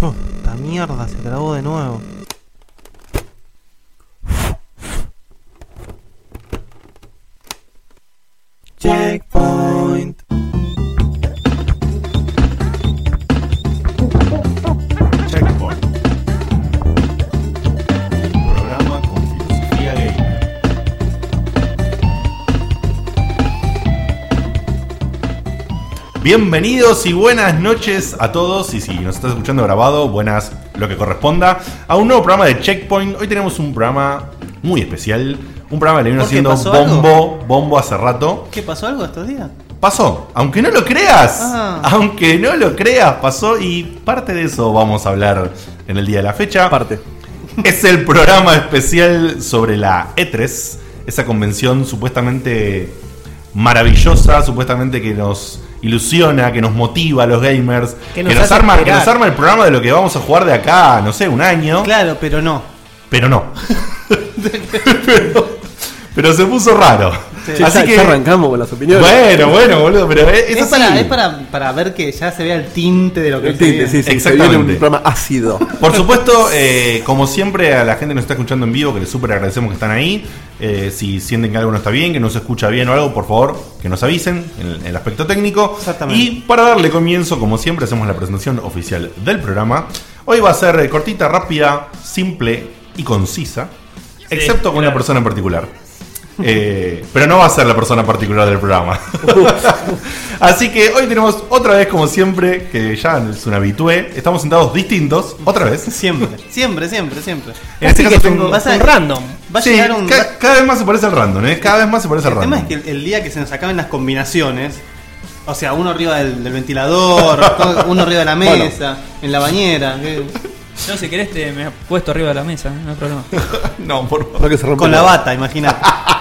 Esta mierda se trabó de nuevo. Bienvenidos y buenas noches a todos. Y si nos estás escuchando grabado, buenas lo que corresponda. A un nuevo programa de Checkpoint. Hoy tenemos un programa muy especial. Un programa que le vino ¿Por qué haciendo pasó algo? bombo, bombo hace rato. ¿Qué pasó algo estos días? Pasó, aunque no lo creas, Ah. aunque no lo creas, pasó y parte de eso vamos a hablar en el día de la fecha. Parte. Es el programa especial sobre la E3, esa convención supuestamente maravillosa, supuestamente que nos ilusiona, que nos motiva a los gamers, que Que nos, hace arma, que nos arma el programa de lo que vamos a jugar de acá, no sé, un año, Claro, pero no. pero no. pero, pero se puso raro. Che, Así ya, que ya arrancamos con las opiniones. bueno, bueno, boludo, pero es, Es, así. para, es para, para ver que ya se vea el tinte de lo que El se tinte, viene. sí, sí, se Exactamente. viene un programa ácido. Por supuesto, eh, como siempre, a la gente que nos está escuchando en vivo, que les súper agradecemos que están ahí. eh, si sienten que algo no está bien, que no se escucha bien o algo, por favor, que nos avisen en el aspecto técnico. Exactamente. Y para darle comienzo, como siempre, hacemos la presentación oficial del programa. Hoy va a ser eh, cortita, rápida, simple y concisa, excepto con una claro. persona en particular. Eh, pero no va a ser la persona particular del programa. Así que hoy tenemos otra vez, como siempre, que ya es un habitué. Estamos sentados distintos, otra vez. Siempre, siempre, siempre, siempre. En este Así caso que es tengo- un, vas a- un random. Va a Sí, llegar un. ca- cada vez más se parece al random, ¿eh? Cada vez más se parece al el tema random. es que el, el día que se nos acaben las combinaciones, o sea, uno arriba del, del ventilador, todo- uno arriba de la Bueno. mesa, en la bañera, No, si querés te me he puesto arriba de la mesa, no hay problema. No, por favor. No que se con la bata, imagínate.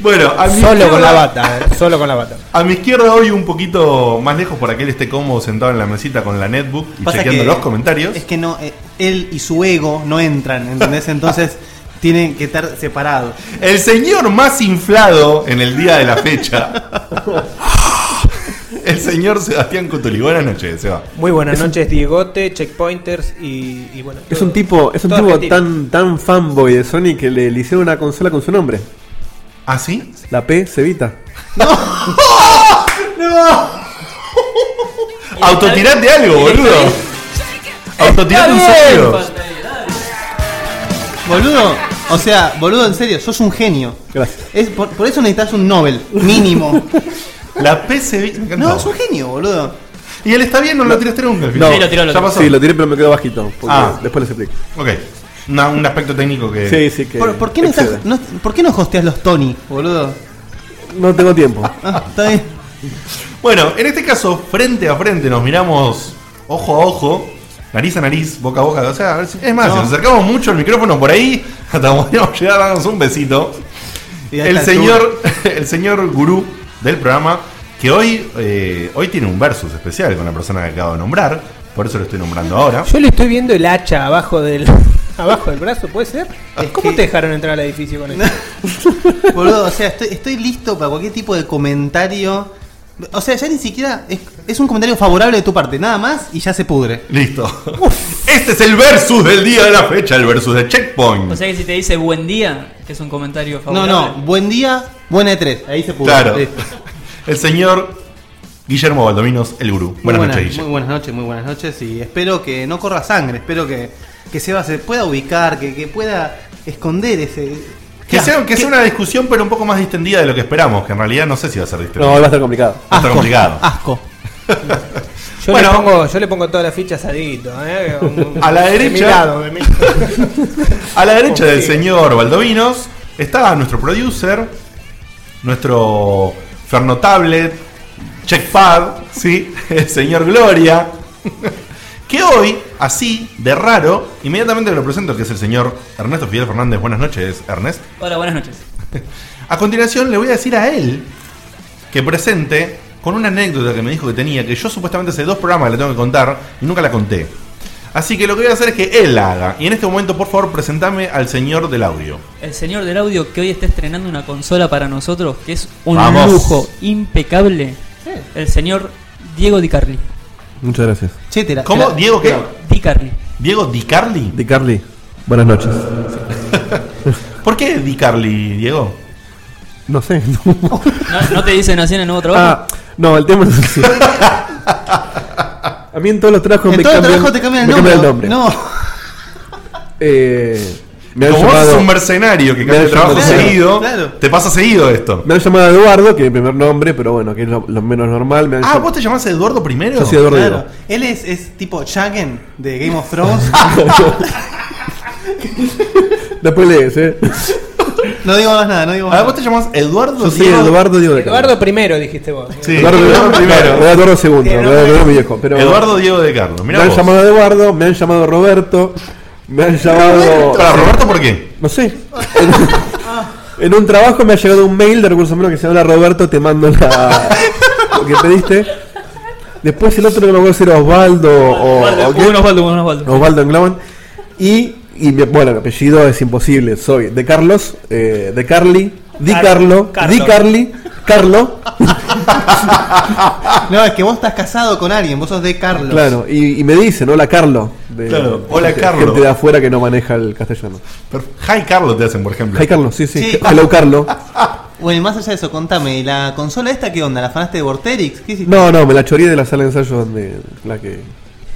Bueno, a mi Solo con la bata, eh, solo con la bata. A mi izquierda hoy un poquito más lejos para que él esté cómodo sentado en la mesita con la netbook y Pasa chequeando que los comentarios. Es que no, eh, él y su ego no entran, ¿entendés? Entonces tienen que estar separados. El señor más inflado en el día de la fecha. El señor Sebastián Cutuli. Buenas noches, Seba. Muy buenas noches, Diegote, checkpointers y, y bueno. Es todo- un tipo, es un tipo tan, tan fanboy de Sony que le, le hicieron una consola con su nombre. ¿Ah, sí? La P Cevita. Autotirate algo, boludo. Autotirate un. Pantalla, Boludo, o sea, boludo, en serio, sos un genio. Gracias. Es por, por eso necesitas un Nobel, mínimo. La PCB. No, es un genio, boludo. Y él está bien, no lo tiraste nunca. al No. final. Sí, lo tiró, lo Ya tiró. pasó. Sí, lo tiré pero me quedó bajito. porque Ah. Después les explico. Ok. Una- un aspecto técnico que. Sí, sí, que. ¿Por, por qué no excede. estás- no, ¿Por qué no hosteas los Tony, boludo? No tengo tiempo. Ah, está bien. Bueno, en este caso, frente a frente, nos miramos ojo a ojo, nariz a nariz, boca a boca. O sea, a ver si- es más, No. si nos acercamos mucho al micrófono por ahí, hasta podríamos llegar a darnos un besito. Y a El esta señor, el señor gurú del programa, que hoy, eh, hoy tiene un versus especial con la persona que acabo de nombrar, por eso lo estoy nombrando ahora. Yo le estoy viendo el hacha abajo del abajo del brazo, ¿puede ser? Es ¿Cómo que- te dejaron entrar al edificio con eso? Boludo, o sea, estoy, estoy listo para cualquier tipo de comentario. O sea, ya ni siquiera es, es un comentario favorable de tu parte, nada más y ya se pudre. Listo. Este es el versus del día de la fecha, el versus de Checkpoint. O sea que si te dice buen día, es un comentario No, favorable. no, buen día, buena E3, ahí se pudre. claro. Listo. El señor Guillermo Valdominos, el gurú. Muy Buenas, buenas, noches, Guille. muy buenas noches, muy buenas noches y espero que no corra sangre, espero que, que Seba se pueda ubicar, que, que pueda esconder ese... Que ¿Qué sea, que una discusión, pero un poco más distendida de lo que esperamos, que en realidad no sé si va a ser No, distendida. va a estar complicado. Va a estar complicado. Asco. Yo, Bueno. le pongo, yo le pongo todas las fichas a Dito, ¿eh? Un- A la de derecha. mi lado, de mi- A la derecha del señor Valdovinos está nuestro producer, nuestro Ferno Tablet, Checkpad, ¿sí? el señor Gloria, que hoy, así, de raro, inmediatamente lo presento, que es el señor Ernesto Fidel Fernández. Buenas noches, Ernest. Hola, buenas noches. A continuación le voy a decir a él que presente con una anécdota que me dijo que tenía, que yo supuestamente hace dos programas le tengo que contar y nunca la conté. Así que lo que voy a hacer es que él la haga. Y en este momento, por favor, presentame al señor del audio. El señor del audio que hoy está estrenando una consola para nosotros, que es un Vamos. lujo impecable. El señor Diego Di Carli. Muchas gracias. Che, te la- ¿Cómo? te la- ¿Diego qué? Di Carly. ¿Diego Di Carli? Di Carly, buenas noches. ¿Por qué Di Carli, Diego? No sé. no. ¿No, no te dicen así en el nuevo trabajo? Ah, no, el tema no es así. A mí en todos los trabajos En me todo el cambian, trabajo te cambian el me nombre. cambian el nombre. No. Eh, me han Como vos sos llamado, un mercenario que me cambia han de trabajo llamado- seguido, Claro. te pasa seguido esto. me han llamado Eduardo, que es mi primer nombre, pero bueno, que es lo, lo menos normal. Me han Ah, llam- ¿vos te llamás Eduardo primero? Yo soy Eduardo Claro. Él es, es tipo Jagen de Game of Thrones. Después lees, ¿eh? no digo más nada, no digo más Ah, vos nada. te llamás Eduardo Yo soy Diego? Eduardo Diego de Eduardo primero, dijiste vos. Sí, Eduardo, Eduardo primero. primero. Eduardo segundo. Eduardo Eduardo Diego de Carlos. me Mirá han vos. llamado Eduardo, me han llamado Roberto, me han llamado. Para Roberto, ¿por qué? No sé. En, en un trabajo me ha llegado un mail de recursos humanos que se llama Roberto, te mando la, lo que pediste. Después el otro no me acuerdo si era Osvaldo o, Osvaldo, o qué. Osvaldo, Osvaldo. Osvaldo Englaman. Y, y mi, bueno, mi apellido es imposible. Soy de Carlos, eh, de Carly, Di Car- Carlo, Carlos. Di Carly, Carlo. No, es que vos estás casado con alguien, vos sos de Carlos. Claro, y, y me dicen, hola Carlo. De, Claro, hola, gente- Carlo. Gente de afuera que no maneja el castellano. Pero, Hi Carlos te hacen, por ejemplo. Hi Carlos, sí, sí. Sí. Hello Carlo. Bueno, y más allá de eso, contame, ¿y la consola esta qué onda? ¿La fanaste de Vorterix? ¿Qué hiciste? No, no, me la choré de la sala de ensayo donde la que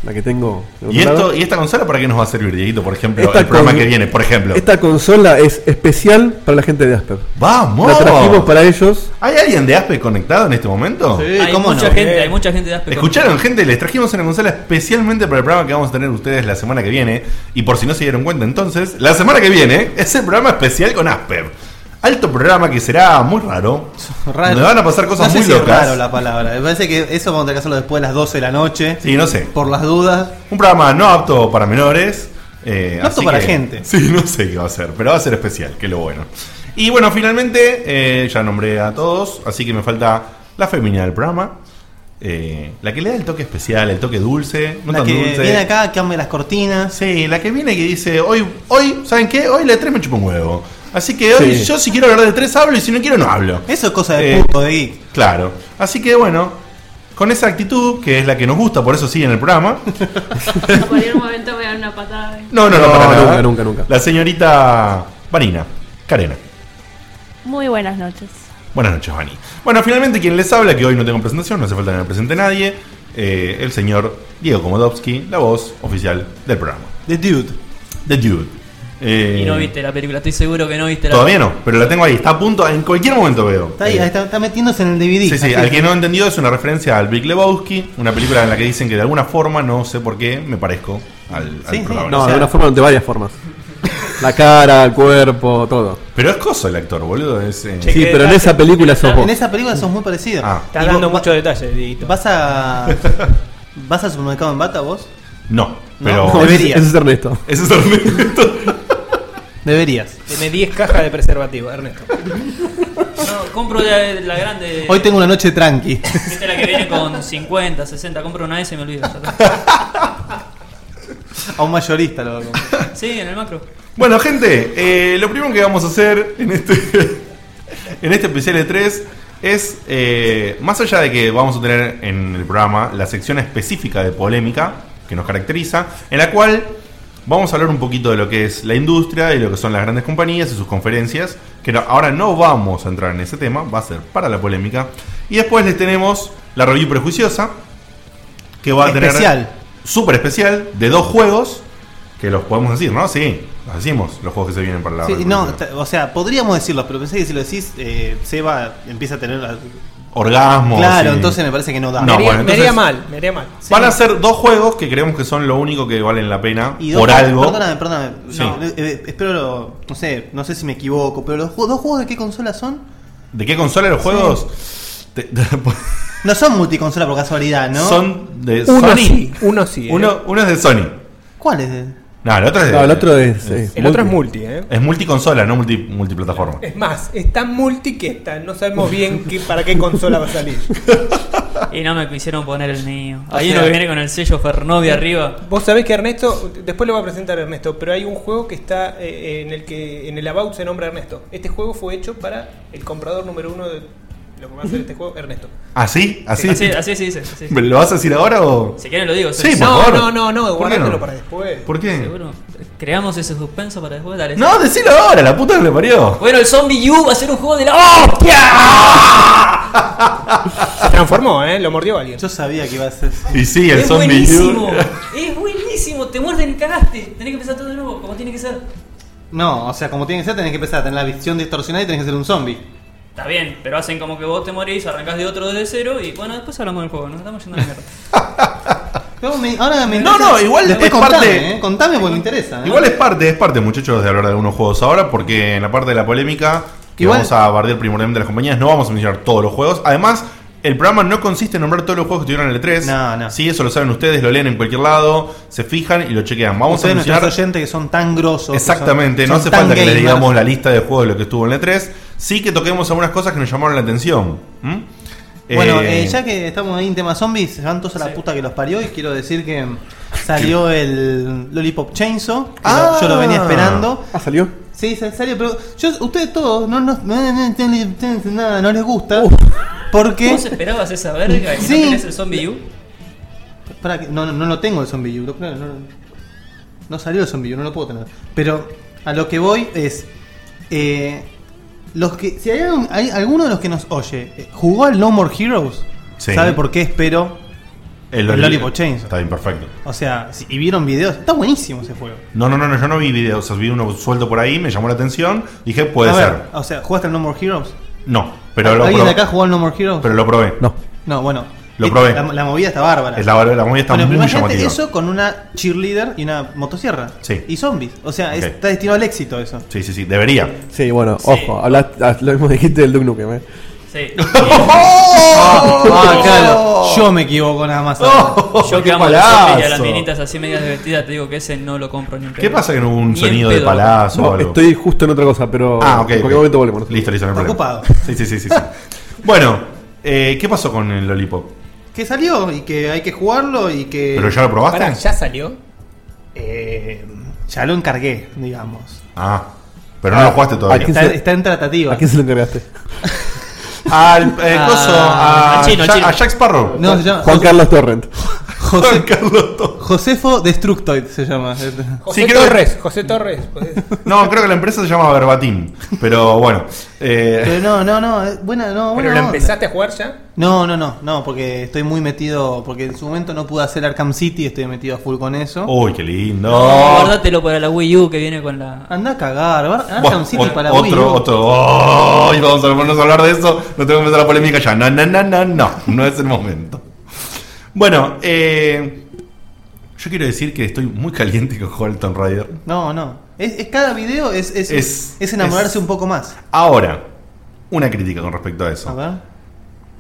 la que tengo. de ¿Y, esto. ¿Y esta consola para qué nos va a servir, Dieguito? Por ejemplo, Esta el programa que viene, por ejemplo. Esta consola es especial para la gente de Asper. ¡Vamos! La trajimos para ellos. ¿Hay alguien de Aspe conectado en este momento? Sí, hay, ¿cómo mucha no? gente, hay mucha gente de Aspe. ¿Escucharon, gente? Les trajimos una consola especialmente para el programa que vamos a tener ustedes la semana que viene. Y por si no se dieron cuenta, entonces, la semana que viene es el programa especial con Asper. Alto programa que será muy raro. Raro. Me van a pasar cosas no sé muy si es locas. raro la palabra. Me parece que eso vamos a tener que hacerlo después de las 12 de la noche. Sí, no sé. Por las dudas. Un programa no apto para menores. eh, No apto así para que- gente. Sí, no sé qué va a ser, pero va a ser especial, que es lo bueno. Y bueno, finalmente, eh, ya nombré a todos, así que me falta la feminidad del programa. eh, la que le da el toque especial, el toque dulce, no la tan que dulce. viene acá, cambia las cortinas. Sí, la que viene que dice, hoy, hoy, ¿saben qué? Hoy la 3 me chupa un huevo. Así que hoy Sí. yo si quiero hablar de 3 hablo y si no quiero no hablo. Eso es cosa de Eh, puto, de geek. Claro. Así que bueno, con esa actitud, que es la que nos gusta, por eso sigue en el programa. En cualquier momento me dan una patada. No, no, no, No, para nunca, nada. nunca, nunca. La señorita Vanina, Karena. Muy buenas noches. Buenas noches, Vani. Bueno, finalmente quien les habla, que hoy no tengo presentación, no hace falta que me presente nadie, eh, el señor Diego Komodowski, la voz oficial del programa. The Dude. The Dude. Eh, Y no viste la película, estoy seguro que no viste la Todavía no, pero la tengo ahí, está a punto, en cualquier momento veo. Está ahí, Eh, está, está metiéndose en el DVD. Sí, sí, al que no ha entendido es una referencia al Big Lebowski, una película en la que dicen que de alguna forma, no sé por qué, me parezco al, al Sí. No, O sea- de una forma, de varias formas. La cara, el cuerpo, todo. Pero es coso el actor, boludo. Es, eh, Sí, pero en esa película sos vos. En esa película sos muy parecido. Ah. Estás dando muchos detalles. ¿Vas a. ¿Vas al supermercado en bata vos? No, pero. No, deberías. ese es Ernesto. Ese es Ernesto. Deberías. Deme 10 cajas de preservativo, Ernesto. No, compro la, la grande. Hoy tengo una noche tranqui. Viste la que viene con 50, 60. Compro una S y me olvido. A un mayorista lo hago. Sí, en el macro. Bueno, gente, eh, lo primero que vamos a hacer en este, en este especial de 3 es, eh, más allá de que vamos a tener en el programa la sección específica de polémica que nos caracteriza, en la cual vamos a hablar un poquito de lo que es la industria y lo que son las grandes compañías y sus conferencias, que no- ahora no vamos a entrar en ese tema, va a ser para la polémica. Y después les tenemos la review prejuiciosa, que va a Especial. tener súper especial de dos juegos que los podemos decir, ¿no? Sí, los decimos, los juegos que se vienen para la Sí, no, o sea, podríamos decirlo, pero pensé que si lo decís, eh, Seba empieza a tener. La- Orgasmo. Claro, entonces me parece que no da. No, me, haría, bueno, me haría entonces- mal, me haría mal. Van a ser dos juegos que creemos que son lo único que valen la pena Y dos por algo. Perdóname, perdóname. Sí. No, eh, eh, espero, lo- no sé, no sé si me equivoco, pero los dos juegos de qué consola son? ¿De qué consola los juegos? Te- No son multiconsola por casualidad, ¿no? Son de Uno Sony. sí, uno sí. ¿eh? Uno, uno es de Sony. ¿Cuáles? de- No, el otro es de. No, el otro es. eh, El otro es multi, ¿eh? Es multiconsola, no multi, multiplataforma. Es más, es tan multi que está, no sabemos bien qué, para qué consola va a salir. Y no me quisieron poner el mío. Sea- uno que viene con el sello Fernovi arriba. Vos sabés que Ernesto, después le voy a presentar a Ernesto, pero hay un juego que está eh, en el que en el About se nombra Ernesto. Este juego fue hecho para el comprador número uno de lo que va a hacer este juego Ernesto. ¿Así? ¿Así? Así, así se dice. así. ¿Me ¿Lo vas a decir ahora o.? Si quieren lo digo. Sí, por no, favor. no, no, no, ¿Por qué guardátelo no? para después. ¿Por qué? Seguro. Creamos ese suspenso para después. Dale. No, decilo ahora, la puta que le parió. Bueno, el Zombie U va a ser un juego de la ¡Hostia! Se transformó, ¿eh? Lo mordió alguien. Yo sabía que iba a ser. Y sí, el es zombie. buenísimo. Es buenísimo. Te muerden y cagaste. Tenés que empezar todo de nuevo, como tiene que ser. No, o sea, como tiene que ser, tenés que empezar a tener la visión distorsionada y tenés que ser un zombie. Está bien, pero hacen como que vos te morís, arrancás de otro desde cero y bueno, después hablamos del juego, nos estamos yendo a la mierda. Me- ahora me No, interesa- no, igual Después es contame, parte- ¿eh? Contame porque me interesa. ¿eh? Igual es parte, es parte, muchachos, de hablar de algunos juegos ahora, porque en la parte de la polémica, que Igual- vamos a bardear primordialmente de las compañías, no vamos a mencionar todos los juegos. Además, el programa no consiste en nombrar todos los juegos que tuvieron en el E3. No, no. Sí, eso lo saben ustedes, lo leen en cualquier lado, se fijan y lo chequean. Vamos Ustedes, a mencionar. oyentes que son tan grosos. Exactamente, son- no son hace falta que les gamers. digamos la lista de juegos de lo que estuvo en el E3. Sí que toquemos algunas cosas que nos llamaron la atención. Bueno, Eh, eh, ya que estamos ahí en tema zombies, se van todos a la Sí. puta que los parió y quiero decir que salió el Lollipop Chainsaw, que Ah. lo- yo lo venía esperando. Ah, salió. Sí, sal- salió, pero yo, ustedes todos no, no, no, no- no- nada, no les gusta. Uh. Porque... ¿Vos esperabas esa verga y Sí. no tenés el Zombie U? Que no, no, no lo tengo el Zombie U, claro, no, no salió el Zombie U, no lo puedo tener. Pero a lo que voy es. eh, los que, si hay, algún- hay alguno de los que nos oye, eh, jugó al No More Heroes, Sí. ¿sabe por qué espero? el, el Lollipop Chainsaw. Está bien, perfecto. O sea, si, y vieron videos, está buenísimo ese juego. No, no, no, no, yo no vi videos, o sea, vi uno suelto por ahí, me llamó la atención, dije, puede A ser. ver, o sea, ¿jugaste al No More Heroes? No, pero lo, ¿Alguien de probé, acá jugó al No More Heroes? pero lo probé. No. no, bueno. Lo probé. La, la movida está bárbara. Es la, la movida está bueno, pero muy imagínate llamativa. eso con una cheerleader y una motosierra. Sí. Y zombies. O sea, es- Ok. está destinado al éxito eso. Sí, sí, sí, debería. Sí, bueno, Sí. ojo, hablas, ah, lo mismo dijiste del Duke Nukem, eh. Sí. Ah, claro. Yo me equivoco nada más. Oh, Yo qué que amo a las palazo. minitas así medias de vestidas, te digo que ese no lo compro ni en ¿Qué pedo. pasa que no hubo un Ni sonido de palazo o No, algo? estoy justo en otra cosa, pero Ah, ok. en cualquier momento volvemos. Listo, listo, no hay problema. Preocupado. Sí, sí, sí, sí. sí. bueno, eh, ¿qué pasó con el Lollipop? Que salió y que hay que jugarlo y que. ¿Pero ya lo probaste? Pará, ¿ya salió? eh, ya lo encargué, digamos. Ah, pero no lo jugaste ¿A todavía. Está, se- está en tratativa. ¿A quién se lo encargaste? Al eh, Ah, coso, a, al chino, al Ja- chino. a Jack Sparrow. No, se llama Juan Carlos Torrent. Juan José, Carlos Torres. Josefo Destructoid se llama. José Sí, creo que- Torres, José Torres. pues. No, creo que la empresa se llama Verbatim. Pero bueno. eh, Pero no, no, no. eh, Buena, no, ¿Pero lo empezaste a jugar ya? No, no, no, no, porque estoy muy metido. Porque en su momento no pude hacer Arkham City, estoy metido a full con eso. Uy, qué lindo. No, guardátelo para la Wii U que viene con la. Anda a cagar, Arkham Bueno, City o- para otro, Wii U. otro. Ay, vamos a ponernos a hablar de eso. No tengo que empezar la polémica ya. No, no, no, no, no. No es el momento. Bueno, eh, yo quiero decir que estoy muy caliente con Tomb Raider. No, no. Es, es cada video es, es, Es- es enamorarse es- un poco más. Ahora, una crítica con respecto a eso. A ver.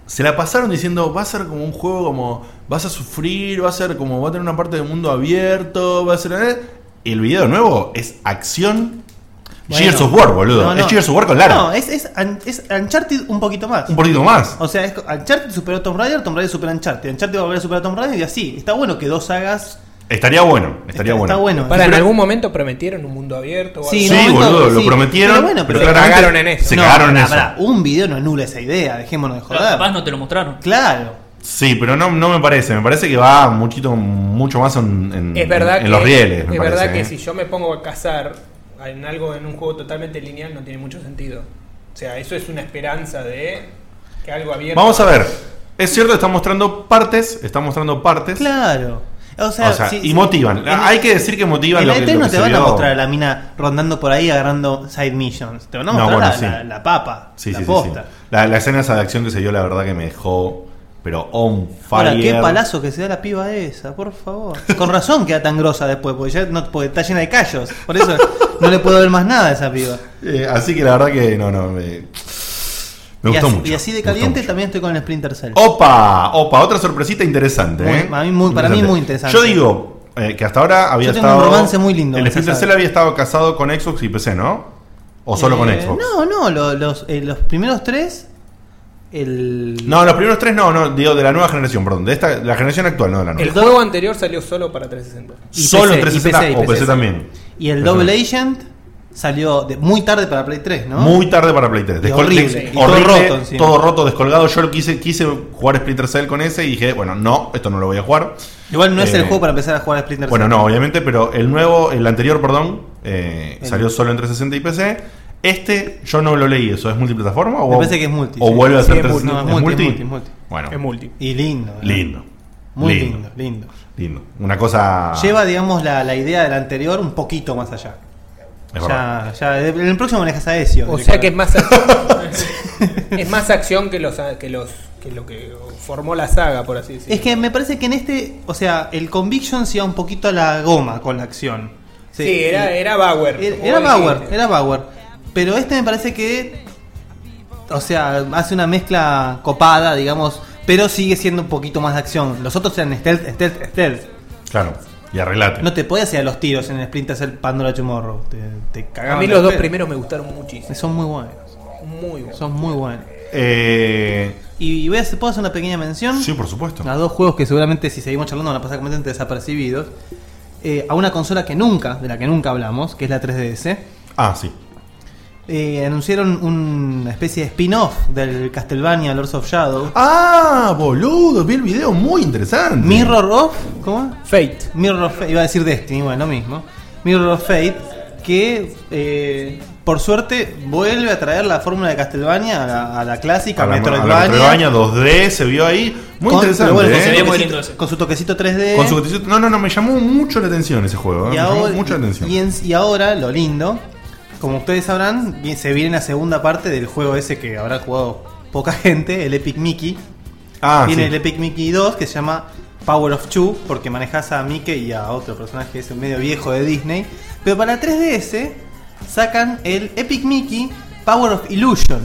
Se la pasaron diciendo, va a ser como un juego como, vas a sufrir, va a ser como, va a tener una parte del mundo abierto, va a ser... ¿eh? El video nuevo es acción Bueno. Gears of War, boludo. No, no. Es Gears of War con Lara. No, es, es, es Uncharted un poquito más. Un poquito más. O sea, es, Uncharted superó a Tomb Raider, Tomb Raider superó a Uncharted. Uncharted va a volver a superar a Tomb Raider y así. Está bueno que dos sagas. Estaría bueno, estaría está, bueno. está bueno. Para, ¿en Pero- algún momento prometieron un mundo abierto? O Sí, algo? Sí, no, boludo, lo prometieron, Pero bueno, pero, pero claramente cagaron en eso. se No, cagaron en pará, eso. un video no anula esa idea, dejémonos de joder. capaz no te lo mostraron. Claro. Sí, pero no, no me parece. Me parece que va muchito, mucho más en, en- Es verdad, en que, los rieles. es parece, verdad que ¿eh? si yo me pongo a cazar en algo en un juego totalmente lineal no tiene mucho sentido. O sea, eso es una esperanza de que algo abierto. Vamos a ver. Es cierto, está mostrando partes. Está mostrando partes. Claro. O sea, O sea, sí, y sí. motivan. En- Hay que decir que motivan En lo la que, E3 lo no que te van a mostrar a la mina rondando por ahí agarrando side missions. Te van a No, mostrar bueno, la, sí. la- la papa. Sí, la sí, sí, sí. posta. La, la escena esa de acción que se dio, la verdad que me dejó. Pero on fire. Ahora, qué palazo que se da la piba esa, por favor. Con razón queda tan grosa después, porque ya no, porque está llena de callos. Por eso no le puedo ver más nada a esa piba. Eh, así que la verdad que no, no. Me, me y, gustó así, mucho. y así de caliente también estoy con el Splinter Cell. Opa, opa, otra sorpresita interesante. Muy- ¿eh? a mí muy- para mí muy interesante. Yo digo eh, que hasta ahora había Yo tengo estado. un romance muy lindo El Splinter Cell había estado casado con Xbox y PC, ¿no? O solo con Eh, Xbox. No, no, lo- los, eh, los primeros tres. El. No, los primeros tres no, no, digo de la nueva generación, perdón, de esta, la generación actual, no de la nueva. El juego anterior salió solo para 360. y solo PC, y 360 y o PC también. Y el Double. Agent salió de- muy tarde para Play 3, ¿no? Muy tarde para Play 3. Y Descol- horrible. Y todo horrible, roto encima. todo roto, descolgado. Yo quise, quise jugar Splinter Cell con ese y dije, bueno, no, esto no lo voy a jugar. Igual no es Eh, el juego para empezar a jugar a Splinter Bueno, Cell. no, obviamente, pero el nuevo, el anterior, perdón, eh, El- salió solo en 360 y PC. Este, yo no lo leí, ¿eso es multiplataforma? O, Me parece que es multi, O sí. vuelve a Sí, ser es multi, 360. no, es ¿Es multi, es multi, Bueno, Es multi. Y lindo. ¿eh? lindo. Muy lindo. lindo, lindo. Lindo. Una cosa. Lleva, digamos, la, la idea del anterior un poquito más allá. Es. Ya, ya, en el próximo manejas a Ezio. O sea que es más es más acción que los que los que lo que formó la saga, por así decirlo. Es que me parece que en este, o sea, el Conviction se iba un poquito a la goma con la acción. Sí, era, era Bauer. Era, era Bauer, era Bauer. Pero este me parece que, o sea, hace una mezcla copada, digamos, pero sigue siendo un poquito más de acción. Los otros eran stealth, stealth, stealth. Claro. Y arreglate. No te podías ir a los tiros en el Splinter Cell Pandora Tomorrow. Te, te A mí los dos primeros me gustaron muchísimo. Son muy buenos. Muy buenos. Son muy buenos. Eh, Y voy a hacer, ¿puedo hacer una pequeña mención? sí, por supuesto. a dos juegos que seguramente si seguimos charlando van a pasar completamente desapercibidos. Eh, a una consola que nunca, de la que nunca hablamos, que es la 3DS. Ah, sí. Eh, anunciaron una especie de spin-off del Castlevania Lords of Shadow. Ah, boludo, vi el video muy interesante. Mirror of. ¿Cómo? Fate. Mirror of Fate. Iba a decir Destiny, bueno, lo mismo. Mirror of Fate. Que eh, por suerte vuelve a traer la fórmula de Castlevania a la, a la clásica A la, a la Metroidvania. Metroidvania 2D se vio ahí. Muy Con- interesante. bueno, con ¿eh? su Se ve muy lindo. Con su toquecito 3D. Con su No, no, no, me llamó mucho la atención ese juego. ¿eh? Y ahora, mucho la atención. y en- y ahora, lo lindo, como ustedes sabrán, se viene la segunda parte del juego ese que habrá jugado poca gente, el Epic Mickey. ah, viene sí. el Epic Mickey 2 que se llama Power of Two, porque manejas a Mickey y a otro personaje que es el medio viejo de Disney. Pero para 3DS sacan el Epic Mickey Power of Illusion.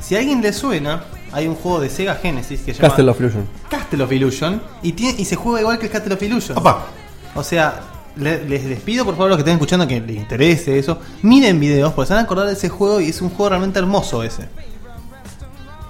Si a alguien le suena, hay un juego de Sega Genesis que se llama Castle of Illusion. Castle of Illusion y, tiene, y se juega igual que el Castle of Illusion. Opa. O sea, les, les pido por favor a los que estén escuchando que les interese eso, miren videos, porque se van a acordar de ese juego y es un juego realmente hermoso ese.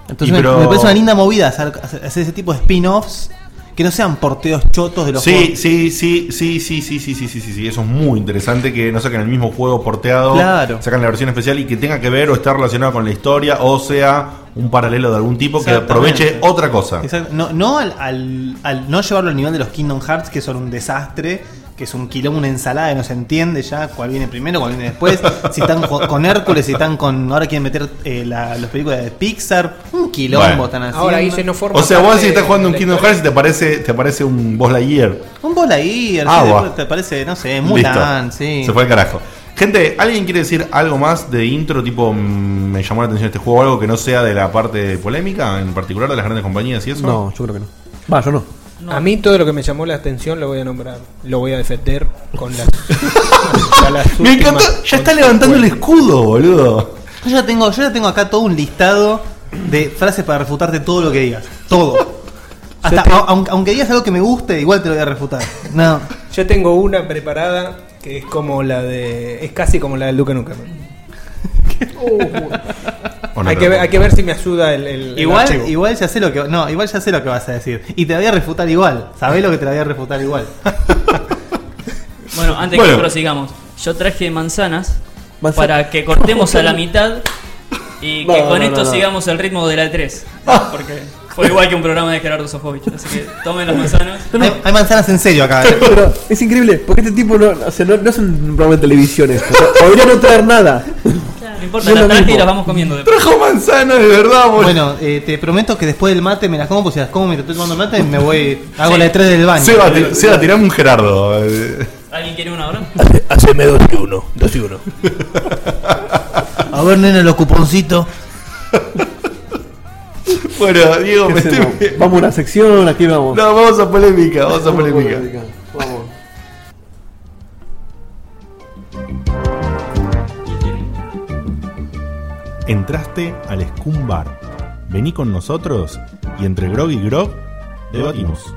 Entonces me, parece una linda movida hacer, hacer ese tipo de spin-offs que no sean porteos chotos de los Sí, juegos. sí, sí, sí, sí, sí, sí, sí, sí, sí, sí, eso es muy interesante que no saquen el mismo juego porteado, Claro. sacan la versión especial y que tenga que ver o estar relacionado con la historia o sea un paralelo de algún tipo que aproveche otra cosa. Exacto. No, no al, al- al no llevarlo al nivel de los Kingdom Hearts, que son un desastre, que es un quilombo, una ensalada, que no se entiende ya cuál viene primero, cuál viene después. si están con, Hércules, si están con. Ahora quieren meter eh, la, las películas de Pixar, un quilombo Bueno. están haciendo. Ahora Guille no forma O sea, vos si estás jugando un Kingdom. Hearts y te aparece, te aparece un Boss Lightyear. Un bola ahí, Agua. te parece, no sé, Mulan, Listo. sí. Se fue al carajo. Gente, ¿alguien quiere decir algo más de intro? Tipo, mm, me llamó la atención este juego, algo que no sea de la parte polémica, en particular de las grandes compañías y eso. No, yo creo que no. Va, yo no. No. A mí todo lo que me llamó la atención lo voy a nombrar. Lo voy a defender con las. Me encantó, ya está levantando el escudo, boludo. Yo ya tengo, yo ya tengo acá todo un listado de frases para refutarte todo lo que digas. Todo. Hasta, te- aunque, aunque digas algo que me guste, igual te lo voy a refutar. No. Yo tengo una preparada que es como la de. Es casi como la del Duque Nukem. ¿O no hay, que ver, pongo? hay que ver si me ayuda el. Igual, igual ya sé lo que no, igual ya sé lo que vas a decir. Y te la voy a refutar igual. Sabés lo que te la voy a refutar igual. Bueno, antes Bueno. que prosigamos, yo traje manzanas Manzana- para que cortemos a la mitad y que No, con no, esto sigamos el ritmo de la 3. Porque fue igual que un programa de Gerardo Sofovich. Así que tomen las manzanas. Hay, hay manzanas en serio acá. ¿eh? Pero es increíble, porque este tipo no, o sea, no, no es un programa de televisión esto. Podría no traer nada. No importa, las traje y las vamos comiendo después. Trajo manzana de verdad, boludo. Bueno, eh, te prometo que después del mate me las como, pues si las como mientras estoy tomando mate, me voy. Hago Sí. la de 3 del baño. Seba, ti- Seba, tirame un Gerardo. ¿Alguien quiere una ahora? Haceme dos y uno. Dos y uno. A ver, nene, los cuponcitos. Bueno, Diego, ¿Qué me estoy... Vamos a una sección, aquí vamos. No, vamos a polémica, vamos a polémica. Vamos. Entraste al Scum Bar. Vení con nosotros y entre Grog y Grog debatimos.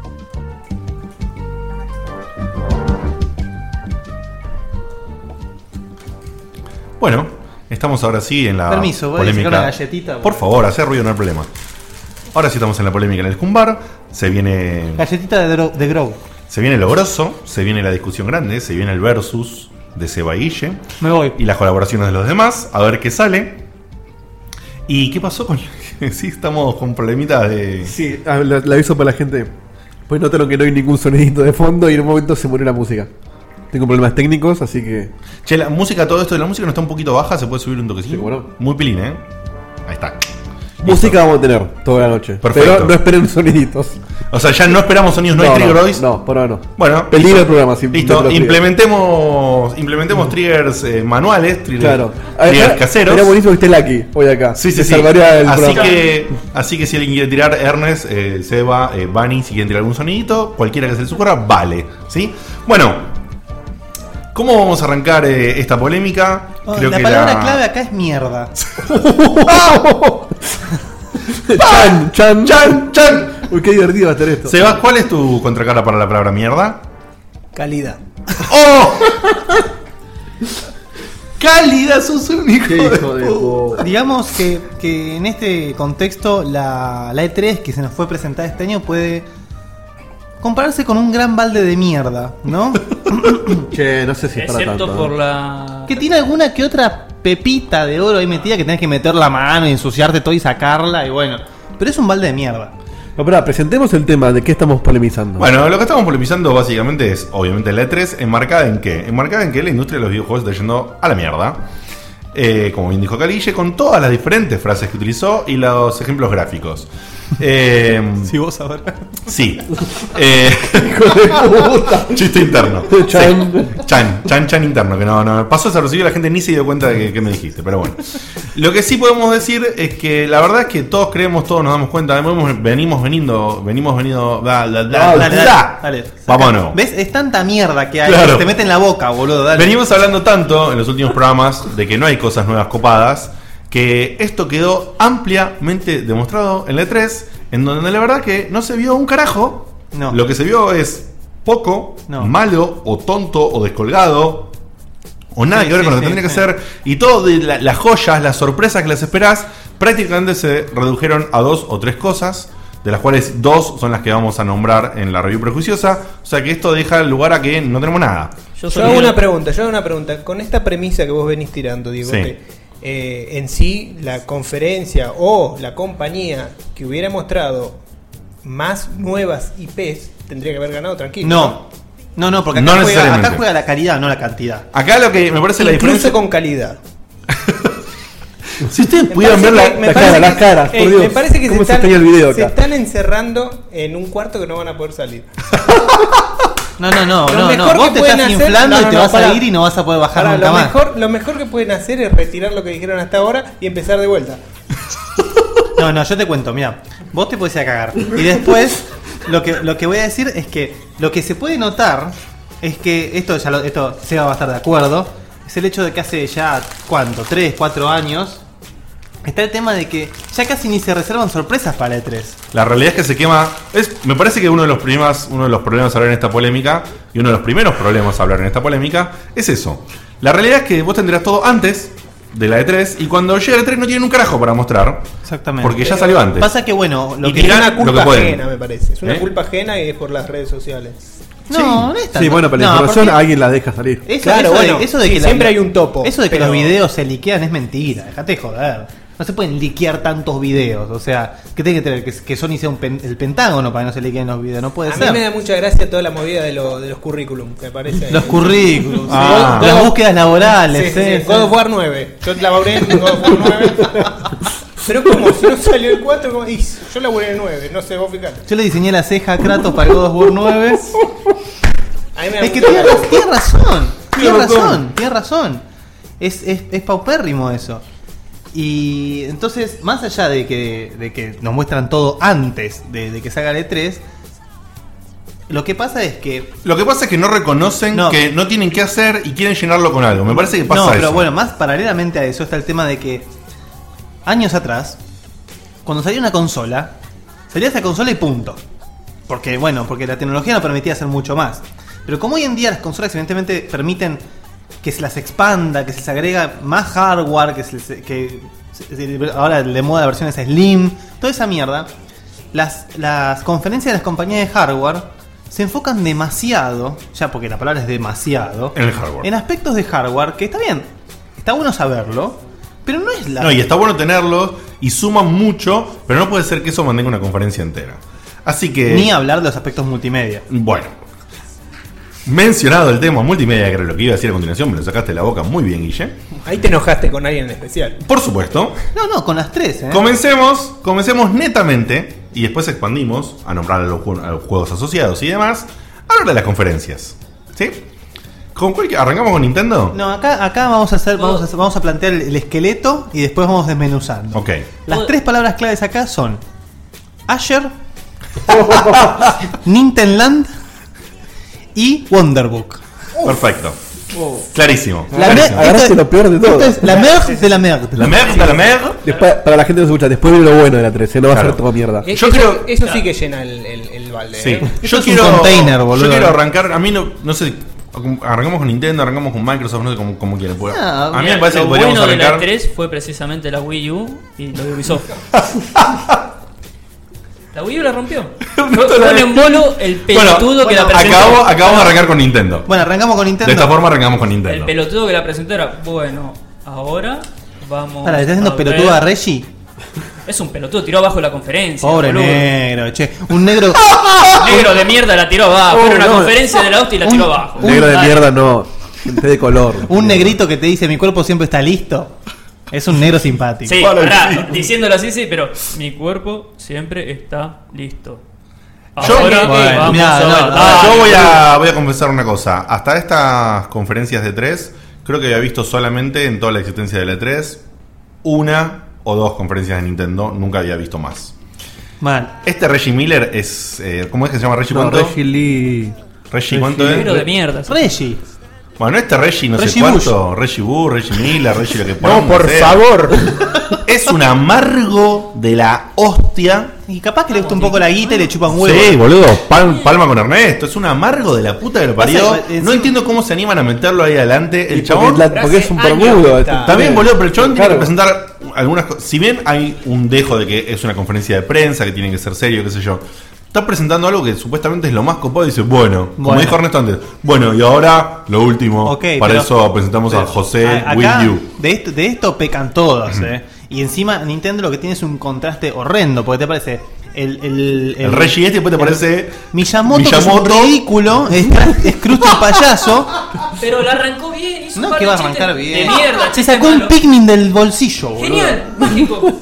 Bueno, estamos ahora sí en la Permiso, voy a polémica. sacar una galletita. Por favor, hacer ruido, no hay problema. Ahora sí estamos en la polémica en el Scum Bar. Se viene, Galletita de, Dro- de Grow. se viene lo grosso, se viene la discusión grande, se viene el versus de Seba y Guille. Me voy. Y las colaboraciones de los demás, a ver qué sale. ¿Y qué pasó con.? sí, estamos con problemitas de. Sí, ah, la, la aviso para la gente. Pues notaron que no hay ningún sonidito de fondo y en un momento se murió la música. Tengo problemas técnicos, así que. Che, la música, todo esto de la música no está un poquito baja, se puede subir un toquecito. Sí, bueno. Muy pilín, ¿eh? Ahí está. Música vamos a tener toda la noche. Perfecto. Pero no esperen soniditos. O sea, ya no esperamos sonidos, no, hay trigger hoy. No, por ahora no. Bueno, Peligro el programa. si Listo, implementemos, implementemos triggers eh, manuales, triggers, Claro. triggers Ah, caseros. Sería buenísimo que esté Lucky hoy acá. Sí, sí, Te sí. salvaría el así programa. que, así que si alguien quiere tirar Ernest, eh, Seba, eh, Bunny, si quieren tirar algún sonidito, cualquiera que se les ocurra, vale. ¿sí? Bueno, ¿cómo vamos a arrancar eh, esta polémica? Oh, la palabra clave acá es mierda. Chan, chan, Chan, chan. Uy, qué divertido va a estar esto. Seba, ¿cuál es tu contracara para la palabra mierda? Calidad. ¡Oh! Cálida, sos un hijo, Qué hijo de de puta. Digamos que, que en este contexto la, la E3 que se nos fue presentada este año puede compararse con un gran balde de mierda, ¿no? Che, no sé si es para Excepto tanto. por ¿no? la. que tiene alguna que otra pepita de oro ahí metida que tenés que meter la mano y ensuciarte todo y sacarla y bueno. Pero es un balde de mierda. No, pará, presentemos el tema de qué estamos polemizando. Bueno, lo que estamos polemizando básicamente es, obviamente, la E3 enmarcada en qué? Enmarcada en que la industria de los videojuegos está yendo a la mierda. Eh, como bien dijo Calille, con todas las diferentes frases que utilizó y los ejemplos gráficos. Eh, Si vos ahora. sí. Eh, chiste interno. Chan. Sí. Chan, chan, chan interno. Que no, no. Pasó desapercibido, la gente ni se dio cuenta de que, que me dijiste, pero bueno. Lo que sí podemos decir es que la verdad es que todos creemos, todos nos damos cuenta. Venimos, venimos veniendo, venimos venido. Dale, dale, dale. Vamos de nuevo. ¿Ves? Es tanta mierda que hay Claro. que te mete en la boca, boludo. Dale. Venimos hablando tanto en los últimos programas de que no hay cosas nuevas copadas, que esto quedó ampliamente demostrado en la E3, en donde la verdad que no se vio un carajo. No. Lo que se vio es poco, No. malo, o tonto, o descolgado. O nada Sí, que ver sí, con lo que sí, tendría que ser. Y todo de la- las joyas, las sorpresas que las esperás, prácticamente se redujeron a dos o tres cosas. De las cuales dos son las que vamos a nombrar en la review prejuiciosa. O sea que esto deja lugar a que no tenemos nada. Yo Yo hago una pregunta, yo hago una pregunta. Con esta premisa que vos venís tirando, Diego, Sí. que, eh, en sí la conferencia o la compañía que hubiera mostrado más nuevas IPs tendría que haber ganado tranquilo. No. No, no, porque acá, No juega, necesariamente. acá juega la calidad, no la cantidad. Acá lo que me parece la Incluso diferencia. con calidad. Si ustedes pudieran ver la, la cara, que- las caras, por eh, Dios. Me parece que se ¿Cómo se están, extraña el video se están encerrando en un cuarto que no van a poder salir. No, no, no, Lo no, mejor no. Vos que te estás hacer- inflando no, y te vas pará. a ir y no vas a poder bajar Ahora, nunca lo, más. mejor, lo mejor que pueden hacer es retirar lo que dijeron hasta ahora y empezar de vuelta. No, no, yo te cuento, mira, vos te podés ir a cagar. Y después, lo que, lo que voy a decir es que lo que se puede notar es que esto ya lo, esto Seba va a estar de acuerdo. Es el hecho de que hace ya, ¿cuánto? ¿3, 4 años? Está el tema de que ya casi ni se reservan sorpresas para el E3. la realidad es que se quema. Es, me parece que uno de los problemas, uno de los problemas a hablar en esta polémica, y uno de los primeros problemas a hablar en esta polémica, es eso. La realidad es que vos tendrás todo antes de la E3, y cuando llega la E3 no tienen un carajo para mostrar. Exactamente. Porque ya salió antes. Pasa que, bueno, lo Y que. es una culpa ajena, me parece. Es una ¿Eh? culpa ajena y es por las redes sociales. No, no es Sí, bueno, pero la no, información porque- alguien la deja salir. Eso, Claro, eso de- eso de sí, que la- siempre hay un topo, Eso de que pero- los videos se liquean es mentira. Dejate de joder. No se pueden liquear tantos videos. O sea, que tiene que tener que, que Sony sea un pen- el Pentágono para que no se liqueen los videos. No puede A mí ser. me da mucha gracia toda la movida de, lo- de los currículum, me parece. Los currículums, Ah. las búsquedas laborales. Sí, sí, eh, sí. God of War 9. Yo laburé en God of War 9. Pero como, si no salió el 4, como- yo laburé en el 9, no sé, vos fijate. Yo le diseñé la ceja a Kratos para God of War 9. A mí me da Es que tiene, razón. Tiene razón. Tiene razón. Es, es, es paupérrimo eso. Y entonces, más allá de que, de que nos muestran todo antes de, de que salga el E3, lo que pasa es que Lo que pasa es que no reconocen No. que no tienen que hacer y quieren llenarlo con algo. Me parece que pasa no, eso. pero bueno, más paralelamente a eso está el tema de que años atrás, cuando salía una consola, salía esa consola y punto. Porque, bueno, porque la tecnología no permitía hacer mucho más. Pero como hoy en día las consolas evidentemente permiten que se las expanda, que se les agrega más hardware, que, se les- que se- ahora de moda la versión es Slim, toda esa mierda, las, las conferencias de las compañías de hardware se enfocan demasiado, ya porque la palabra es demasiado, En el hardware. en aspectos de hardware que está bien, está bueno saberlo, pero no es la. No, y está bueno tenerlo y suman mucho, pero no puede ser que eso mantenga una conferencia entera. Así que. Ni hablar de los aspectos multimedia. Bueno. Mencionado el tema multimedia, que era lo que iba a decir a continuación, me lo sacaste de la boca muy bien, Guille. Ahí te enojaste con alguien en especial. Por supuesto. No, no, con las tres, ¿eh? Comencemos, comencemos netamente y después expandimos a nombrar a los, ju- a los juegos asociados y demás. A hablar de las conferencias. ¿Sí? ¿Con cuál ¿Arrancamos con Nintendo? No, acá, acá vamos a hacer, vamos a, hacer- vamos a plantear el, el esqueleto y después vamos desmenuzando. Ok. Las tres palabras claves acá son Asher, Nintenland y Wonderbook. Perfecto. Clarísimo. La mer- Clarísimo. Agarraste lo peor de todo. esto es la mer de la mer. La mer de la mer. Después, para la gente que nos escucha, después viene lo bueno de la 13, no va a ser toda mierda. Eh, Yo eso, creo- eso sí que llena el, el, el balde. Sí. ¿eh? Yo es un quiero, container, boludo. Yo quiero arrancar. A mí no, no sé. Arrancamos con Nintendo, arrancamos con Microsoft, no sé cómo, cómo quieren. porque Ah, a mí Mira, me parece lo que podríamos bueno de la arrancar. 3 fue precisamente la Wii U y lo de Ubisoft. la Wii U la rompió. Fue, un embolo el pelotudo que la presentó. acabamos, acabamos de arrancar con Nintendo. Bueno, arrancamos con Nintendo. De esta forma arrancamos con El Nintendo. pelotudo que la presentó era, bueno, ahora vamos. Para, ¿le estás haciendo pelotudo ver". a Reggie? Es un pelotudo, tiró abajo la conferencia. Pobre boludo. negro, che. Un negro. Negro de mierda la tiró abajo. Oh, Era una no. conferencia de la hostia y la tiró abajo. Negro de mierda no. Gente de color. Un negrito que te dice mi cuerpo siempre está listo. Es un negro simpático. Sí, pará, sí. diciéndolo así, sí, pero mi cuerpo siempre está listo. Yo- Ahora Bueno, vamos mirá, a no, ver. no, Ah, Dale. yo voy a, voy a confesar una cosa. Hasta estas conferencias de 3, creo que había visto solamente en toda la existencia de la 3 una o dos conferencias de Nintendo. Nunca había visto más. Mal. Este Reggie Miller es. eh, ¿Cómo es que se llama Reggie? No, ¿Cuánto? Reggie Lee. Reggie, ¿cuánto es? Negro de mierda. Reggie. Bueno, este Reggie no sé cuánto. Reggie Boo, Reggie Miller, Reggie lo que No, podamos por hacer. favor. Es un amargo de la hostia. Y capaz que le gusta un poco la guita y le chupan huevo. Sí, boludo, pal- palma con Ernesto. Es un amargo de la puta que lo parió. Pasa que, No entiendo cómo se animan a meterlo ahí adelante. El chabón. porque, la- porque es un Hace años permudo. que este está. También, boludo, pero el chabón tiene Claro. que presentar algunas cosas. Si bien hay un dejo de que es una conferencia de prensa, que tiene que ser serio, qué sé yo. Está presentando algo que supuestamente es lo más copado y dice, bueno, como Bueno. dijo Ernesto antes, bueno, y ahora lo último. Para pero- eso presentamos a José a- acá, Will You. De esto, de esto pecan todos, eh. Y encima Nintendo lo que tiene es un contraste horrendo, porque te parece el, el, El Reggie este después te parece Miyamoto, que es un Miyamoto. ridículo, es, es Krusty el payaso. Pero la arrancó bien. Hizo No, un par que de va a arrancar bien. De mierda, Se sacó un. Pikmin del bolsillo, boludo. Genial, mágico.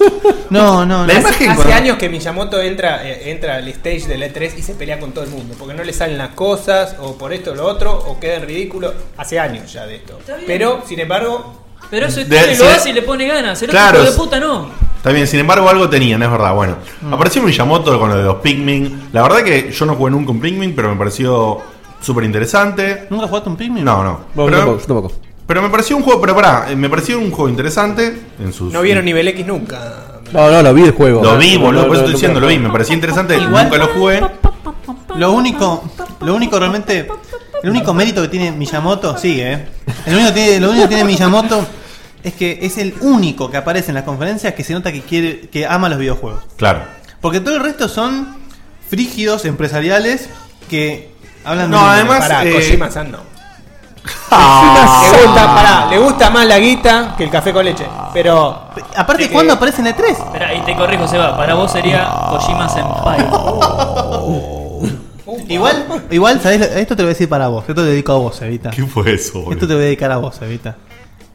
No, no, La no. imagen Hace años que Miyamoto entra, eh, entra al stage del E3 y se pelea con todo el mundo. Porque no le salen las cosas, o por esto o lo otro, o queda en ridículo. Hace años ya de esto. Pero, sin embargo, Pero eso es lo hace y le pone ganas. El Claro, otro de puta no. Está bien, sin embargo algo tenían, es verdad. Bueno, Mm. apareció Miyamoto con lo de los Pikmin. La verdad que yo no jugué nunca un Pikmin, pero me pareció súper interesante. ¿Nunca jugaste un Pikmin? No, no. No, yo Pero, tampoco, yo tampoco. pero me pareció un juego, pero pará, eh, me pareció un juego interesante en sus... no vieron nivel X nunca. No, no, lo vi el juego. Lo vi, No, boludo, no, por eso estoy diciendo, lo vi, me parecía interesante, Igual- nunca lo jugué. Lo único, lo único realmente, el único mérito que tiene Miyamoto, sigue, ¿eh? El único, que tiene, lo único que tiene Miyamoto es que es el único que aparece en las conferencias que se nota que quiere, que ama los videojuegos. Claro. Porque todo el resto son frígidos empresariales que hablan No, de además- Pará, eh, Kojima-san no. Ah. Le gusta, pará, le gusta más la guita que el café con leche. Pero. Aparte, que- ¿cuándo aparece en el 3? Espera, y te corrijo, Seba. Para vos sería Kojima Senpai. Igual, igual, ¿sabés? Esto te lo voy a decir para vos. Esto te dedico a vos, Evita. ¿Qué fue eso, Esto boludo? te voy a dedicar a vos, Evita.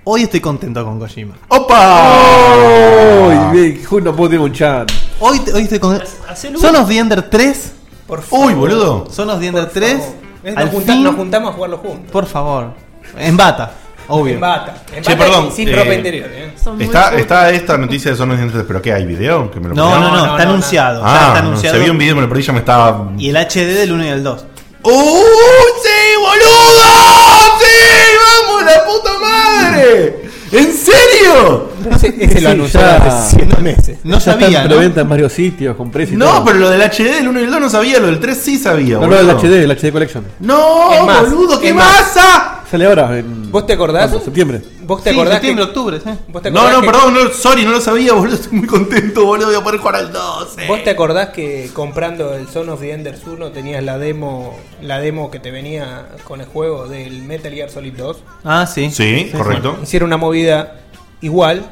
Hoy estoy contento con Kojima. ¡Opa! Uy, no puedo tener un chat. Hoy, hoy estoy con. Hacelo Son of the Ender 3. Por favor. Uy, boludo. Son of the Ender por 3. favor. Es- Al Nos, junta- fin, nos juntamos a jugarlo juntos. por favor. En bata, obvio. En bata. En Che, bata perdón, y sin eh, ropa interior, ¿eh? Son muy Está, está esta noticia de Son of the Enders, pero ¿qué hay video? Que me lo No, no, no, no, está no, anunciado. ya Ah, está no, anunciado. se vio un video, me lo perdí, ya me estaba. Y el HD del 1 y el 2. ¡Uh! ¡Sí, boludo! ¡Sí! ¡Vamos, la puta madre! ¿En serio? Ese, ese lo Sí, anunciaron hace 7 meses. No Ya sabía, está en ¿no? en varios sitios, con precio y No, todo. pero lo del HD del 1 y el 2 no sabía, lo del 3 sí sabía, No, no, boludo. el HD, el HD Collection. No, más, boludo, ¿qué masa? Sale ahora en. ¿Vos te acordás? ¿cuándo? Septiembre. ¿Vos te Sí, acordás septiembre, que, octubre, sí. ¿Vos te No, acordás no, que- perdón, no, sorry, no lo sabía, boludo. Estoy muy contento, boludo. Voy a poder jugar al 12. ¿Vos te acordás que comprando el Son of the Enders 1 tenías la demo la demo que te venía con el juego del Metal Gear Solid 2? Ah, sí. Sí, correcto. Hicieron una movida igual.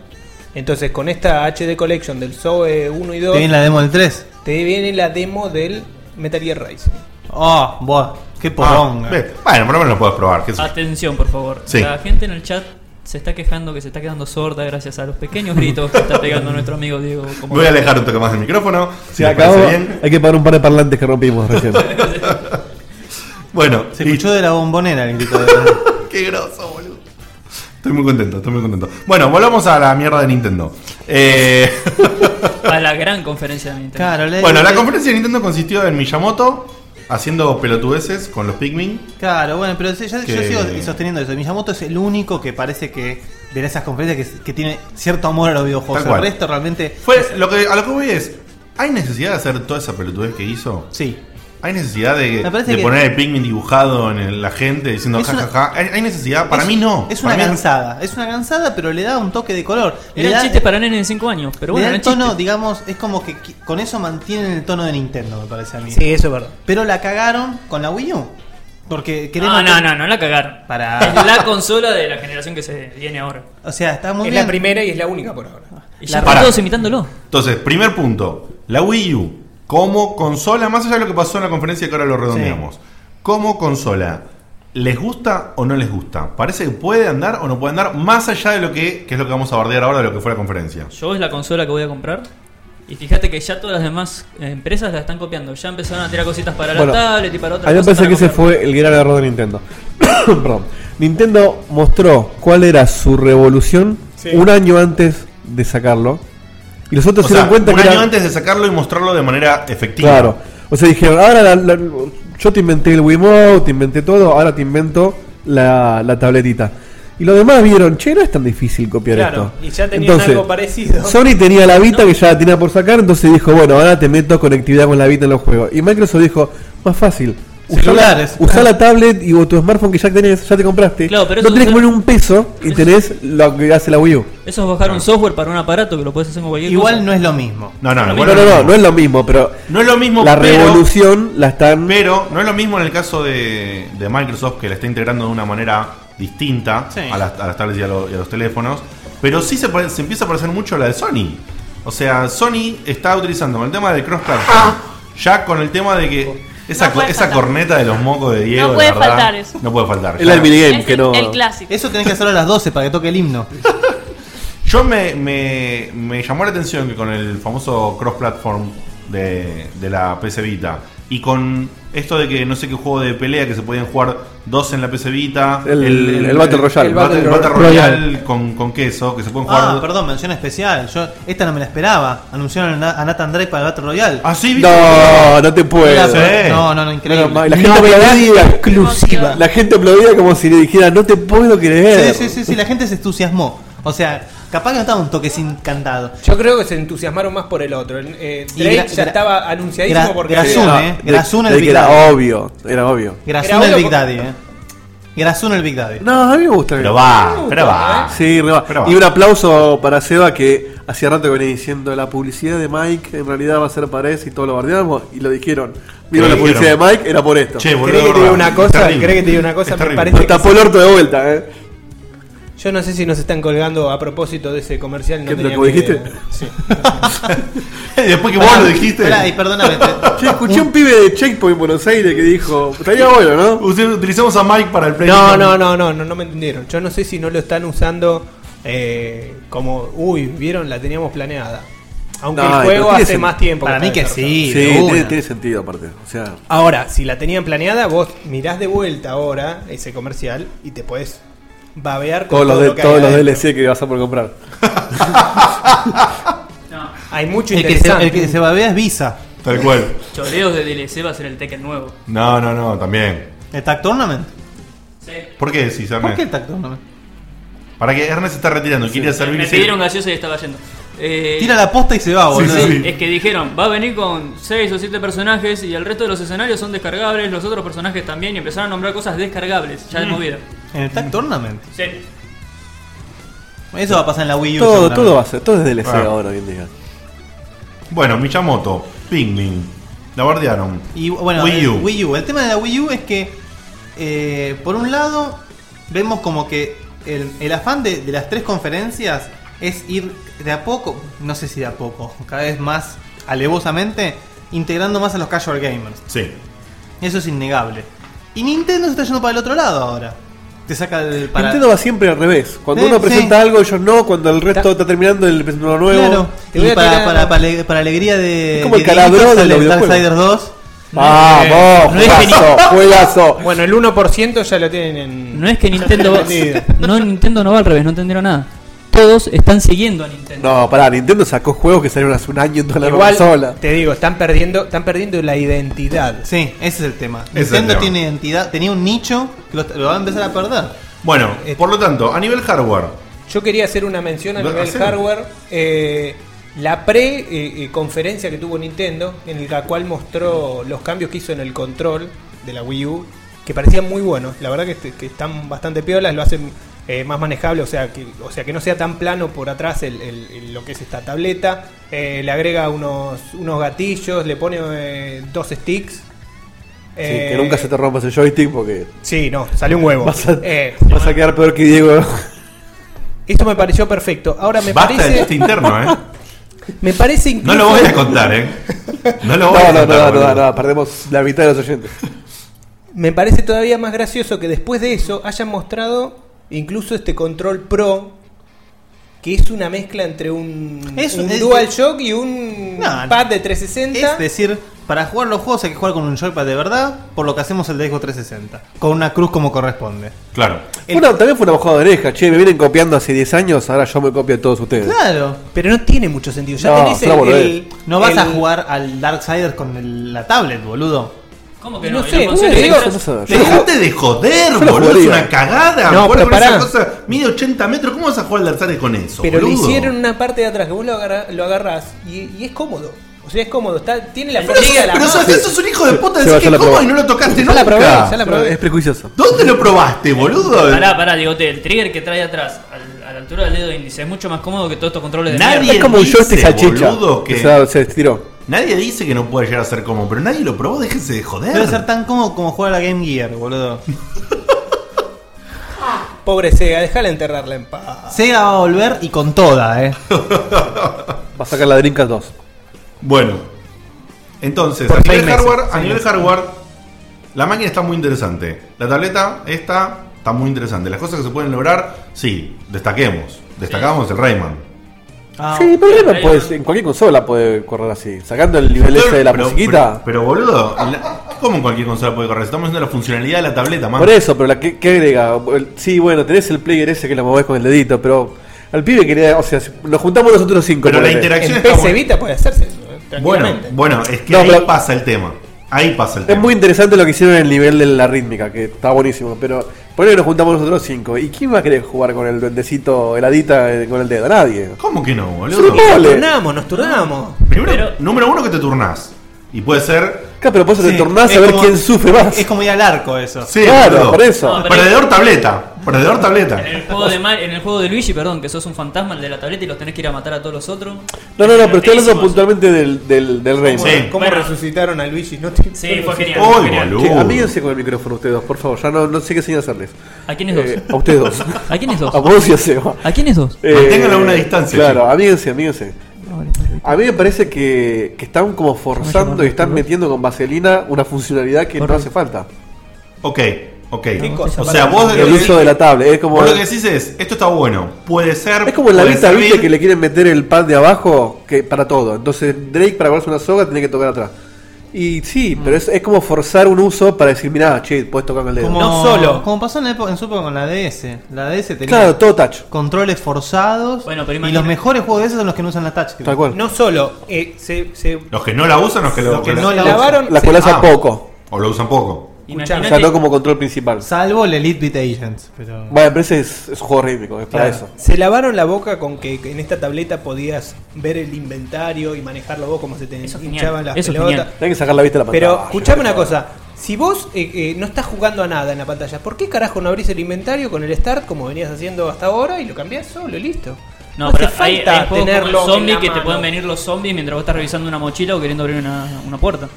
Entonces con esta HD Collection del SOE 1 y 2 Te viene la demo del 3. te viene la demo del Metal Gear Rising. Oh, buah, qué Ah, poronga. ve, bueno, por lo menos lo puedes probar. qué sé yo. Atención, por favor. Sí. La gente en el chat se está quejando que se está quedando sorda gracias a los pequeños gritos que está pegando nuestro amigo Diego. Como Voy a alejar un toque más el micrófono. Si Se les acabó. parece bien. Hay que pagar un par de parlantes que rompimos recién. Bueno, Se y- escuchó de la bombonera el grito de. Qué groso, boludo. Estoy muy contento, estoy muy contento. Bueno, volvamos a la mierda de Nintendo. Eh, a la gran conferencia de Nintendo. Claro, le- bueno, la le- conferencia de Nintendo consistió en Miyamoto haciendo pelotudeces con los Pikmin. Claro, bueno, pero yo, yo Que- sigo sosteniendo eso. Miyamoto es el único que parece que de esas conferencias que, que tiene cierto amor a los videojuegos. Tal cual. El resto realmente. Fue lo que a lo que voy es, ¿hay necesidad de hacer toda esa pelotudez que hizo? Sí. ¿Hay necesidad de, poner el Pikmin dibujado en el- la gente diciendo Es una- jajaja? ¿Hay, hay necesidad? Para Es- mí no. Es Para una mí cansada. Es una cansada, pero le da un toque de color. Le Eran da, chistes para nenes de 5 años, pero le bueno, da el eran tono, chistes. digamos, es como que qui- con eso mantienen el tono de Nintendo, me parece a mí. Sí, eso es verdad. Pero la cagaron con la Wii U. Porque queremos. No, no, no, no la cagaron. Para. Es la consola de la generación que se viene ahora. O sea, está muy es bien. la primera y es la única por ahora. Y La están todos imitándolo. Entonces, primer punto. La Wii U, como consola, más allá de lo que pasó en la conferencia que ahora lo redondeamos. Como consola, ¿les gusta o no les gusta? ¿Parece que puede andar o no puede andar? Más allá de lo que, que es lo que vamos a bardear ahora de lo que fue la conferencia. Yo es la consola que voy a comprar. Y fíjate que ya todas las demás eh, empresas la están copiando. Ya empezaron a tirar cositas para Bueno, la tablet y para otras A mí me cosas parece que ese fue el gran error de Nintendo. Perdón. Nintendo mostró cuál era su revolución Sí. un año antes de sacarlo. Y los otros O se dieron cuenta un que año era- antes de sacarlo y mostrarlo de manera efectiva. Claro. O sea, dijeron, ahora la- la- yo te inventé el Wiimote, te inventé todo, ahora te invento la, la tabletita. Y los demás vieron, che, no es tan difícil copiar Claro, esto. y ya tenían algo parecido. Sony tenía la Vita que ya la tenía por sacar, entonces dijo, bueno, ahora te meto conectividad con la Vita en los juegos. Y Microsoft dijo, más fácil. Usá la, Celulares. usá la tablet y o tu smartphone que ya tenés, ya te compraste. Claro, pero no eso tenés que poner un peso y tenés lo que hace la Wii U. Eso es bajar un software para un aparato que lo puedes hacer con cualquier Igual cosa. no es lo mismo. No, no, No, igual No, no, es lo no, mismo. no es lo mismo, pero No es lo mismo, la pero- revolución la están... Pero no es lo mismo en el caso de, de Microsoft, que la está integrando de una manera distinta Sí. a, las, a las tablets y a, lo- y a los teléfonos. Pero sí se, se empieza a parecer mucho a la de Sony. O sea, Sony está utilizando con el tema del cross-platform, ya con el tema de que esa, No esa corneta de los mocos de Diego. No la puede verdad, faltar eso. No puede faltar. Es la del minigame, Es que el, no... el clásico. Eso tenés que hacerlo a las 12 para que toque el himno. Yo me, me, me llamó la atención que con el famoso cross-platform de, de la PC Vita y con esto de que no sé qué juego de pelea que se podían jugar dos en la PC Vita, El- el Battle Royale. el Battle, el Battle Battle Royale. Royale con, con queso, que se pueden jugar. Ah, dos- perdón, mención especial. Yo esta no me la esperaba. Anunciaron a Nathan Drake para el Battle Royale. Ah, sí, ¿viste? No, no te No, puedo. sí. no, no, no, increíble. No, no, la gente Novedad aplaudía. exclusiva. La gente aplaudía como si le dijera, no te puedo creer. Sí, sí, sí, sí, la gente se entusiasmó. O sea, capaz que no estaba un toque sin cantado. Yo creo que se entusiasmaron más por el otro. Eh, Drake gra- ya gra- estaba anunciadísimo gra- porque Grazun, No, eh. de el Big era Daddy. obvio, era obvio. Grazun Era el obvio Big por- Daddy, eh. Grazun el Big Daddy. No, a mí me gusta. Pero va, pero va. Sí, va. Pero va. Y un aplauso para Seba que hacía rato que venía diciendo la publicidad de Mike en realidad va a ser para eso y todo lo bardeamos y lo dijeron. Vieron la publicidad de. Mike, era por esto. Che, boludo, ¿Cree que te verdad. una cosa? ¿Cree que te diga una cosa? Me parece Nos tapó el orto de vuelta, eh. Yo no sé si nos están colgando a propósito de ese comercial. No ¿Qué, lo que dijiste? Sí. Después que vos lo dijiste. pará, y perdóname. Che, escuché un pibe de Checkpoint en Buenos Aires que dijo, estaría bueno, ¿no? Usted- utilizamos a Mike para el Play. No, no, no, no, no, no me entendieron. Yo no sé si no lo están usando eh, como, uy, vieron, la teníamos planeada. Aunque No, el juego hace sen- más tiempo. Para que mí que sí. Sí, tiene, sentido aparte. O sea, Ahora, si la tenían planeada, vos mirás de vuelta ahora ese comercial y te puedes babear con todos los, todo de- lo que todos hay los adentro. DLC que vas a por comprar. No, Hay mucho El que, se, interesante. el que se babea es Visa. Tal cual. choreos de DLC va a ser el Tekken nuevo. No, no, no, también. ¿El Tag Tournament? Sí. ¿Por qué decís, ¿Por Ernest? qué el Tag Tournament? Para que Ernest se está retirando y quiere Me servirse. pidieron gaseosa y estaba yendo. Eh, Tira la posta y se va, boludo. sí. Es que dijeron, va a venir con 6 o 7 personajes y el resto de los escenarios son descargables, los otros personajes también, y empezaron a nombrar cosas descargables, ya de movida. En el Tag Tournament. Sí. Eso va a pasar en la Wii U. Todo, todo va a ser, todo es DLC Ah. ahora hoy en día. Bueno, Miyamoto, Pikmin, la guardiaron. Y bueno, Wii el U. Wii U. El tema de la Wii U es que, eh, por un lado, vemos como que el, el afán de, de las tres conferencias es ir de a poco, no sé si de a poco, cada vez más alevosamente, integrando más a los casual gamers. Sí. Eso es innegable. Y Nintendo se está yendo para el otro lado ahora. Te saca el para. Nintendo va siempre al revés. Cuando Eh, uno presenta sí. algo, ellos no. Cuando el resto Ta- está terminando, el presenta uno nuevo. Claro. Y para, tirar- para, para, para alegría de. Es como el calabro de los. Darksiders 2. ¡Vamos! No ¡Juegazo! ¡Juegazo! Bueno, el 1% ya lo tienen en. No es que Nintendo no, Nintendo no va al revés, no entendieron nada. Todos están siguiendo a Nintendo. No, pará, Nintendo sacó juegos que salieron hace un año en toda la Igual, consola. te digo, están perdiendo, están perdiendo la identidad. Sí, ese es el tema. El Nintendo tema. tiene identidad, tenía un nicho que lo, lo va a empezar a perder. Bueno, Eh, por lo tanto, a nivel hardware, Yo quería hacer una mención a nivel hardware. eh, la pre-conferencia que tuvo Nintendo, en la cual mostró los cambios que hizo en el control de la Wii U, que parecían muy buenos. La verdad que, est- que están bastante piolas, lo hacen eh, más manejable, o sea, que, o sea que no sea tan plano por atrás el- el- el- lo que es esta tableta. Eh, le agrega unos, unos gatillos, le pone eh, dos sticks. Sí, Eh, que nunca se te rompa ese joystick porque Sí, no, salió un huevo. vas a, Eh, vas a quedar peor que Diego. esto me pareció perfecto. Ahora me basta del parece. chiste interno, ¿eh? Me parece No incluso. lo voy a contar, ¿eh? No lo No, voy a no, contar. no, no, boludo. no, perdemos la mitad de los oyentes. Me parece todavía más gracioso que después de eso hayan mostrado incluso este control pro, que es una mezcla entre un, Es- un es- DualShock y un No, pad de 360. Es decir, para jugar los juegos hay que jugar con un joypad de verdad, por lo que hacemos el de Xbox 360. Con una cruz como corresponde. Claro. El- también fue una bajada de oreja. Che, me vienen copiando hace 10 años, ahora yo me copio a todos ustedes. Claro. Pero no tiene mucho sentido. Ya No, tenés el, el- No vas a jugar al Darksiders con el- la tablet, boludo. ¿Cómo que No sé, te digo- Dejate de joder, boludo. Es una cagada. No, pero con esa cosa mide 80 metros. ¿Cómo vas a jugar al Darksiders con eso? Pero le boludo? hicieron una parte de atrás que vos lo, agarra- lo agarrás y, y es cómodo. O sea, es cómodo. Está, tiene la Pero, fatiga de la pero sos, sos un hijo de puta. Decís que cómo y no lo tocaste Ya nunca. la probé, ya la probé. Es prejuicioso. ¿Dónde lo probaste, boludo? Pará, pará, digote, el trigger que trae atrás, al- a la altura del dedo índice, es mucho más cómodo que todos estos controles de Nadie- mierda. Es como un joystick salchicha. boludo, que- que se, se estiró. Nadie dice que no puede llegar a ser cómodo, pero nadie lo probó. Déjese de joder. Debe ser tan cómodo como jugar a la Game Gear, boludo. Pobre Sega, déjala enterrarla en paz. Sega va a volver y con toda, eh. Va a sacar la Dreamcast 2. Bueno, entonces, Por a seis nivel, meses, hardware, a seis nivel meses. hardware, la máquina está muy interesante. La tableta, esta, está muy interesante. Las cosas que se pueden lograr, sí, destaquemos. Destacamos el Rayman. Ah, sí, pero puede- en cualquier consola puede correr así. Sacando el nivel ese de la pero, musiquita. Pero, pero, boludo, la- ¿cómo en cualquier consola puede correr? Estamos viendo la funcionalidad de la tableta, man. Por eso, pero la que, ¿qué agrega? Sí, bueno, tenés el player ese que lo movés con el dedito, pero al pibe quería, o sea, nos juntamos nosotros cinco. Pero la interacción En está PC. Vita puede hacerse eso, eh, Bueno, bueno, es que No, ahí pero- pasa el tema. Ahí pasa el Es tema. muy interesante lo que hicieron en el nivel de la rítmica, que está buenísimo, pero por ahí nos juntamos nosotros cinco. ¿Y quién va a querer jugar con el duendecito heladita eh, con el dedo? Nadie. ¿Cómo que no, boludo? no. Nos turnamos, nos turnamos. Primero, Pero- número uno que te turnás. Y puede ser. Claro, pero vos te sí, tornás a ver como- quién sufre más. Es como ir al arco eso. Sí, claro, por eso. No, Perdedor tableta. Perdedor tableta. En el, juego de Mar- en el juego de Luigi, perdón, que sos un fantasma, el de la tableta y los tenés que ir a matar a todos los otros. No, no, no, pero estoy hablando puntualmente del, del, del Rayman. Sí. ¿Cómo Bueno. resucitaron a Luigi? No te- Sí, fue genial. Uy, fue genial. boludo. Che, amíguense con el micrófono ustedes dos, por favor. Ya no, no sé qué señal hacerles. ¿A quiénes dos? Eh, a ustedes dos. ¿A quiénes dos? A vos y a Seba. ¿A quiénes dos? Eh, Manténganlo a una distancia, Claro, amíguense, amíguense. A mí me parece que, que están como forzando y están metiendo con vaselina una funcionalidad que no hace falta. Ok, ok. O sea, vos El que uso de la tablet. Es como, vos lo que decís es, esto está bueno. Puede ser. es como en la puede Vita, servir. viste, que le quieren meter el pad de abajo que para todo. Entonces Drake para guardarse una soga tiene que tocar atrás. Y sí, pero es, es como forzar un uso para decir, mirá, che, puedes tocar con el dedo. Como, No solo. Como pasó en, la época, en su época con la DS. La DS tenía Claro, todo touch. controles forzados. Bueno, pero y imagina- los mejores juegos de esos son los que no usan la touch. Tal cual. No solo, eh, se, se Los que no la usan, los que, lo, Los que que no la- lavaron. La se- Ah. poco. O lo usan poco. No como control principal. Salvo el Elite Beat Agents. Pero... Bueno, pero ese es, es un juego rítmico, es para Claro. eso. Se lavaron la boca con que en esta tableta podías ver el inventario y manejarlo vos como se te Eso es genial, hinchaban las eso pelotas. Hay que sacar la vista de la pantalla. Pero escuchame una cosa, Si vos eh, eh, no estás jugando a nada en la pantalla, ¿por qué carajo no abrís el inventario con el start como venías haciendo hasta ahora y lo cambiás solo y listo? No, hace pero hay, falta hay como tenerlo el zombie que te pueden venir los zombies mientras vos estás revisando una mochila o queriendo abrir una, una puerta.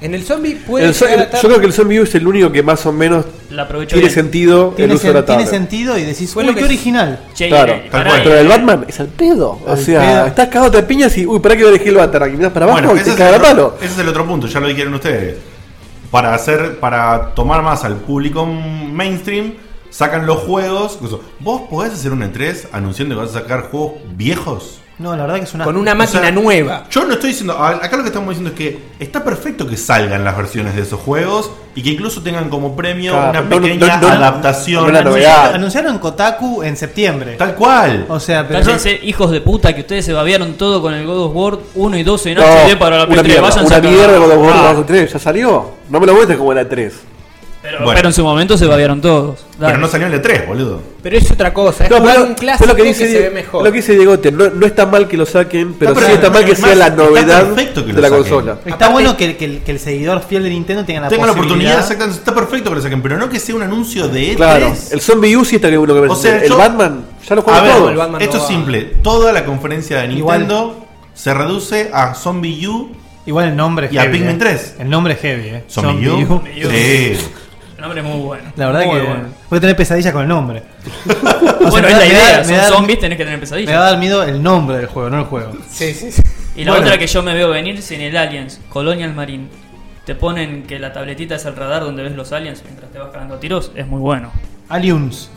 En el zombie puede El zo- el- yo creo que el Zombie U es el único que más o menos tiene bien. sentido el Tiene, uso de la sen- tiene sentido y decís, Fue uy, lo qué que- original. Che, Claro, pará, Pero el Batman es al pedo. O sea, pedo. estás cagado de piñas y, uy, para que voy a elegir el Batman. Y mirás para abajo Bueno, y ese te es, caga el ese es el otro punto, ya lo dijeron ustedes. Para hacer, para tomar más al público mainstream, sacan los juegos. incluso, ¿Vos podés hacer un E3 anunciando que vas a sacar juegos viejos? No, la verdad que es una. con una O máquina sea, nueva. Yo no estoy diciendo. Acá lo que estamos diciendo es que está perfecto que salgan las versiones de esos juegos y que incluso tengan como premio Claro, una no, no, pequeña no, no, adaptación. no la novedad. Anunciaron, anunciaron Kotaku en septiembre. Tal cual. O sea, pero. Cállense, hijos de puta, que ustedes se babearon todo con el God of War 1 y 12 en No, HD para la una P3. mierda, Váyanse una a cagar. mierda con los Ah, Borderlands 3. ¿Ya salió? No me lo muestres como la 3. Pero, Bueno. pero en su momento se babearon todos. Dale. Pero no salió en el E3, boludo. Pero es otra cosa, es No, pero, un clásico lo que que, dice, se ve mejor. Lo que dice Diegote, no, no está mal que lo saquen, pero, pero sí está mal que sea la novedad de la saquen. consola. Está Aparte- bueno que, el- que el, que el seguidor fiel de Nintendo tenga la Tengan la oportunidad, exactamente. Está perfecto que lo saquen, pero no que sea un anuncio de E E3. Claro, el Zombie U sí está que bueno que ver. O sea, el yo- Batman ya lo A juega todo. esto no es simple. Toda la conferencia de Igual- Nintendo se reduce a Zombie U Igual el nombre es Y a heavy. Pikmin eh. 3. El nombre es heavy, eh. Zombie U. U. Sí. El nombre es muy bueno. La verdad Muy que bueno. voy a tener pesadilla con el nombre. O sea, Bueno, me es la idea. da- Son da- zombies, tenés que tener Me va a dar miedo el nombre del juego, no el juego. Sí, sí, sí. Y la Bueno. otra que yo me veo venir es en el Aliens, Colonial Marine. Te ponen que la tabletita es el radar donde ves los aliens mientras te vas cagando tiros. Es muy bueno. Aliens.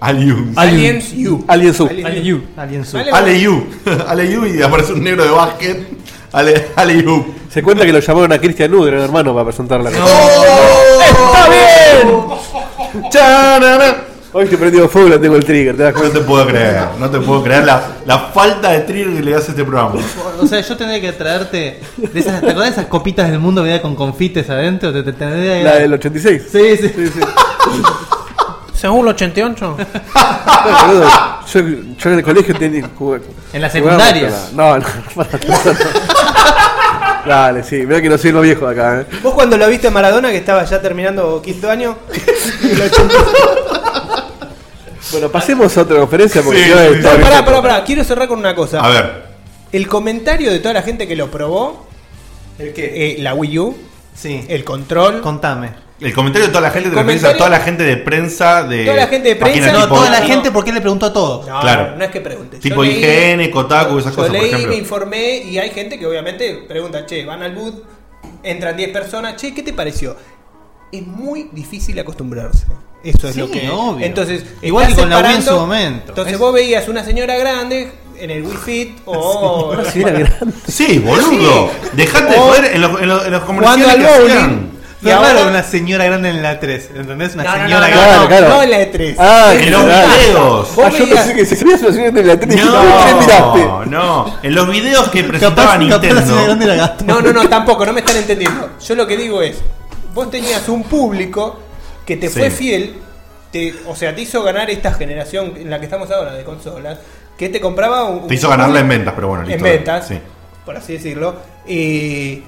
Aliens. Aliens U. Alien Sub. Alien- Alien U. Aliens. Sub. Vale. Aleyú. Aleyú y aparece un negro de básquet. Ale, Aleyú. Se cuenta que lo llamaron a Christian Nudre, hermano, para presentar la cosa. ¡Está bien! ¡Charana! Hoy te prendido fuego y la tengo el trigger, ¿te das No cuenta? te puedo creer, no te puedo creer la, la falta de trigger que le hace este programa. O sea, yo tendría que traerte. De esas, ¿Te acordás de esas copitas del mundo que con confites adentro? Te, te tendría La del 86. Sí, sí, sí. Según el 88. No, boludo, yo, yo en el colegio tenía. jugué- En la secundaria. la- No, no, para Dale, sí, mira que no soy más viejo de acá, eh. Vos cuando lo viste a Maradona, que estaba ya terminando quinto año, el 80. Bueno, pasemos a otra conferencia porque Sí, yo sí, sí. pará, pará, pará. Quiero cerrar con una cosa. A ver, El comentario de toda la gente que lo probó, ¿El qué? eh, la Wii U, Sí. el control, Contame. El comentario de toda la gente te refieres a toda la gente de prensa de. Toda la gente de prensa- No, tipo, toda la no. gente, ¿por qué le preguntó a todos? No, Claro. no es que pregunte. Tipo leí- IGN, Kotaku, esas yo cosas, por leí, ejemplo. me informé y hay gente que obviamente pregunta, che, van al boot, entran 10 personas, che, ¿qué te pareció? Es muy difícil acostumbrarse. Eso es Sí, lo que. obvio. Entonces, Igual que con la en su momento. Entonces Es- vos veías una señora grande en el Wii Fit o. Sí. Sí, boludo. Dejate de joder en los, en los, en los comerciales al que bowling. Y Pero ahora- una señora grande en la 3, ¿entendés? Una No, no, no, señora no, grande. Claro, no, claro. no en la E3. Ah, En los claro. videos. Ah, yo pensé que se sabía situaciones de la tele. ¿Qué miraste? No, no. En los videos que presentaba señora Nintendo. No, no, no, tampoco, no me están entendiendo. Yo lo que digo es, vos tenías un público que te fue fiel, te, o sea, te hizo ganar esta generación en la que estamos ahora de consolas, que te compraba un... Te hizo un- ganarla en ventas, pero bueno, listo. en ventas, Sí. por así decirlo. Y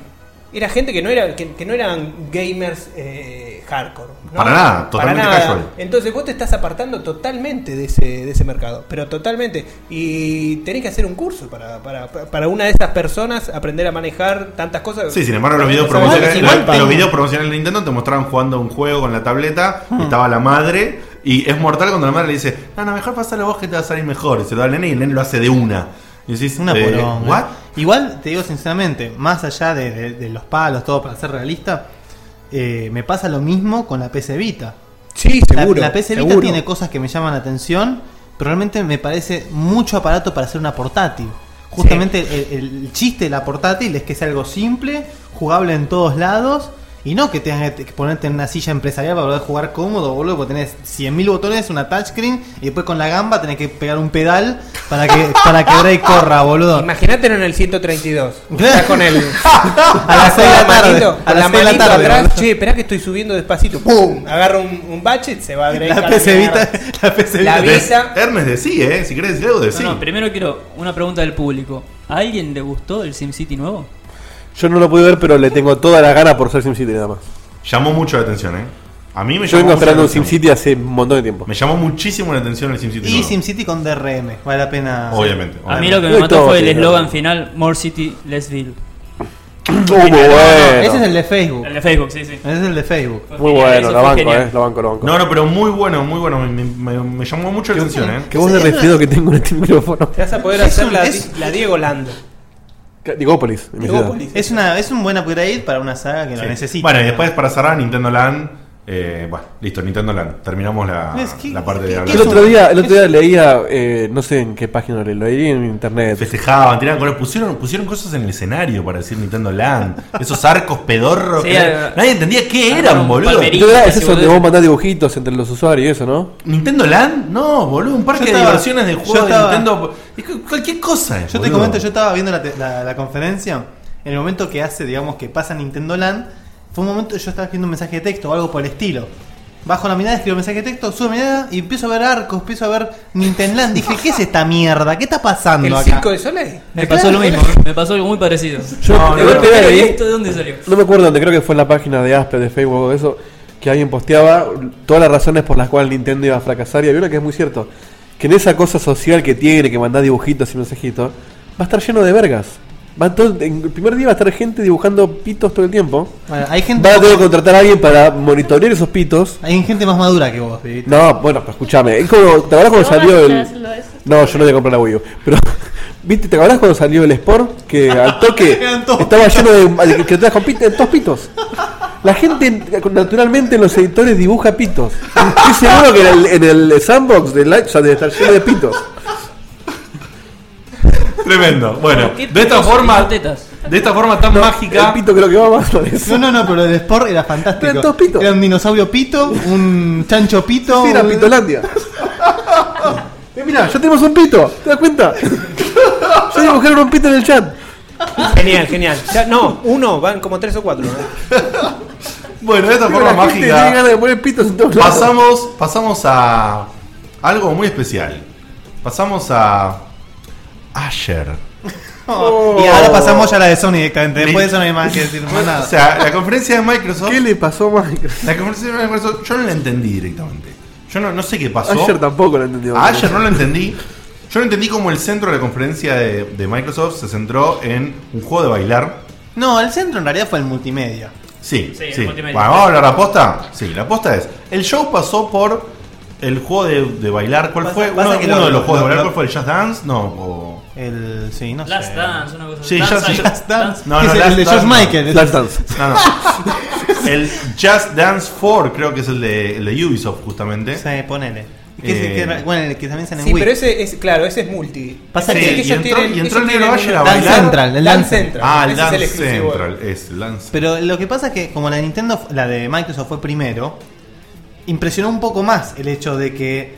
era gente que no era que, que no eran gamers eh, hardcore. ¿no? Para nada, totalmente casual. Entonces vos te estás apartando totalmente de ese, de ese mercado, pero totalmente. Y tenés que hacer un curso para, para, para una de esas personas aprender a manejar tantas cosas. Sí, sin embargo, los videos promocionales, los, videos promocionales de Nintendo te mostraban jugando un juego con la tableta, Hmm. y estaba la madre, y es mortal cuando la madre le dice, no, no, mejor pasalo vos que te va a salir mejor. Y se lo da al nene y el nene lo hace de una. Y decís, Una eh. ¿what? Igual, te digo sinceramente, más allá de, de- de los palos, todo para ser realista, eh, me pasa lo mismo con la PC Vita. Sí, La- seguro. la, PC Vita seguro. tiene cosas que me llaman la atención, pero realmente me parece mucho aparato para hacer una portátil. Justamente el, el chiste de la portátil es que sea algo simple, jugable en todos lados, y no que tengas que ponerte en una silla empresarial para poder jugar cómodo, boludo, porque tenés 100.000 botones, una touchscreen, y después con la gamba tenés que pegar un pedal para que para que break corra, boludo. Imagínatelo en el 132. Claro. Está con el. A las seis de la tarde, manito, a las la seis de la tarde, atrás. boludo. Che, esperá que estoy subiendo despacito. ¡Pum! Agarra un, un bache, se va a agregar. La PC Vita, la PC La Vita. Vita. Ernest decí, eh, si querés decir algo, decí. No, no, primero quiero una pregunta del público. ¿A alguien le gustó el SimCity nuevo? Yo no lo pude ver, pero le tengo toda la gana por ser SimCity nada más. Llamó mucho la atención, ¿eh? A mí me Yo llamó vengo mucho esperando la atención. SimCity hace un montón de tiempo. Me llamó muchísimo la atención el SimCity. Y nuevo. SimCity con DRM, vale la pena. Obviamente. A mí lo que me mató todo fue el eslogan final: More City, Less Bill. Uh, muy bueno. Ese es el de Facebook. El de Facebook, sí, sí. Ese es el de Facebook. Muy bueno, eso la fue banco, genial. eh. La banco, la banco. No, no, pero muy bueno, muy bueno. Me, me- me llamó mucho la atención, ¿eh? Que vos le refiero que tengo en este micrófono. Te vas a poder hacer la, Diego Land. Digópolis. Es, una, es un buen upgrade para una saga que lo necesita. Bueno, y después para cerrar, Nintendo Land. Eh, bueno, listo, Nintendo Land. Terminamos la, parte de hablar. El otro día, el otro día leía, eh, no sé en qué página lo leí, en internet. Festejaban, tiraban colores, pusieron, pusieron cosas en el escenario para decir Nintendo Land. Esos arcos pedorros. Sí, que nadie entendía qué eran, boludo. es eso donde vos mandás dibujitos entre los usuarios y eso, ¿no? ¿Nintendo Land? No, boludo, un parque Yo de estaba- diversiones de juegos de Nintendo. Cualquier cosa. Yo te comento, yo estaba viendo la, la- la conferencia. En el momento que hace, digamos, que pasa Nintendo Land, fue un momento yo estaba escribiendo un mensaje de texto o algo por el estilo. Bajo la mirada, escribo un mensaje de texto, subo la mirada y empiezo a ver arcos, empiezo a ver Nintendo Land. Dije, ¿qué es esta mierda? ¿Qué está pasando El acá? circo de Soleil. Me pasó lo mismo, me pasó algo muy parecido. Yo No, el no, otro no. día ¿Y leí- esto de dónde salió? no me acuerdo dónde, creo que fue en la página de Aspe, de Facebook o de eso, que alguien posteaba todas las razones por las cuales Nintendo iba a fracasar. Y había una que es muy cierto, que en esa cosa social que tiene, que manda dibujitos y mensajitos, va a estar lleno de vergas. Va todo- en el primer día va a estar gente dibujando pitos todo el tiempo. Bueno, hay gente, Va a tener que contratar a alguien para monitorear esos pitos. hay gente más madura que vos. No, bueno, pero escúchame. Es como, ¿te acuerdas cuando ¿Vos vas a salió el.? No, yo no voy a comprar la Wii U. Pero, ¿viste? ¿Te acuerdas cuando salió el Sport? Que al toque estaba lleno de. te con pit- todos pitos. La gente naturalmente en los editores dibuja pitos. Estoy seguro que en el, en el sandbox de Light ya debe estar lleno de pitos. Tremendo. Bueno, ¿Qué de esta forma. De esta forma tan El mágica. pito creo que va más por eso. No, no, no, pero el Sport era fantástico. Eran todos pitos. Era un dinosaurio pito, un chancho pito. Sí, era un- Pitolandia. Eh, mira, ya tenemos un pito. ¿Te das cuenta? Ya dibujaron un pito en el chat. Genial, genial. Ya, no, uno, van como tres o cuatro. ¿no? Bueno, de esta La forma gente tiene ganas mágica. de poner pitos en todos lados. Pasamos, pasamos a algo muy especial. Pasamos a. Asher. Oh. Y ahora pasamos ya a la de Sony directamente. Después de eso no hay más que decir más O nada. sea, la conferencia de Microsoft. ¿Qué le pasó a Microsoft? La conferencia de Microsoft, yo no la entendí directamente. Yo no, no sé qué pasó. Ayer tampoco lo entendió. A Ayer no lo entendí. Yo no entendí cómo el centro de la conferencia de, de Microsoft se centró en un juego de bailar. No, el centro en realidad fue el multimedia. Sí, Sí, sí. el multimedia. Bueno, vamos a hablar de la posta. Sí, la posta es. El show pasó por el juego de, de bailar. ¿Cuál Pasa- fue? pasa uno que uno lo- de los juegos lo- de bailar. lo- ¿Cuál fue? ¿El Just Dance? No. O... El. Sí, no Last sé. Dance, una cosa Sí, Dance, ya- Dance. No, no, es Last el de Dance George no. Michael. Flash Dance. No, no. El Just Dance 4 creo que es el de, el de Ubisoft justamente. Sí, ponele. Que es- Eh, que- bueno, el que también sale en Sí, Wii. pero ese es, claro, ese es multi. Pasa Sí, que- y ellos entró, tienen- y entró el negro tienen a Dance bailar. Central, el Dance Central. Ah, el ese es el Dance exclusivo. Central. Es el Dance Pero lo que pasa es que como la Nintendo, la de Microsoft fue primero, impresionó un poco más el hecho de que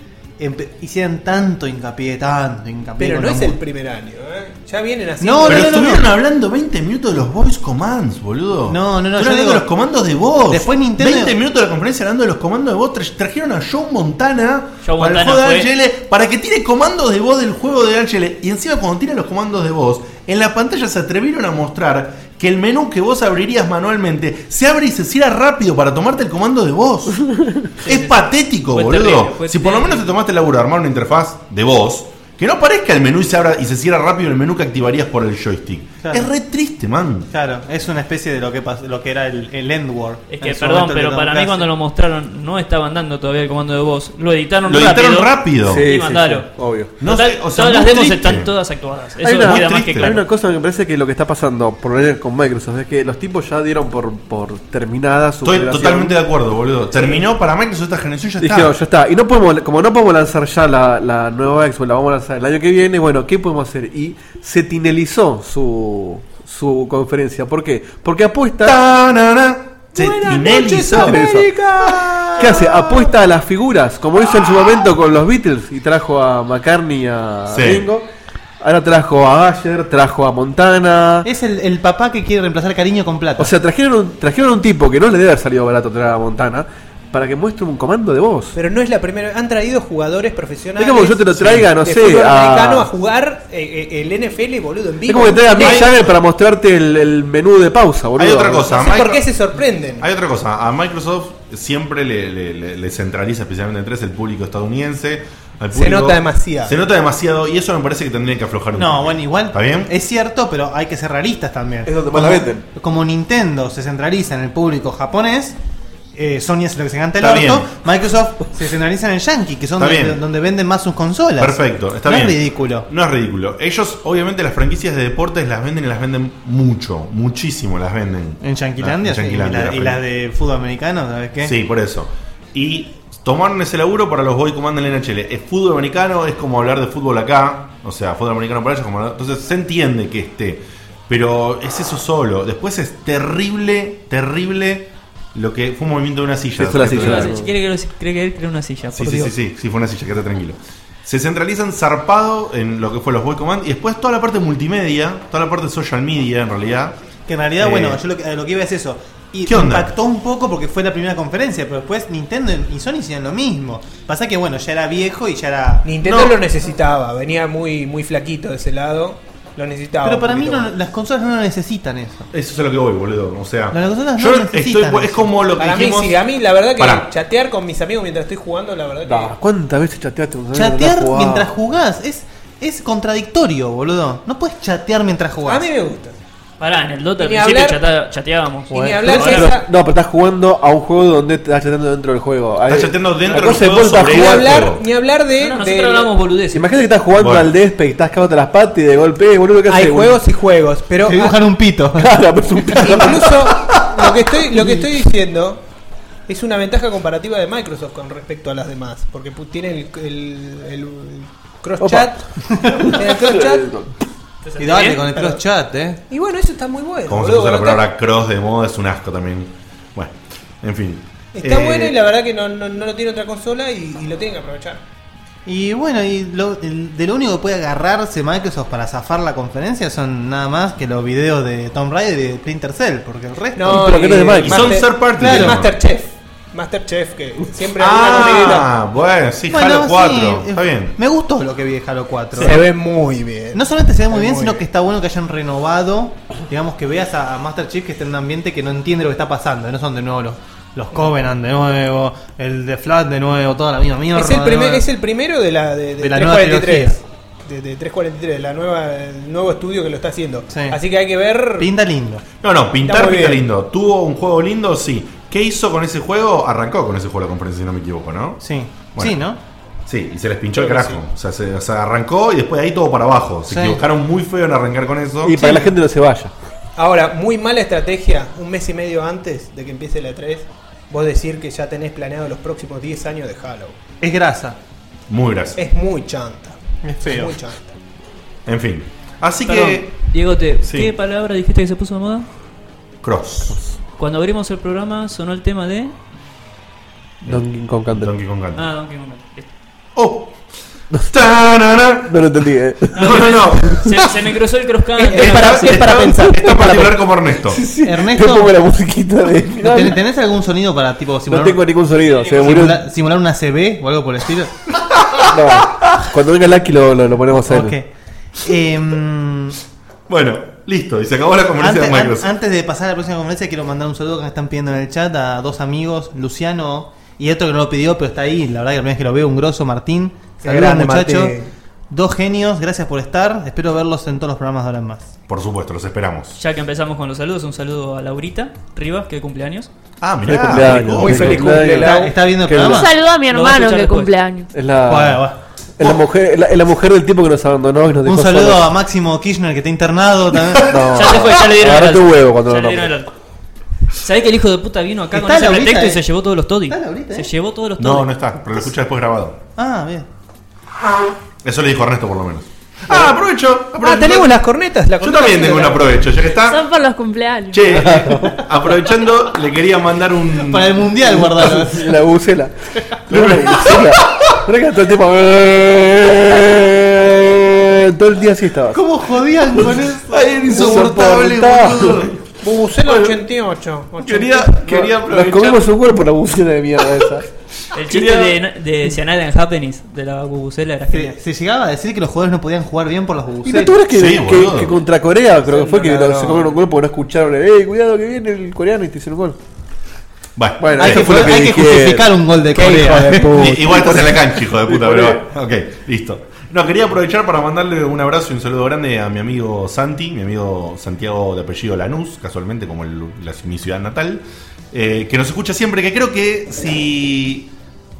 hicieran tanto hincapié, tanto hincapié. Pero no es el primer año, ¿eh? Ya vienen así. No, Pero no, no, estuvieron no. hablando 20 minutos de los voice commands, boludo. No, no, no, yo hablando digo- de los comandos de voz. Después Nintendo- 20 minutos de la conferencia hablando de los comandos de voz. Tra- Trajeron a Joe Montana Joe para Montana el juego de HL para que tire comandos de voz del juego de HL. Y encima, cuando tira los comandos de voz, en la pantalla se atrevieron a mostrar que el menú que vos abrirías manualmente se abre y se cierra rápido para tomarte el comando de voz. es patético, Fue boludo. terrible, si por lo menos te tomaste el laburo de armar una interfaz de voz. Que no aparezca el menú y se abra y se cierra rápido el menú que activarías por el joystick. Claro. Es re triste, man. Claro, es una especie de lo que pasó, lo que era el, el Endward. Es que, En su perdón, momento pero para mí cuando lo mostraron no estaban dando todavía el comando de voz. Lo editaron Lo rápido. editaron rápido. Sí, Y sí, mandalo. sí, obvio. No Total, sé, o sea, todas las demos triste. están todas actuadas. Eso Hay una- queda más que claro. Hay una cosa que me parece que lo que está pasando por lo menos con Microsoft es que los tipos ya dieron por, por terminada su Estoy generación. totalmente de acuerdo, boludo. Terminó para Microsoft esta generación, ya Dijeron, está. ya está. Y no podemos, como no podemos lanzar ya la, la nueva Xbox, la vamos a lanzar el año que viene, bueno, ¿qué podemos hacer? Y se tinelizó su, su conferencia. ¿Por qué? Porque apuesta. Ta-na-na. Se noches, ¿Qué hace? Apuesta a las figuras, como hizo en su momento con los Beatles y trajo a McCartney a Sí. Ringo. Ahora trajo a Asher, trajo a Montana. Es el, el papá que quiere reemplazar cariño con plata. O sea, trajeron un, trajeron un tipo que no le debe haber salido barato traer a Montana. Para que muestre un comando de voz. Pero no es la primera. Han traído jugadores profesionales. Es como que yo te lo traiga, no de sé, a- a jugar eh, eh, el NFL, boludo, en vivo. Es como que traiga a Mick Jagger para mostrarte el, el menú de pausa, boludo. Hay otra cosa. No sé por qué se sorprenden. Hay otra cosa, a Microsoft siempre le, le- le- le centraliza, especialmente en tres, el público estadounidense. Se nota demasiado. Se nota demasiado y eso me parece que tendrían que aflojar un No, poco. bueno, igual. ¿Está bien? Es cierto, pero hay que ser realistas también. Es donde más la venden. como Nintendo se centraliza en el público japonés, eh, Sony es lo que se canta el Está orto, bien. Microsoft se centraliza en el Yankee, que son donde, donde venden más sus consolas. Perfecto, está no bien. es ridículo. No es ridículo. Ellos, obviamente, las franquicias de deportes las venden y las venden mucho, muchísimo las venden. En Yanquilandia, Ah, sí, en Yanquilandia, y, la- las y las franquicias. de fútbol americano, ¿sabes qué? Sí, por eso. Y tomaron ese laburo para los Boy Command la NHL. Es fútbol americano, es como hablar de fútbol acá. O sea, fútbol americano para ellos. Como hablar- Entonces se entiende que esté. Pero es eso solo. Después es terrible, terrible lo que fue un movimiento de una silla. Fue la silla, claro. que- Quiere que, lo- cree que él una silla. Sí, por sí, Dios. sí, sí, sí, fue una silla, quédate tranquilo. Se centralizan zarpado en lo que fue los Boy Command y después toda la parte multimedia, toda la parte social media en realidad. Que en realidad, Eh, bueno, yo lo que, lo que iba es eso. Y ¿Qué onda? impactó un poco porque fue la primera conferencia, pero después Nintendo y Sony hicieron lo mismo. Pasa que, bueno, ya era viejo y ya era. Nintendo No. lo necesitaba, venía muy, muy flaquito de ese lado. Lo necesitaba. Pero para mí no- las consolas no necesitan eso. Eso es a lo que voy, boludo. O sea, Las consolas yo no necesitan estoy, es como lo que Para mí sí, a mí la verdad que chatear con mis amigos mientras estoy jugando, la verdad que. No, ¿Cuántas veces chateaste? con Chatear mientras jugás es, es contradictorio, boludo. No puedes chatear mientras jugás. A mí me gusta. Pará, en el Dota al principio hablar- chata- chateábamos. ni hablar que esa- no, pero estás jugando a un juego donde te estás chateando dentro del juego. Estás chateando dentro del juego sobre Ni el hablar, juego. ni hablar de. No, no, de- nosotros hablamos boludeces. Imagínate que estás jugando Bueno. al Despe y estás cagándote las patas y de golpe, boludo, ¿qué Hay juegos y juegos, pero. Te dibujan un pito. Claro, pero es un pito. Incluso lo que estoy lo que estoy diciendo es una ventaja comparativa de Microsoft con respecto a las demás, porque tiene el, el, el cross Opa. chat, tiene el cross chat Y dale ¿Bien? con el cross chat, eh. y bueno eso está muy bueno. Como se boludo, usa la está- palabra cross de moda es un asco también. Bueno, en fin. Está Eh, bueno y la verdad que no, no, no lo tiene otra consola y, y lo tienen que aprovechar. Y bueno, y lo- el- de lo único que puede agarrarse Microsoft para zafar la conferencia son nada más que los videos de Tomb Raider y de Splinter Cell, porque el resto. No, pero que no es de y- Microsoft. Y son party, Claro, digamos. Masterchef. Masterchef que siempre hay una comidita. Ah, bueno, sí, Bueno, Halo sí, 4. eh, Está bien. Me gustó lo que vi de Halo 4. Se ve muy bien. No solamente se ve muy bien, muy sino bien. que está bueno que hayan renovado, digamos que veas a, a Master Chief que está en un ambiente que no entiende lo que está pasando, no son de nuevo los, los Covenant de nuevo, el de Flat de nuevo, toda la misma mierda. Es el, de primer, nuevo. es el primero de la de, de De la nueva 343. De, de 343, la nueva, el nuevo estudio que lo está haciendo. Sí. Así que hay que ver. Pinta lindo. No, no, pintar pinta bien. lindo. ¿Tuvo un juego lindo? Sí. ¿Qué hizo con ese juego? Arrancó con ese juego la conferencia, si no me equivoco, ¿no? Sí, Bueno. sí, ¿no? Sí, y se les pinchó el Creo carajo. O sea, se, o sea, arrancó y después de ahí todo para abajo. Se Sí. equivocaron muy feo en arrancar con eso. Y para que la gente no se vaya. Ahora, muy mala estrategia, un mes y medio antes de que empiece la 3, vos decir que ya tenés planeado los próximos 10 años de Halo. Es grasa. Muy gracias. Es muy chanta. Es feo. En fin. Así Perdón, que. Diego, te- Sí. ¿qué palabra dijiste que se puso de moda? Cross. Cuando abrimos el programa sonó el tema de. Donkey Kong Country. Donkey Kong Country. Ah, Donkey Kong. ¡Oh! ¡Tarara! No lo entendí, eh. No, no, no. Se, se me cruzó el cross country. Es para- es para pensar. Es tan particular como Ernesto. Ernesto, pongo la musiquita de. ¿ten- ¿tenés algún sonido para tipo No simular, tengo ningún sonido. Se simula- simular una CB o algo por el estilo? No. Cuando venga Lucky lo, lo, lo ponemos a él. Ok. Em, Bueno, listo. Y se acabó la conferencia Antes, de an- Microsoft. antes de pasar a la próxima conferencia, quiero mandar un saludo que me están pidiendo en el chat a dos amigos, Luciano y otro que no lo pidió, pero está ahí. La verdad que la primera vez que lo veo, un grosso, Martín. Saludos, grande, muchachos. Martín. Dos genios, gracias por estar. Espero verlos en todos los programas de ahora en más. Por supuesto, los esperamos. Ya que empezamos con los saludos, un saludo a Laurita Rivas, que cumpleaños. Ah, Feliz mirá. cumpleaños. Muy feliz cumple, cumpleaños. Lau. ¿Está viendo el programa? Un saludo a mi Lo vas a hermano escuchar que después. cumpleaños. Es la, Bueno, va. es la mujer, es la, es la mujer del tipo que nos abandonó y nos dejó Un saludo solos. a Máximo Kirchner que está internado también. No. Ya se fue, ya le dieron Agarrate el alta. huevo cuando Ya lo le dieron el nombres. alta. ¿Sabés que el hijo de puta vino acá con Está ese Laurita, pretexto y eh. se llevó todos los toddy? Está Laurita, Se eh. llevó todos los toddy. No, no está, pero lo escucha después grabado. Ah, bien. Eso le dijo Ernesto por lo menos. Ah, aprovecho. Ah, tenemos las cornetas. La Yo corneta también tengo un aprovecho, ya que está. Son por los cumpleaños. Che, aprovechando, le quería mandar un. Para el mundial, guardalo. La bucela. La bucela. Todo el tiempo. Todo el día así estaba. ¿Cómo jodían con eso? Ay, era insoportable, Insoportable. boludo. Bubucela Bueno, 88. Quería, quería Nos aprovechar. comimos un cuerpo la bucina de mierda esa. El chiste Quería- de, de Cyanide and Happenings de la bubucela era genial. Se, se llegaba a decir que los jugadores no podían jugar bien por los ¿Y no tú crees que, Sí, que- boludo. que contra Corea, creo que fue que No, no, se comieron un gol porque no escucharon, eh, cuidado que viene el coreano y te hicieron gol? Bueno, Bueno, hay eso que, fue lo que hay que dijeron. justificar un gol de Qué hijo Corea. de puta. I- Igual estás en la cancha, hijo de puta, pero bueno. Ok, listo. No, quería aprovechar para mandarle un abrazo y un saludo grande a mi amigo Santi, mi amigo Santiago de apellido Lanús, casualmente como el- la- mi ciudad natal, eh, que nos escucha siempre, que creo que si,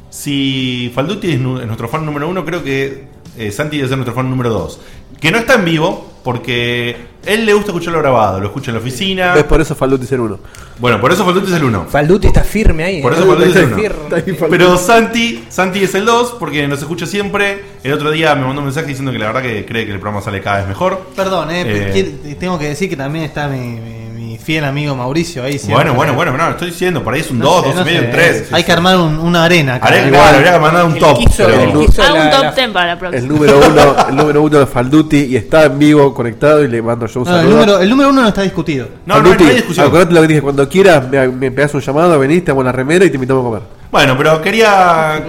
si Falduti es, nu- es nuestro fan número uno, creo que eh, Santi debe ser nuestro fan número dos. Que no está en vivo, porque él le gusta escucharlo grabado, lo escucha en la oficina. ¿Ves? Por eso Falduti es el uno. Bueno, por eso Falduti es el uno. Falduti está firme ahí. Por eh. eso Falduti es el Está uno. Pero Santi, Santi es el 2 porque nos escucha siempre. El otro día me mandó un mensaje diciendo que la verdad que cree que el programa sale cada vez mejor. Perdón, eh, Eh. quiero- tengo que decir que también está mi, mi- mi fiel amigo Mauricio ahí. Bueno, bueno, bueno, no, estoy diciendo, por ahí es un No 2, sé, 2 no y medio, sé, un 3. eh, Hay que armar un- una arena. acá. Claro, habría que mandar un El top. quiso- pero- el quiso Hago la- un top la- 10 para la próxima. El número uno, el número uno de Falduti y está en vivo conectado y le mando yo un No, el, saludo. número, el número uno no está discutido. No, no, Falduti, no hay discusión. Acordate lo que dije, cuando quieras me, me pegas un llamado, venís, te hago la remera y te invitamos a comer. Bueno, pero quería.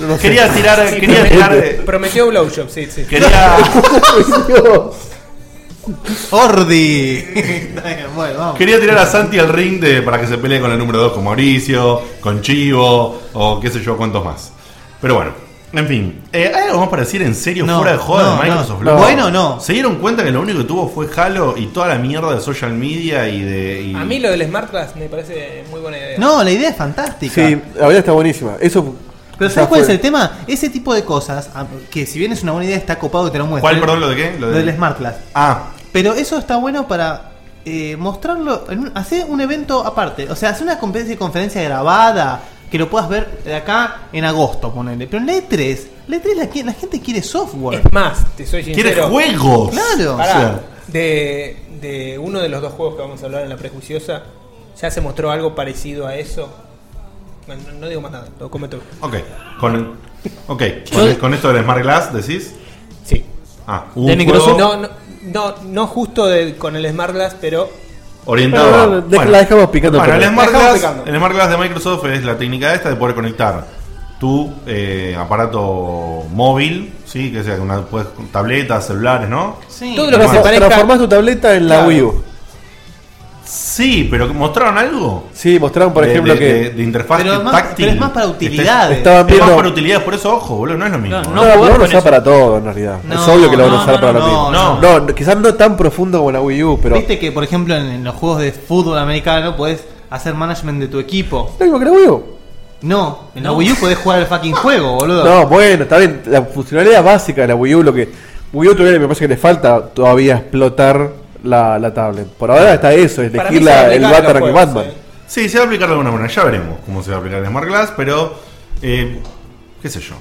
No sé. quería tirar. Sí, quería prometió- tirar. eh, Prometió blowjob, sí, sí. Quería. ¡Ordi! Bueno, vamos. Quería tirar a Santi al ring de, para que se pelee con el número 2 con Mauricio, con Chivo o qué sé yo cuántos más. Pero bueno, en fin. Eh, ¿Hay algo más para decir en serio No, fuera de joda no, de Microsoft? no. Bueno, no. ¿Se dieron cuenta que lo único que tuvo fue Halo y toda la mierda de social media y de... y- A mí lo del Smart Glass me parece muy buena idea. No, la idea es fantástica. Sí, la verdad está buenísima. Eso. Pero ¿sabes cuál es el tema? Ese tipo de cosas, ah, que si bien es una buena idea, está copado que te lo muestre. ¿Cuál, perdón, lo de qué? Lo Lo de- del Smart Class. Ah, Pero eso está bueno para eh, mostrarlo, en un- hacer un evento aparte. O sea, hacer una conferencia, conferencia grabada, que lo puedas ver de acá en agosto, ponele. Pero en la E3, la E3 la, qui- la gente quiere software. Es más, te soy sincero. ¿quieres juegos? Claro. Pará, O sea, de, de uno de los dos juegos que vamos a hablar en la prejuiciosa, ya se mostró algo parecido a eso. Bueno, no, digo más nada, lo comento. ok. Con, ok, con, con esto del Smart Glass, decís. Sí. Ah, un De Microsoft. juego No, no, no, no justo de- con el Smart Glass, pero orientado No, a... no, deja- la dejamos picando Bueno, el. Smart, Glass, picando. el Smart Glass de Microsoft es la técnica esta de poder conectar tu eh, aparato móvil, ¿sí? que sea una puedes, tabletas, celulares, ¿no? Sí. Todo lo que se parezca- Transformás tu tableta en la Claro. Wii U. Sí, pero ¿mostraron algo? Sí, mostraron, por de, ejemplo, de- que. de, de interfaz Pero es más- táctil. pero es más para utilidades. Estaban Es más viendo. para utilidades, por eso, ojo, boludo, no es lo mismo. No, No, no lo jugás van a con usar eso. para todo, en realidad. No, es obvio que lo van a no, usar no, para no, lo mismo. no. No, quizás no tan profundo como la Wii U, pero. Viste que, por ejemplo, en, en los juegos de fútbol americano puedes hacer management de tu equipo. Lo mismo que la Wii U. No, en la No. Wii U podés jugar el fucking juego, boludo. No, bueno, está bien. La funcionalidad básica de la Wii U, lo que. Wii U todavía me parece que le falta todavía explotar la, la tablet. Por ahora está eso, elegir a la, el a Batarang y juegos, Batman. eh. Sí, se va a aplicar de alguna manera, ya veremos cómo se va a aplicar el Smart Glass, pero eh, qué sé yo,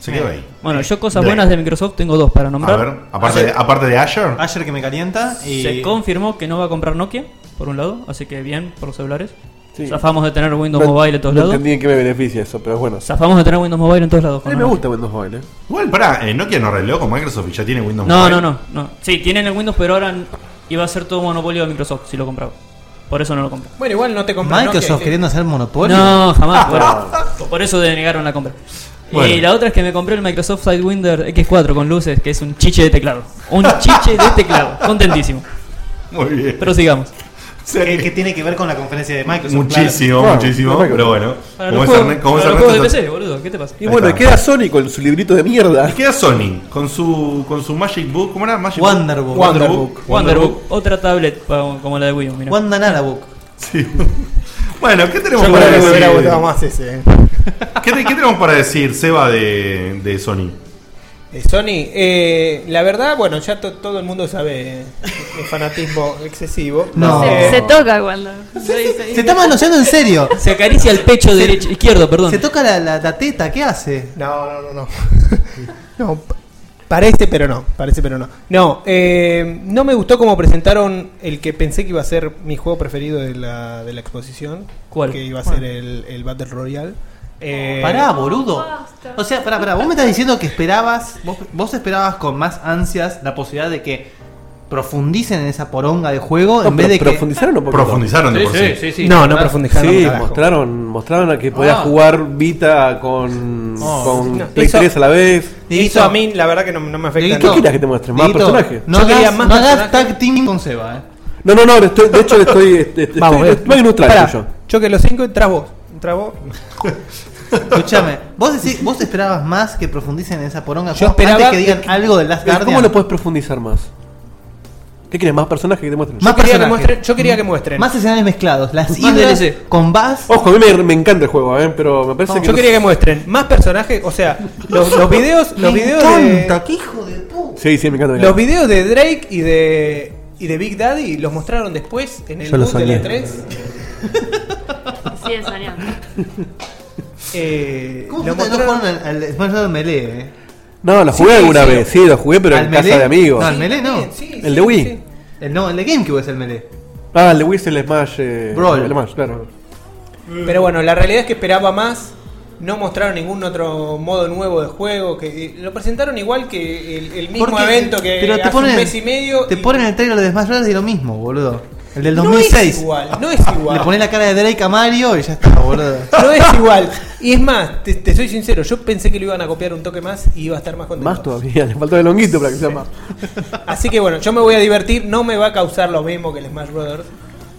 se quedó ahí. Bueno, yo cosas buenas de Microsoft tengo dos para A nombrar. ver, aparte de, aparte de Azure, Ayer que me calienta y. Se confirmó que no va a comprar Nokia, por un lado, así que bien por los celulares. Sí. Zafamos de tener Windows No- Mobile en todos no lados. entendí en qué me beneficia eso, pero bueno. Zafamos de tener Windows Mobile en todos lados. A mí me Nokia. gusta Windows Mobile, ¿eh? igual pará, eh, Nokia no arregló con Microsoft y ya tiene Windows No, Mobile. no, no, no. Sí, tienen el Windows, pero ahora iba a ser todo monopolio de Microsoft si lo compraba. Por eso no lo compré. Bueno, igual no te compras Microsoft Nokia, queriendo hacer monopolio. No, jamás. Por, por eso denegaron la compra. Bueno. Y la otra es que me compré el Microsoft Sidewinder X4 con luces, que es un chiche de teclado. Un chiche de teclado. Contentísimo. Muy bien. Pero sigamos. Que, que tiene que ver con la conferencia de Microsoft. muchísimo, Claro. muchísimo, Bueno, pero bueno. Para como los es como de PC, boludo. ¿Qué te pasa? Y Ahí bueno, está. queda Sony con su librito de mierda. Y queda Sony con su con su Magic Book, ¿cómo era? Magic Wonderbook. Book. Wonderbook. Wonderbook, otra tablet como la de Wii U. Mira. Wanda Narabook. Sí. Bueno, ¿qué tenemos Yo para que decir? más ese. eh. ¿Qué, te- qué tenemos para decir, Seba, de, de Sony? Eh, Sony, eh, la verdad, bueno, ya to- todo el mundo sabe eh, el fanatismo excesivo. No. Se, Eh, se toca cuando lo dice. Se está manoseando en serio. Se acaricia el pecho derecho, izquierdo, perdón. Se toca la, la, la teta, ¿qué hace? No, no, no, no. no, pa- parece, pero no. Parece, pero no. No, eh, no me gustó cómo presentaron el que pensé que iba a ser mi juego preferido de la, de la exposición. ¿Cuál? Que iba a ser el, el Battle Royale. Eh, Pará, boludo. basta. O sea, pará, pará. Vos me estás diciendo que esperabas, vos, vos esperabas con más ansias la posibilidad de que profundicen en esa poronga de juego No, en vez de que. profundizaron un poquito. Profundizaron de Sí, por sí, sí. sí, sí. no, no profundizaron. Sí, mostraron, mostraron a que podías Ah. jugar Vita con, Oh, con no, Play eso- 3 a la vez. Eso a mí, la verdad, que no, no me afecta. ¿Qué querías que te muestre? ¿Más personajes? No Yo hagas, quería más no hagas personajes. tag team con Seba, eh. No, no, no, estoy- de hecho le estoy. este, este, Vamos, estoy, estoy neutral Pará, yo. choque los cinco, entras vos. Entras vos. Escúchame, ¿vos, decís, ¿vos esperabas más que profundicen en esa poronga? Yo esperaba antes que digan que- algo del Last Guardian? ¿Cómo lo puedes profundizar más? ¿Qué quieres? ¿Más personajes que te muestren? Más Yo quería, que personajes. muestren, yo quería que muestren. Más escenarios mezclados, las DLC. con Bass. Ojo, a mí me, me encanta el juego, ¿eh? pero me parece No, que. Yo quería que muestren más personajes, o sea, los, los videos, los Me videos encanta, de qué hijo de puta. Sí, sí, me encanta. me los videos de Drake y de y de Big Daddy los mostraron después en el boot de la soñé. 3. Sigue soñando. Eh, ¿Cómo lo no al, al Smash Bros. Melee, eh? No, lo Sí, jugué alguna sí. vez, sí, lo jugué, pero ¿Al en casa Melee? de amigos. No, al Melee no. Sí, sí, ¿El de Wii? sí. El, no, el de GameCube es el Melee. Ah, el de Wii es el Smash. Eh, Brawl. El Smash, claro. Pero bueno, la realidad es que esperaba más. No mostraron ningún otro modo nuevo de juego. Que eh, lo presentaron igual que el, el mismo Porque- evento que pero te hace ponen, un mes y medio. Te y- ponen el trailer de Smash Bros. y lo mismo, boludo. El del No 2006. es igual, no es igual. Le pones la cara de Drake a Mario y ya está, boludo. No es igual. Y es más, te, te soy sincero, yo pensé que lo iban a copiar un toque más y iba a estar más contento. Más todavía, le falta el longuito para que sea más. Así que bueno, yo me voy a divertir, no me va a causar lo mismo que el Smash Brothers,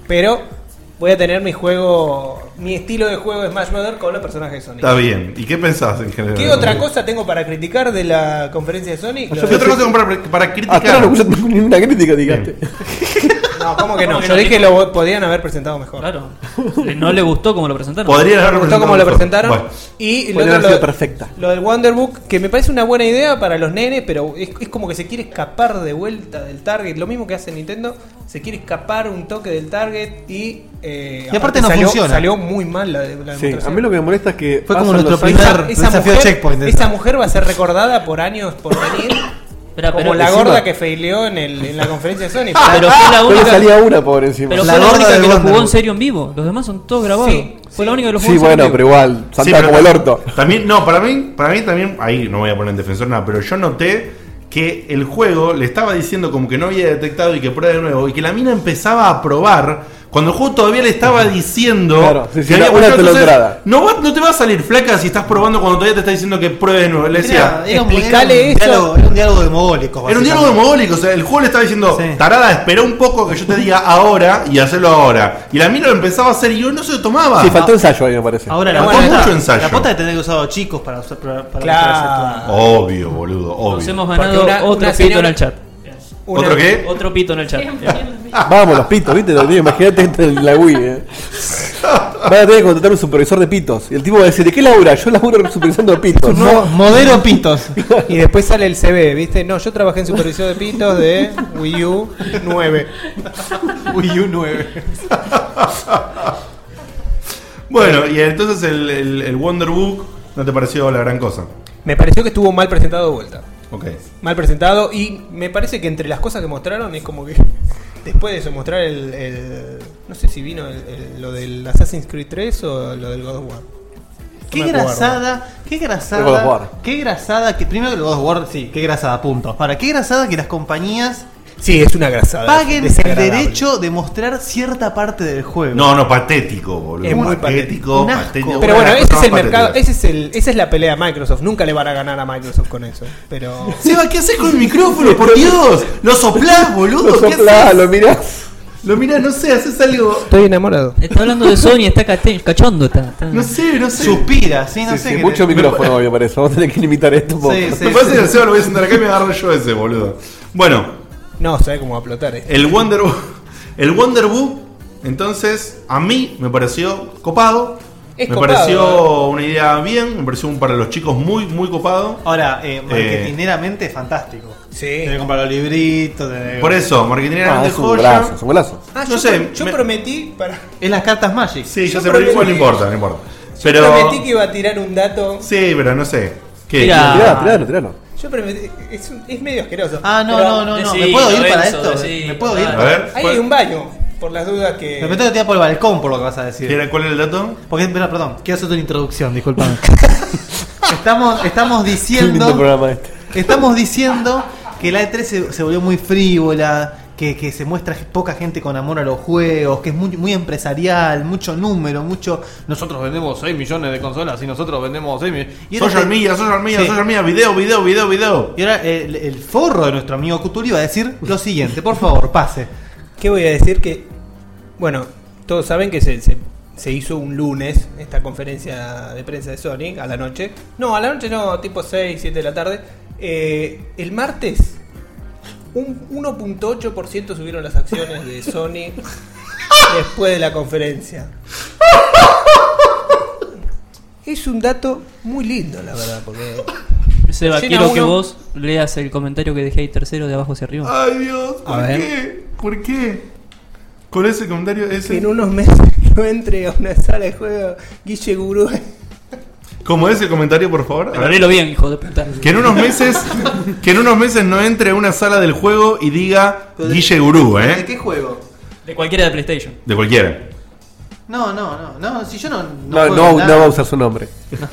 pero voy a tener mi juego, mi estilo de juego de Smash Brothers con los personajes de Sonic. Está bien. ¿Y qué pensás en general? ¿Qué otra cosa tengo para criticar de la conferencia de Sonic? ¿Qué otra cosa tengo para, criticar? ahora no escuché ninguna crítica, digaste. No, ¿cómo que no? ¿Cómo que Yo no? dije que lo podían haber presentado mejor. Claro. Le- No le gustó como lo presentaron. Podrían haberlo gustó cómo lo mejor. presentaron. Bueno. Y lo, Podría otro, haber lo, perfecta. lo del Wonderbook, que me parece una buena idea para los nenes, pero es, es como que se quiere escapar de vuelta del target. Lo mismo que hace Nintendo, se quiere escapar un toque del target y. eh, Y aparte no salió, funciona. salió muy mal la, la Sí, a mí lo que me molesta es que. Fue como nuestro primer- esa, desafío mujer, checkpoint esa mujer va a ser recordada por años por venir. Espera, como pero- la encima- gorda que faileó en, el, en la conferencia de Sony. Pero fue la Solo única. salía una por encima. Pero La fue la gorda única del que lo jugó en serio en vivo. Los demás son todos grabados. Sí, fue sí. la única que lo jugó Sí, en serio bueno, en vivo. pero igual, Sí, saltaba pero como el orto. También, no, para mí, para mí también, ahí no voy a poner en defensor nada, pero yo noté que el juego le estaba diciendo como que no había detectado y que prueba de nuevo, y que la mina empezaba a probar cuando el juego todavía le estaba diciendo Claro, sí, sí, que había una entonces, no, va- no te va a salir flaca si estás probando cuando todavía te está diciendo que pruebe de nuevo. Le decía, Era, era un- explicale era un eso. diálogo- Era un diálogo de mogólicos. era un diálogo mogólico, o sea, el juego le estaba diciendo, Sí. tarada, espera un poco que yo te diga ahora y hacerlo ahora. Y la mina lo empezaba a hacer y yo no se lo tomaba. Sí, faltó ensayo ahí, me parece. Ahora la Faltó pota, mucho ensayo. la pota de tener que usar chicos para usar para, para Claro. Obvio, boludo, obvio. Nos hemos ganado una- otro una en el chat. Una- ¿Otro qué? Otro pito en el chat. Vamos, los pitos, ¿viste? Imagínate en la Wii, eh. Van a tener que contratar un supervisor de pitos. Y el tipo va a decir, ¿de qué labura? Yo laburo supervisando pitos. Mo- modelo pitos. Y después sale el CV, ¿viste? No, yo trabajé en supervisión de pitos de Wii U 9. Wii U 9. Bueno, y entonces el, el, el Wonder Book no te pareció la gran cosa. Me pareció que estuvo mal presentado de vuelta. Ok. Mal presentado y me parece que entre las cosas que mostraron es como que después de eso mostrar el, el- no sé si vino el- el- lo del Assassin's Creed 3 o lo del God of War. Qué grasada, qué God of grasada, qué grasada que primero que el God of War, sí, qué grasada, punto. Ahora, qué grasada que las compañías Sí, es una grasada. paguen el derecho de mostrar cierta parte del juego. No, no, patético, boludo. Es muy patético. Un asco. patético. Pero bueno, ese es el mercado, ese es el, esa es la pelea de Microsoft. Nunca le van a ganar a Microsoft con eso. Pero Seba, ¿qué haces con el micrófono? Por Dios. Lo soplás, boludo. Lo ¿Qué soplás, haces? lo mirás. Lo mirás, no sé, haces algo. estoy enamorado. Está hablando de Sony, está cachondo. Está, está- No sé, no sé. Suspira, sí, no Sí, sé. sí, mucho micrófono hoy, me parece. Vamos a tener que limitar esto un poco. Sí, sí. Me parece que el Seba lo voy a sentar acá y me agarro yo ese, boludo. Bueno, No, sabe cómo va a explotar esto. el Wonder El Wonder Book, entonces, a mí me pareció copado. Es me copado, pareció una idea bien. Me pareció un para los chicos muy, muy copado. Ahora, eh, marketineramente fantástico. Sí. Tenés que comprar los libritos. tenés Por eso, marketing era Ah, de es un joya. golazo, es un golazo. Ah, No yo, sé, pro- yo me- prometí para Es las cartas Magic. Sí, Yo yo sé, pero igual no prometí- importa, no importa. yo Pero. prometí que iba a tirar un dato. Sí, pero no sé. ¿Qué? Mira. Tiralo, tiralo, tiralo. Yo prometí, es, un- es medio asqueroso. Ah, no, Pero no, no, no. Decí, ¿Me puedo ir para Lorenzo, esto? decí, ¿Me puedo ir? A ver, Ahí ¿cuál- hay un baño, por las dudas que. Me tengo que tirar por el balcón por lo que vas a decir. ¿Qué- ¿Cuál era el dato? Porque, espera, perdón, quiero hacer una introducción, disculpame. estamos, estamos Qué lindo diciendo. programa este. Estamos diciendo que la E3 se, se volvió muy frívola, que, que se muestra poca gente con amor a los juegos, que es muy, muy empresarial, mucho número, mucho. Nosotros vendemos 6 millones de consolas y nosotros vendemos 6 millones. Y Social te- media, social media, Sí. social media, video, video, video, video. Y ahora el, el forro de nuestro amigo Cutuli va a decir lo siguiente, por favor, pase. ¿Qué voy a decir? Que, bueno, todos saben que se, se, se hizo un lunes esta conferencia de prensa de Sony a la noche. No, a la noche no, tipo 6, 7 de la tarde. Eh, el martes, un 1.8% subieron las acciones de Sony después de la conferencia. Es un dato muy lindo, la verdad, porque Seba, quiero que vos leas el comentario que dejé ahí tercero de abajo hacia arriba. Ay Dios, A ¿por ver. qué? ¿Por qué? Con ese comentario, que ese. en unos meses no entre a una sala de juego Guille Gurú. ¿Cómo es el comentario, por favor? Pero léelo bien, hijo de puta. Que en unos meses, que en unos meses no entre a una sala del juego y diga Guille Gurú, ¿De ¿eh? qué juego? De cualquiera de PlayStation. De cualquiera. No, no, no, no, si yo no. No, juego no, va a usar su nombre.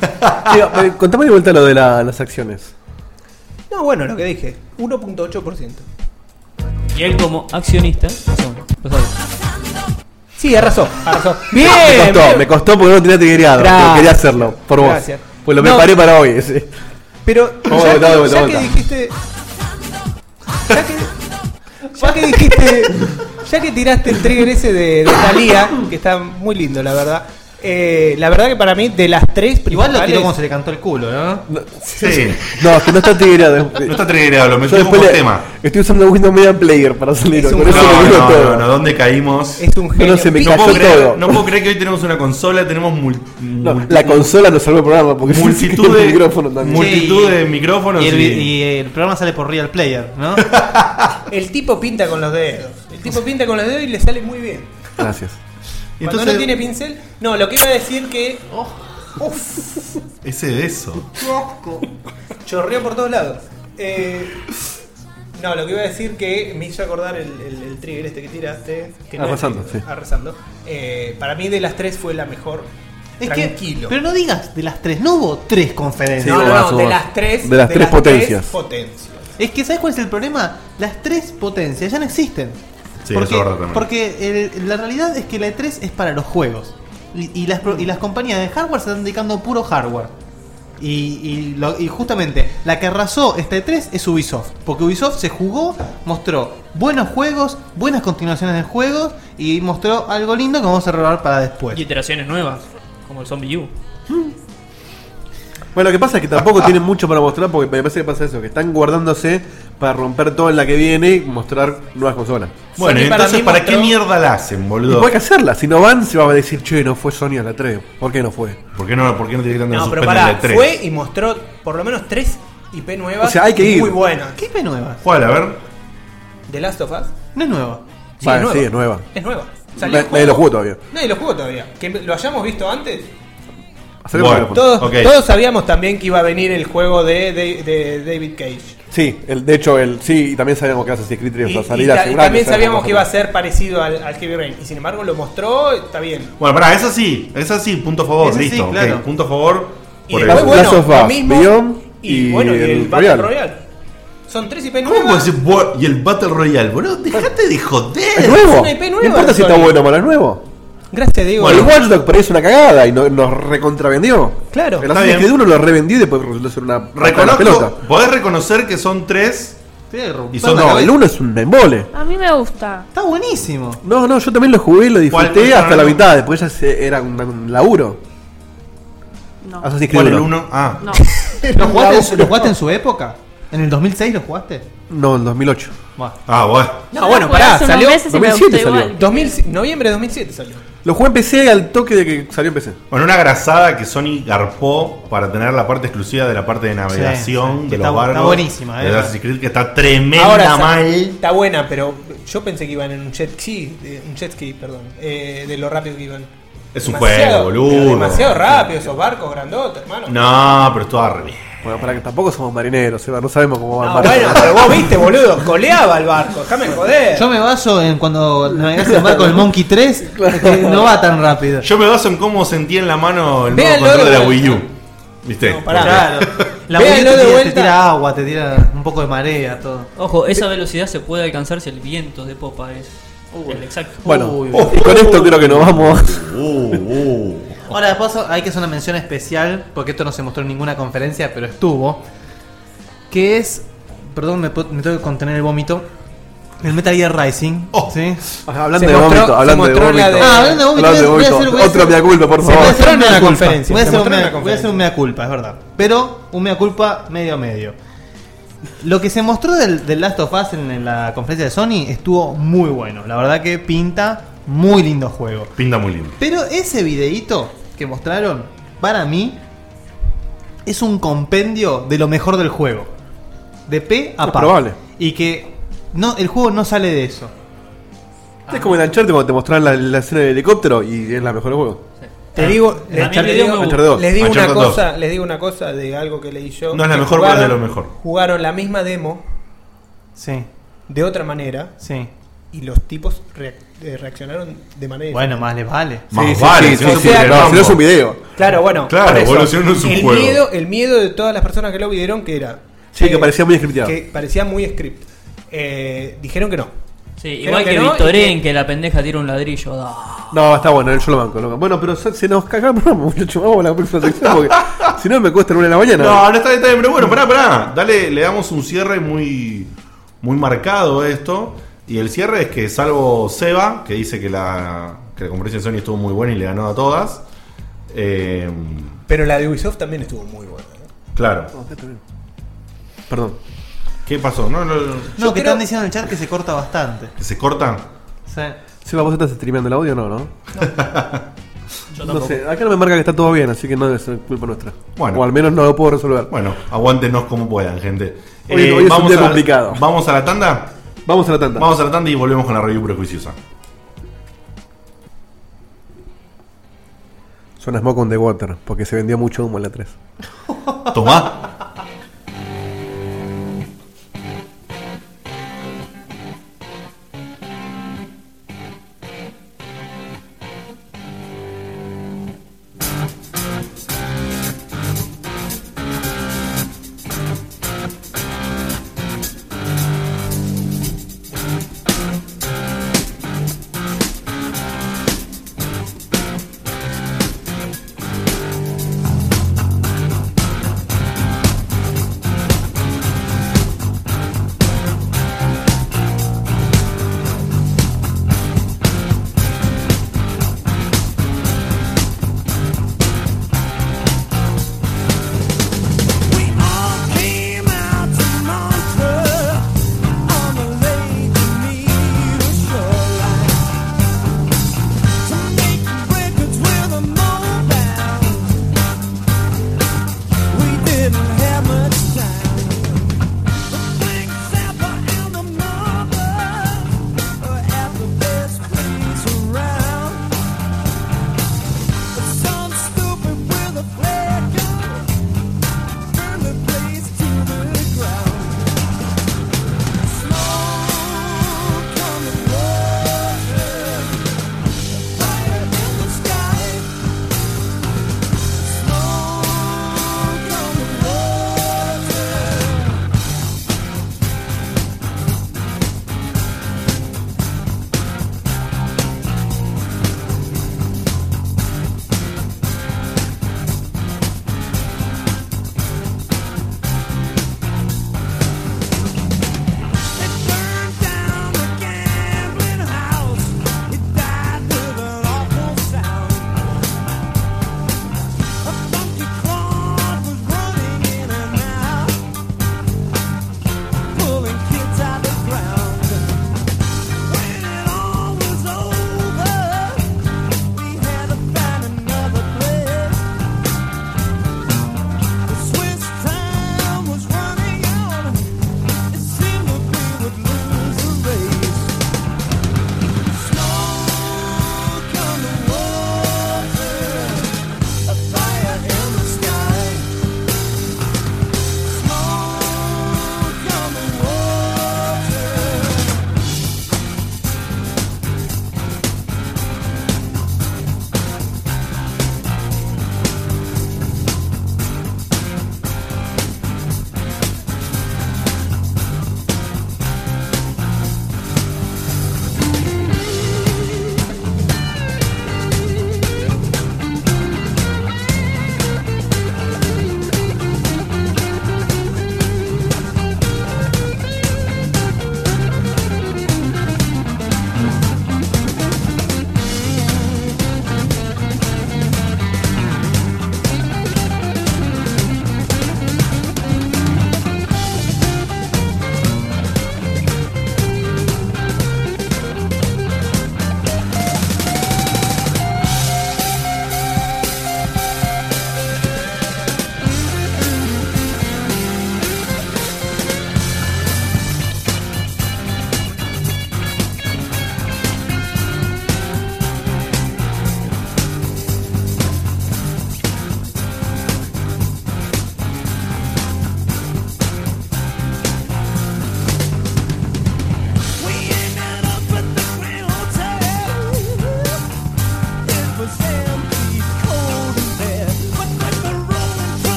Sí, eh, contame de vuelta lo de la- las acciones. No, bueno, lo que dije, 1.8%. Y él como accionista, lo sabe, lo sabe. Sí, arrasó, arrasó. Bien, me costó, bien. me costó porque no tenía. Gracias. Pero quería hacerlo, por vos. Gracias. Pues lo No. preparé para hoy. sí. Pero ya, que, ya que dijiste... Ya que, ya que dijiste... Ya que tiraste el trigger ese de, de Thalía, que está muy lindo, la verdad. Eh, la verdad que para mí, de las tres Igual lo tiró como se le cantó el culo, ¿no? No, Sí. no, es que no está tigreado. No está triggerado, lo por le- tema. Estoy usando Windows Media Player para salir. Un eso No, no, todo. no, no, ¿dónde caímos? Es un genio. no se me No cayó puedo, creer, todo. no puedo creer que hoy tenemos una consola, tenemos mul- No, la consola nos salvó el programa porque multitud de, micrófono también. multitud de micrófonos Y el, y- y el programa sale por Real Player, ¿no? El tipo pinta con los dedos. El tipo pinta con los dedos y le sale muy bien. Gracias. Y Cuando entonces no tiene pincel... No, lo que iba a decir que... ese de eso. Chorreó por todos lados. Eh, no, lo que iba a decir que me hizo acordar el, el- el trigger este que tiraste. Que no es Arrasando, sí. Arrasando. Eh, para mí de las tres fue la mejor. Es que, Tranquilo. pero no digas de las tres, no hubo tres conferencias. Sí, no, no, no, de las tres. De las tres potencias. potencias. Es que, ¿sabes cuál es el problema? Las tres potencias ya no existen. Sí, porque eso es verdad también. porque el- la realidad es que la E3 es para los juegos. Y, y las, pro- y las compañías de hardware se están dedicando a puro hardware. Y, y lo- y justamente la que arrasó esta E3 es Ubisoft. Porque Ubisoft se jugó, mostró buenos juegos, buenas continuaciones de juegos y mostró algo lindo que vamos a revelar para después. Y iteraciones nuevas, como el Zombie U. Bueno, lo que pasa es que tampoco tienen mucho para mostrar porque me parece que pasa eso, que están guardándose para romper todo en la que viene y mostrar nuevas consolas. Bueno, Sony y para entonces, ¿para qué mierda la hacen, boludo? puede que hacerla, si no van se va a decir, che, no fue Sony a la 3. ¿Por qué no fue? ¿Por qué no, por qué no directamente No, pero pará, la 3? fue y mostró por lo menos tres IP nuevas. O sea, hay que ir. Muy buenas. ¿Qué IP nueva? ¿Cuál? A ver. The Last of Us. No es nueva. Sí, Vale, es nueva. sí, es nueva. Es nueva. Nadie- lo jugó todavía. Nadie lo jugó todavía. Que lo hayamos visto antes. Bueno. Todos, todos sabíamos también que iba a venir el juego de, de- de David Cage. Sí, el, de hecho, el, sí, y también sabíamos que Assassin's Creed 3 Y, iba a salir hace un año, también ¿sabes? sabíamos que iba a ser parecido al, al Heavy Rain. Y sin embargo lo mostró, está bien. Bueno, pará, esa sí, esa sí, punto a favor, Ese sí, listo. ok, claro. punto a favor. Y por después, eso. bueno, Last of lo Us, mismo. Beyond y, y bueno, y el, el Battle Royale. Royale. Son tres IP ¿Cómo nuevas. bo- y el Battle Royale, boludo? Dejate de ¿Es joder. nuevo? una IP nueva no importa si está Sony. bueno o malo, es nuevo. Gracias, Diego. el Watch Dogs parece una cagada y no, nos recontravendió. Claro. El Assassin's. Creed 1 lo revendió y después resultó ser una Reconozco, pelota. podés reconocer que son tres. Sí, Y son- No, el 1 es un embole. A mí me gusta. Está buenísimo. No, no, yo también lo jugué y lo disfruté ¿Cuál? hasta la No. mitad. Después ya se- era un, un laburo. No. Assassin's ¿Cuál Creed el 1. uno? Ah. No. ¿Lo jugaste, en su, lo jugaste en su época? ¿En el 2006 lo jugaste? No, en 2008. Buah. Ah, bueno. No, bueno, pará, hace unos salió meses y me 2007 gustó salió. igual. 2000, noviembre de 2007 salió. Lo jugué en PC al toque de que salió en PC. Bueno, una grasada que Sony garpó para tener la parte exclusiva de la parte de navegación Sí, sí, de está- los barcos. está buenísima, de eh. Assassin's Creed, que está tremenda Ahora mal. está buena, pero yo pensé que iban en un jet ski, un jet ski, perdón, eh, de lo rápido que iban. Es un Demasiado- juego, boludo. Demasiado rápido esos barcos grandotes, hermano. No, pero estaba re bien. Bueno, para que tampoco somos marineros, Seba, no sabemos cómo va No, el barco. bueno, pero vos viste, boludo, coleaba el barco, déjame joder. Yo me baso en cuando navegás en barco con el Monkey 3, que no va tan rápido. Yo me baso en cómo sentí en la mano el nuevo Véanlo control de la. Wii U. ¿Viste? No, pará. Claro. La Véanlo Wii te de tira, te vuelta. tira agua, te tira un poco de marea, todo. Ojo, esa velocidad se puede alcanzar si el viento de popa es el exacto. Bueno, Uy, y con esto creo que nos vamos. Uh, uh. Ahora, de paso, hay que hacer una mención especial, porque esto no se mostró en ninguna conferencia, pero estuvo. Que es. Perdón, me, tengo que contener el vómito. El Metal Gear Rising. Oh. ¿sí? Hablando Se de mostró- vómito, hablando de vómito. de- Ah, hablando de vómito, Hablando de voy a hacer- voy a hacer- mea culpa, por favor. puede hacer mostró un mea una culpa. conferencia, Voy a hacer un mea- voy a hacer un mea culpa, es verdad. Pero un mea culpa medio a medio. Lo que se mostró del, del Last of Us en, en la conferencia de Sony estuvo muy bueno. La verdad que pinta muy lindo juego. Pinta muy lindo. Pero ese videíto que mostraron, para mí, es un compendio de lo mejor del juego. De P a probable. Y que no, el juego no sale de eso. Es como el Uncharted cuando te mostraron la, la escena del helicóptero y es la mejor del juego. Te digo, A les, mí el les video digo, les digo una cosa, les digo una cosa de algo que leí yo. No es la mejor, pero es de lo mejor. Jugaron la misma demo Sí, de otra manera sí. Y los tipos reac- eh, reaccionaron de manera Bueno, más les vale. Más Sí, sí, vale, sí, si no sí, se sí, puede no, creer, si no es un video. Claro, bueno. Claro, por eso, evolucionó en su el juego. Miedo, el miedo de todas las personas que lo vieron que era. Sí, que parecía muy scripteado. Que parecía muy script. Eh, dijeron que no. Sí, igual que que, no, Victorén, que- que la pendeja tira un ladrillo. No, está bueno, yo lo banco. lo banco. Bueno, pero se, se nos programa, muchachos. Vamos a la próxima sección porque si no me cuesta una de la mañana. No, no está bien, está bien, pero bueno, pará, pará. Dale, le damos un cierre muy, muy marcado a esto. Y el cierre es que, salvo Seba, que dice que la, que la conferencia de Sony estuvo muy buena y le ganó a todas. eh, Pero la de Ubisoft también estuvo muy buena. claro. Perdón. ¿Qué pasó? ¿No, no, no- No, Yo que creo- están diciendo en el chat que se corta bastante. que se corta? Sí. Si vos estás streameando el audio o no, ¿no? Yo No tampoco. sé, acá no me marca que está todo bien, así que no debe ser culpa nuestra. Bueno. O al menos no lo puedo resolver. Bueno, aguántenos como puedan, gente. Eh, Hoy- hoy es un día a la- complicado. Vamos a la tanda. Vamos a la tanda. Vamos a la tanda y volvemos con la review prejuiciosa. Suena Smoke on the Water, porque se vendió mucho humo en la 3. Tomá.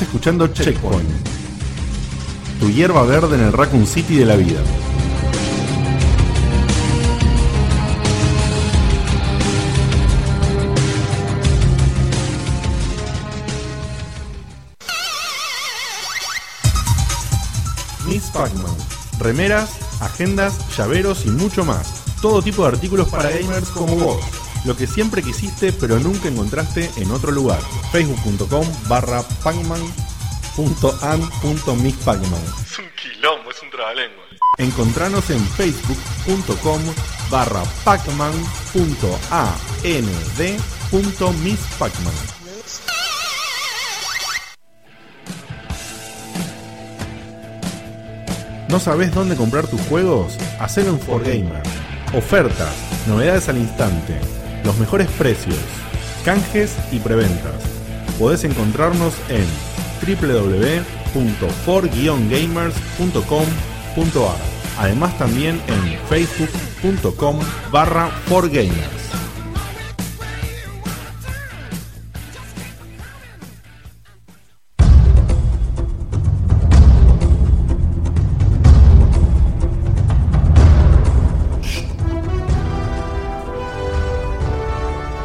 Escuchando Checkpoint. Tu hierba verde en el Raccoon City de la vida. Miss Pac-Man. Remeras, agendas, llaveros y mucho más. Todo tipo de artículos para gamers como vos. Lo que siempre quisiste pero nunca encontraste en otro lugar. Facebook.com barra pacman.an.misspacman. Es un quilombo, es un trabalengua. Encontranos en facebook.com barra pacman.and.misspacman. ¿No sabes dónde comprar tus juegos? Hacelo en 4Gamer. Ofertas, novedades al instante, los mejores precios, canjes y preventas. Podés encontrarnos en www.for-gamers.com.ar Además también en facebook.com barra 4gamers.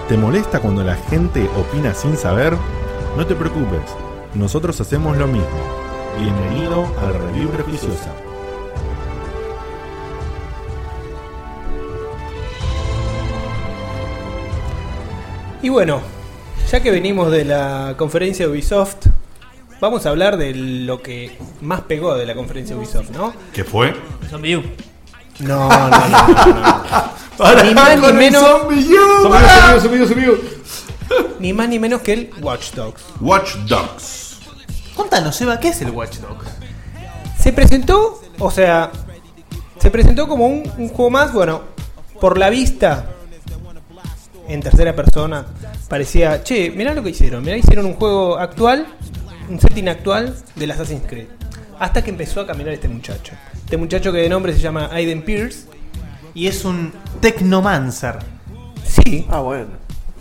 ¿Te molesta cuando la gente opina sin saber? No te preocupes, nosotros hacemos lo mismo. Bienvenido al Review Prejuiciosa. Y bueno, ya que venimos de la conferencia de Ubisoft, vamos a hablar de lo que más pegó de la conferencia de Ubisoft, ¿no? ¿Qué fue? Zombie U. No, no, no. no. Ni más ni menos, Subido, subido, subido. Ni más ni menos que el Watch Dogs. Watch Dogs. Contanos, Eva, ¿qué es el Watch Dogs? Se presentó, o sea, se presentó como un, un juego más, bueno, por la vista, en tercera persona, parecía, che, mirá lo que hicieron, mirá, hicieron un juego actual, un setting actual del Assassin's Creed. Hasta que empezó a caminar este muchacho. Este muchacho que de nombre se llama Aiden Pierce. Y es un Technomancer. Sí, Ah, bueno.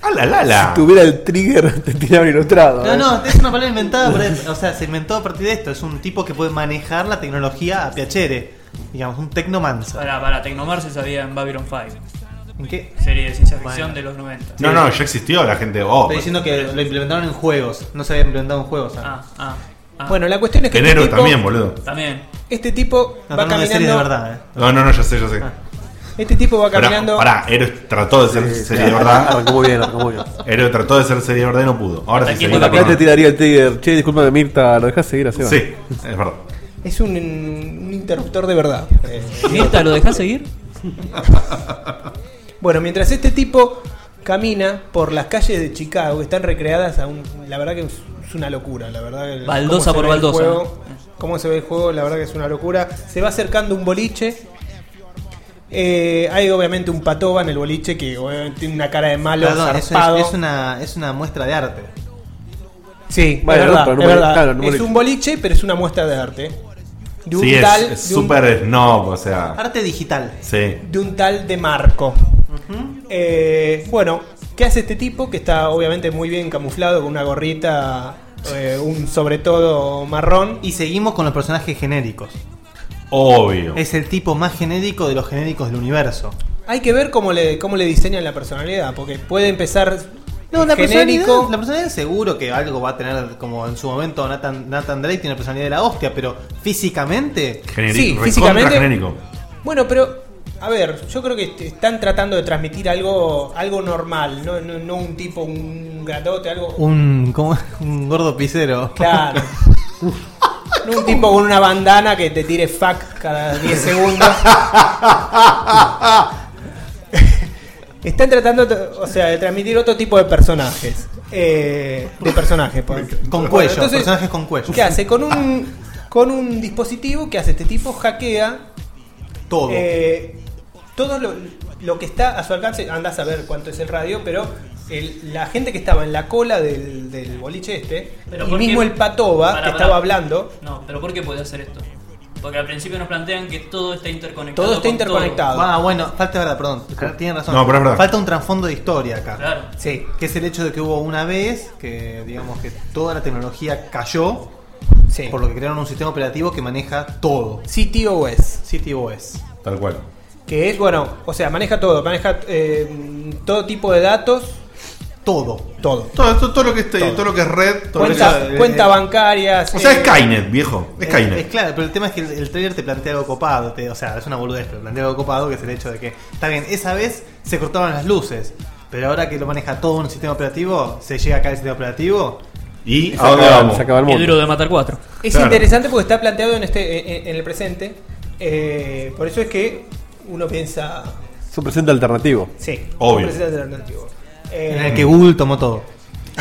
¡Ala, la, la! Si tuviera el trigger, te tiraba ilustrado. No, no, es una palabra inventada, por o sea, se inventó a partir de esto. Es un tipo que puede manejar la tecnología a piacere. Digamos, un Technomancer. Para, para Tecnomar se sabía en Babylon 5. ¿En qué? Serie de ciencia ficción Bueno. de los 90. No, no, ya existió la gente. Oh, Estoy diciendo que lo implementaron en juegos. No se había implementado en juegos. Ah, ah. ah. bueno, la cuestión es que Enero este tipo, también, boludo. También. este tipo No, va no, de caminando, verdad, eh. No, no, no, ya sé, ya sé. Este tipo va Pará, caminando, pará, Héroes trató de ser Sí, serie sí, de verdad. Arrancó muy bien, arrancó muy bien. Héroe trató de ser serie de verdad y no pudo. Ahora sí Aquí se Acá te tiraría el trigger. Che, discúlpame, Mirta, ¿lo dejás seguir así? Sí, es verdad. es un, un interruptor de verdad. ¿Mirta, lo dejás seguir? Bueno, mientras este tipo camina por las calles de Chicago, que están recreadas a un. La verdad que es una locura, la verdad. que- Baldosa por baldosa. juego, Cómo se ve el juego, la verdad que es una locura. Se va acercando un boliche. Eh, hay obviamente un patoba en el boliche que obviamente tiene una cara de malo, Perdón, eso zarpado. es, es una, es una muestra de arte. Sí, Bueno, es no, verdad, pero no es boliche, verdad. claro, no es boliche. un boliche, pero es una muestra de arte. De un Sí, es tal, es súper snob, o sea. Arte digital. Sí. de un tal de Marco. Eh, bueno, ¿qué hace este tipo? Que está obviamente muy bien camuflado con una gorrita, eh, un sobre todo marrón. Y seguimos con los personajes genéricos. Obvio. Es el tipo más genérico de los genéricos del universo. Hay que ver cómo le, cómo le diseñan la personalidad, porque puede empezar No, la genérico. personalidad, la personalidad seguro que algo va a tener, como en su momento Nathan, Nathan Drake tiene personalidad de la hostia, pero físicamente Genérico, Sí, físicamente- genérico. Bueno, pero a ver, yo creo que est- están tratando de transmitir algo, algo normal, no, no, no un tipo, un grandote, algo un, como, un gordo pisero. Claro. No un tipo con una bandana que te tire fuck cada 10 segundos. Están tratando, o sea, de transmitir otro tipo de personajes. Eh, de personajes. por- Con Bueno, cuello, entonces, personajes con cuello. ¿Qué hace? Con un, con un dispositivo que hace este tipo, hackea Todo. eh, todo lo, lo que está a su alcance, anda a saber cuánto es el radio, pero el- la gente que estaba en la cola del, del boliche este, Pero y mismo el patoba que estaba hablando, No, pero ¿por qué puede hacer esto? Porque al principio nos plantean que todo está interconectado. Todo está con interconectado. Ah, bueno, falta verdad, perdón. Tienen razón. No, pero es verdad. Falta un trasfondo de historia acá. Claro. Sí, Que es el hecho de que hubo una vez que, digamos, que toda la tecnología cayó, sí. por lo que crearon un sistema operativo que maneja todo. CTOS. CityOS. Tal cual. Que es, bueno, o sea, maneja todo. Maneja eh, todo tipo de datos. Todo. Todo. Todo, esto- todo lo que esté, Todo. todo. lo que es red, todo lo que Cuenta, eh, cuenta eh, bancarias. O sea, eh, es Skynet, viejo. Es Es, Skynet. es claro, pero el tema es que el, el trailer te plantea algo copado. te- o sea, es una boludez, pero plantea algo copado que es el hecho de que, está bien, esa vez se cortaron las luces, pero ahora que lo maneja todo un sistema operativo, se llega acá el sistema operativo. ¿Y a dónde vamos? se acaba el mundo. duro de matar cuatro. Es Claro. interesante porque está planteado en este en, en el presente. eh, por eso es que uno piensa. Es un presente alternativo. Sí, Obvio. un presente alternativo. Eh, En el que Google tomó todo.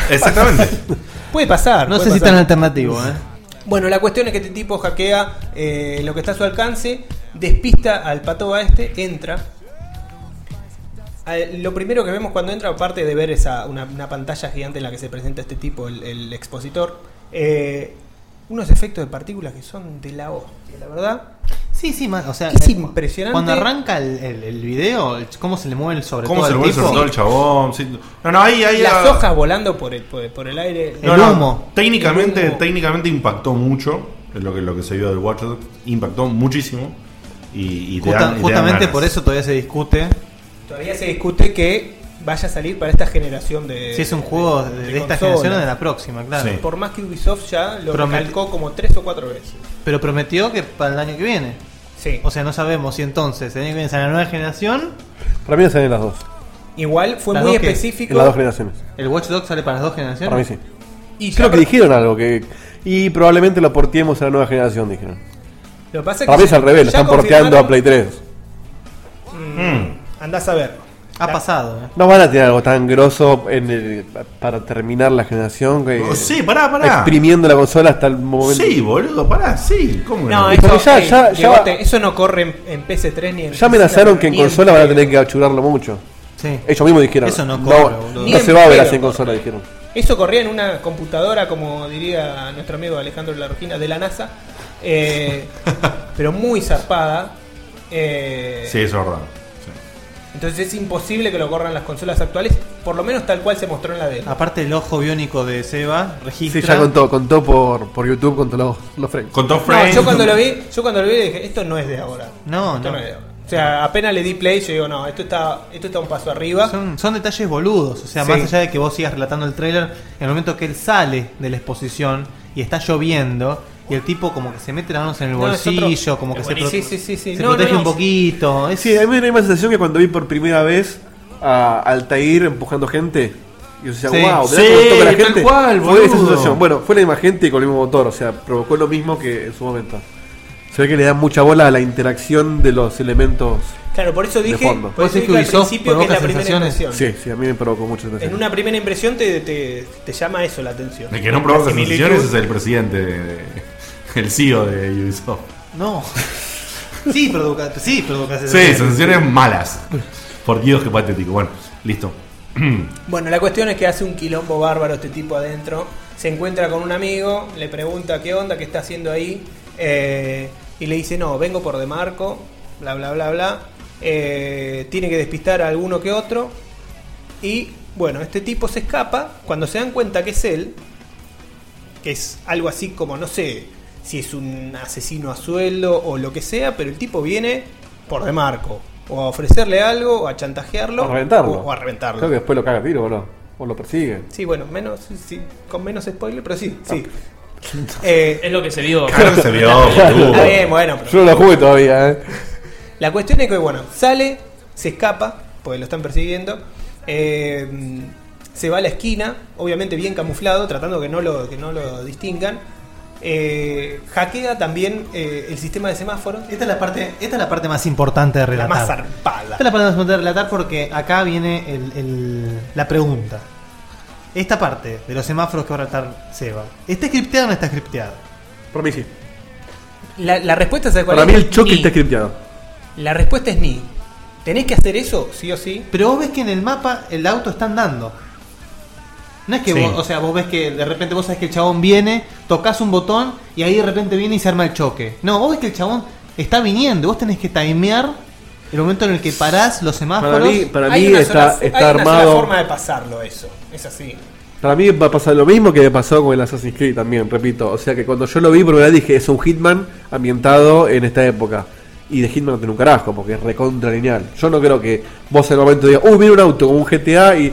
Exactamente. puede pasar. No puede sé si pasar. tan alternativo, ¿eh? Bueno, la cuestión es que este tipo hackea eh, lo que está a su alcance, despista al pato a este, entra. Eh, Lo primero que vemos cuando entra, aparte de ver esa una, una pantalla gigante en la que se presenta este tipo, el, el expositor, eh, unos efectos de partículas que son de la hostia, la verdad. Sí, sí, ma- o sea, Es eh, impresionante. Cuando arranca el, el- el video, el- cómo se le mueve el sobre ¿Cómo todo se le al mueve tipo. sobre todo el chabón? Sí. No, no, ahí, ahí. Las ah, hojas volando por el, por, por el aire. El humo. Técnicamente, El humo. técnicamente impactó mucho. Es lo que, lo que se vio del Watch Dogs. Impactó muchísimo. Y, y te Justa- dan- y te dan justamente ganas. por eso todavía se discute Todavía se discute que vaya a salir para esta generación de. si es un juego de, de esta generación o de la próxima, claro. Sí. Por más que Ubisoft ya lo Promete- recalcó como tres o cuatro veces. Pero prometió que para el año que viene. Sí. O sea, no sabemos si entonces el año que viene sale la nueva generación. Para mí salen las dos. Igual fue Las muy dos que- específico. En las dos generaciones. ¿El Watch Dogs sale para las dos generaciones? Para mí sí. y ya Creo que dijeron algo que. Y probablemente lo portiemos a la nueva generación, dijeron. Lo que pasa es Para que mí es al revés, lo ya están porteando a confirmaron- Play 3. Mm, Andás a ver. Ha pasado, ¿eh? No van a tener algo tan grosso en el- para terminar la generación que. Oh, sí, pará, pará. Exprimiendo la consola hasta el momento. Sí, boludo, pará, sí. ¿Cómo No, que eso, ya- ey, ya- ya Diegote, va- eso no corre en, en PS3 ni en Ya amenazaron que en consola van a tener que achurarlo mucho. Sí. Ellos mismos dijeron. Eso no corre, no, Ni se va a ver así en corre. consola, dijeron. Eso corría en una computadora, como diría nuestro amigo Alejandro Larroquina, de la NASA. eh, pero muy zarpada. eh, Sí, eso es verdad. Entonces es imposible que lo corran las consolas actuales, por lo menos tal cual se mostró en la demo. Aparte el ojo biónico de Seba registra. Sí, ya contó, contó por, por YouTube, contó los, los frames. Con Top No, yo cuando lo vi, yo cuando lo vi dije, esto no es de ahora. No, Esto no. es de ahora. O sea, apenas le di play, yo digo, no, esto está, esto está un paso arriba. Son, son detalles boludos. O sea, Sí. más allá de que vos sigas relatando el trailer, en el momento que él sale de la exposición y está lloviendo. Y el tipo como que se mete las manos en el No, es otro- bolsillo, como que es se, buenísimo. prote- Sí, sí, sí, sí. se No, protege no, un poquito. Es, Sí, a mí me da la sensación que cuando vi por primera vez a Altair empujando gente, y yo decía, Sí. wow, Sí, toca la tal gente. cual, Fue esa boludo. sensación. Bueno, fue la misma gente y con el mismo motor, o sea, provocó lo mismo que en su momento. Se ve que le dan mucha bola a la interacción de los elementos. Claro, por eso dije, fondo. por ¿Vos eso decís que dije al Ubisoft principio que es la primera sensaciones? impresión. Sí, sí, a mí me provocó mucha sensación. En una primera impresión te, te, te llama eso la atención. El que no provoca La similitud. sensaciones es el presidente, de- el CEO de Ubisoft. No. sí, provoca, sí, provoca Sí, sensaciones malas. Por Dios, qué patético. Bueno, listo. Bueno, la cuestión es que hace un quilombo bárbaro este tipo adentro. Se encuentra con un amigo, le pregunta qué onda, qué está haciendo ahí. eh, y le dice, no, vengo por Demarco, bla, bla, bla, bla. eh, tiene que despistar a alguno que otro. Y bueno, este tipo se escapa. Cuando se dan cuenta que es él, que es algo así como, no sé si es un asesino a sueldo o lo que sea, pero el tipo viene por Demarco. O a ofrecerle algo, o a chantajearlo. O a reventarlo. O, o a reventarlo. Creo que después lo caga tiro, boludo. O lo persigue. Sí, bueno, menos, sí, con menos spoiler, pero sí, sí. Eh, Es lo que se vio. Claro que se vio, está bien, bueno, pero- Yo no lo jugué todavía, eh. La cuestión es que, bueno, sale, se escapa, porque lo están persiguiendo, eh, se va a la esquina, obviamente bien camuflado, tratando que no lo, que no lo distingan. Eh, hackea también eh, el sistema de semáforos, Esta es la parte, esta es la parte más importante de la relatar. más zarpada. Esta es la parte más importante de relatar porque acá viene el- el- la pregunta. Esta parte de los semáforos que va a relatar Seba, ¿está scripteada o no está scripteada? Para mí sí. La, la respuesta es cuál Para es? mí el choque Ni. está scripteado. La respuesta es ni. ¿Tenés que hacer eso? Sí o sí. Pero vos ves que en el mapa el auto está andando. No es que Sí. vos, o sea, vos ves que de repente vos sabés que el chabón viene, tocas un botón y ahí de repente viene y se arma el choque. No, vos ves que el chabón está viniendo, vos tenés que timear el momento en el que parás los semáforos. Para mí, para mí está, sola- está hay una armado. forma de pasarlo eso. Es así. Para mí va a pasar lo mismo que me pasó con el Assassin's Creed también, repito. O sea que cuando yo lo vi, por primera vez dije, es un Hitman ambientado en esta época. Y de Hitman no tiene un carajo, porque es recontra lineal. Yo no creo que vos en el momento digas, uy, viene un auto como un GTA y.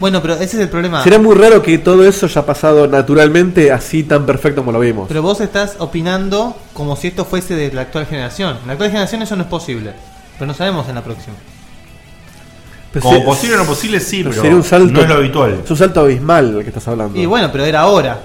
Bueno, pero ese es el problema. Sería muy raro que todo eso haya pasado naturalmente así tan perfecto como lo vimos. Pero vos estás opinando como si esto fuese de la actual generación. En la actual generación eso no es posible. Pero no sabemos en la próxima. Pero Como se- posible o no posible, sí, pero, sería un salto. no es lo habitual. Es un salto abismal el que estás hablando. Y bueno, pero era ahora.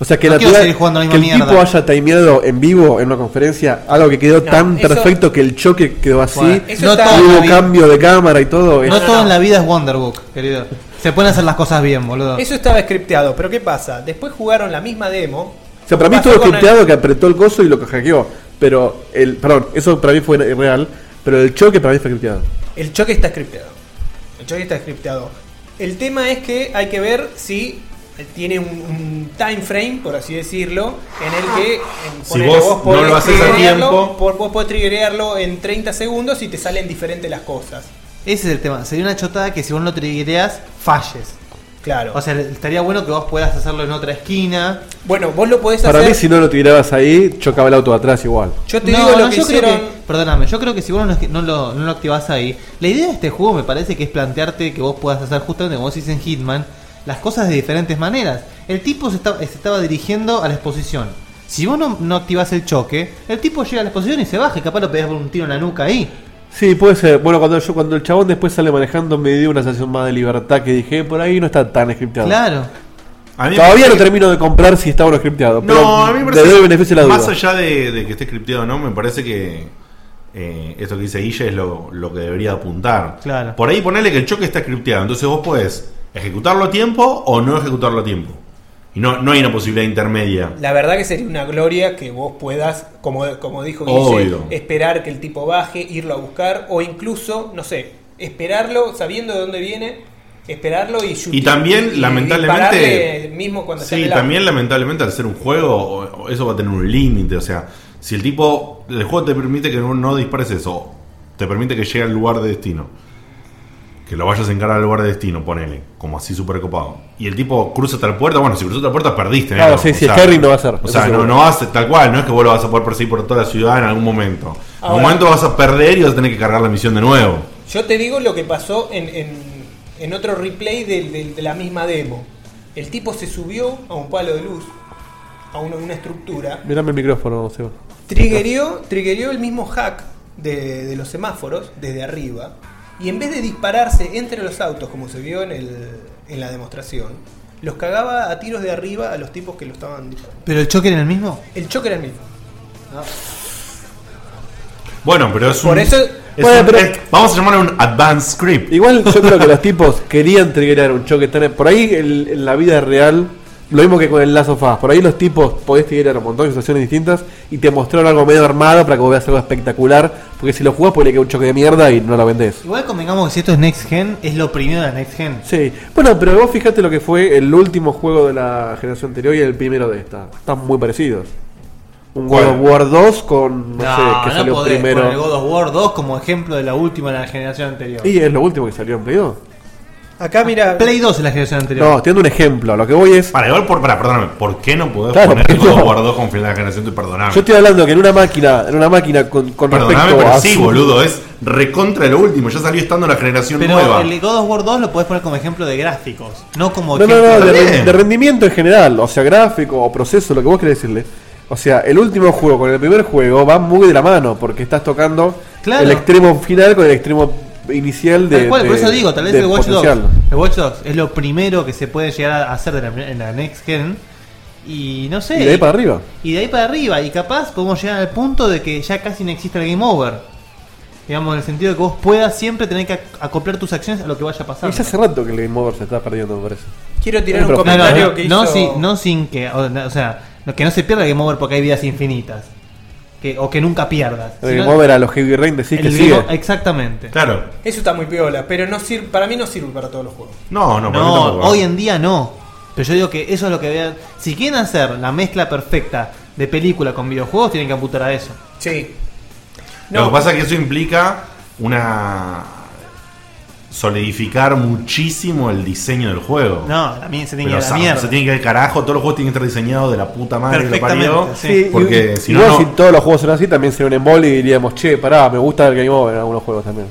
O sea, que, No la tuya- que el misma tipo mierda. haya timeado en vivo en una conferencia, algo que quedó No, tan eso- perfecto que el choque quedó así, Bueno, no todo hubo cambio de cámara y todo. No es- todo no. en la vida es Wonderbook, querido. Se pueden hacer las cosas bien, boludo. Eso estaba scripteado, pero ¿qué pasa? Después jugaron la misma demo. O sea, para mí estuvo con el- scripteado que apretó el coso y lo hackeó. Pero, el, perdón, eso para mí fue real, pero el choque para mí fue scripteado. El choque está scripteado. El choque está scripteado. El tema es que hay que ver si tiene un, un time frame, por así decirlo, en el que en, Si ponele, vos no podés lo haces a tiempo- por- vos podés triggerearlo en 30 segundos y te salen diferentes las cosas. Ese es el tema. Sería una chotada que si vos no triggereas, falles. Claro. O sea, estaría bueno que vos puedas hacerlo en otra esquina. bueno, vos lo podés Para hacer. mí, si no lo tirabas ahí, chocaba el auto de atrás igual. Yo te No, digo lo no, que yo creo hicieron. que- perdóname, yo creo que si vos no, no lo, no lo activás ahí, la idea de este juego me parece que es plantearte que vos puedas hacer justamente como vos dices en Hitman, las cosas de diferentes maneras. El tipo se, está- se estaba dirigiendo a la exposición. Si vos no, no activás el choque, el tipo llega a la exposición y se baja y capaz lo pegás por un tiro en la nuca ahí. Sí, puede ser. Bueno, cuando yo cuando el chabón después sale manejando me dio una sensación más de libertad que dije, por ahí no está tan scripteado. Claro. A mí me Todavía no que- termino de comprar si está o no scripteado. pero No, a mí me le parece doy el beneficio de la duda. Más allá de, de que esté scripteado o no, me parece que eh, esto que dice Guille es lo, lo que debería apuntar. Claro. Por ahí ponerle que el choque está scripteado. Entonces vos podés ejecutarlo a tiempo o no ejecutarlo a tiempo. Y no, no hay una posibilidad intermedia. La verdad que sería una gloria que vos puedas, como, como dijo Guille, esperar que el tipo baje, irlo a buscar, o incluso, no sé, esperarlo sabiendo de dónde viene, esperarlo y Y también, lamentablemente- dispararle mismo cuando Sí, también lamentablemente al ser un juego, eso va a tener un límite. O sea, si el tipo, el juego te permite que no, no dispares eso, te permite que llegue al lugar de destino. Que lo vayas a encarar al lugar de destino, ponele, como así súper copado. Y el tipo cruza hasta la puerta, bueno, si cruzó hasta la puerta perdiste. Claro, negro. sí, O si es sea, Harry no va a ser, O sea, no, no vas tal cual, no es que vos lo vas a poder perseguir por toda la ciudad en algún momento. En un momento vas a perder y vas a tener que cargar la misión de nuevo. Yo te digo lo que pasó en, en, en otro replay del- de, la misma demo. El tipo se subió a un palo de luz, a una, una estructura, Mirame el micrófono, Seba. triggerió, triggerió el mismo hack de, de los semáforos desde arriba y en vez de dispararse entre los autos como se vio en, el, en la demostración, los cagaba a tiros de arriba a los tipos que lo estaban disparando. ¿Pero el choque era el mismo? El choque era el mismo. Bueno, pero es Por un. eso- es Bueno, un- pero- es- vamos a llamarlo un advanced script. Igual yo creo que los tipos querían triggerar un choque tan... Por ahí en la vida real, lo mismo que con el Last of Us, por ahí los tipos podés triggerar un montón de situaciones distintas y te mostraron algo medio armado para que vos veas algo espectacular, porque si lo jugás puede que un choque de mierda y no lo vendés. Igual convengamos que si esto es Next Gen, es lo primero de la Next Gen. Sí, bueno, pero vos fíjate lo que fue el último juego de la generación anterior y el primero de esta. Están muy parecidos. Un God of War 2 con, no, sé, que salió podés primero. poner el God of War 2 como ejemplo de la última de la generación anterior. Y es lo último que salió en Play 2. Acá mira, Play 2 es la generación anterior. No, estoy dando un ejemplo. Lo que voy es. Para, igual, por, para, perdóname, ¿por qué no podés Claro, poner God of War 2 con final de la generación? Tú perdoname. Yo estoy hablando que en una máquina, en una máquina con, con Perdóname, respecto pero a sí, su- boludo, es recontra de lo último. Ya salió estando en la generación Pero nueva. el God of War 2 lo podés poner como ejemplo de gráficos, no como No, no, no, de, de rendimiento en general, o sea, gráfico o proceso, lo que vos querés decirle. O sea, el último juego con el primer juego va muy de la mano, porque estás tocando Claro. el extremo final con el extremo inicial de. Tal cual, por de- eso digo, tal vez el Watch Dogs, potencial. el Watch Dogs es lo primero que se puede llegar a hacer de la, en la Next Gen. Y no sé. Y de ahí para arriba. y de ahí para arriba. Y capaz podemos llegar al punto de que ya casi no existe el game over. Digamos, en el sentido de que vos puedas siempre tener que ac- acoplar tus acciones a lo que vaya Y pasando. ya hace rato que el Game Over se está perdiendo, me parece. quiero tirar un No, no, comentario no, que no hizo... sin, no sin que, o, o sea, que no se pierda el game over porque hay vidas infinitas. Que, o que nunca pierdas. El a los Heavy Rain decís el que sigue. exactamente. Claro. Eso está muy piola, pero no sirve, para mí no sirve para todos los juegos. No, no, para mí No, tampoco. hoy en día no. Pero yo digo que eso es lo que vean. Si quieren hacer la mezcla perfecta de película con videojuegos, tienen que apuntar a eso. Sí. Lo No, que pasa es que eso implica una solidificar muchísimo el diseño del juego. No, mí se tiene que ir a la sa- mierda. se tiene que ir al carajo, todos los juegos tienen que estar diseñados de la puta madre que lo parió. Perfectamente, sí. Porque y- si no, si todos los juegos son así, también sería un embole y diríamos, che, pará, me gusta el Game Over en algunos juegos también.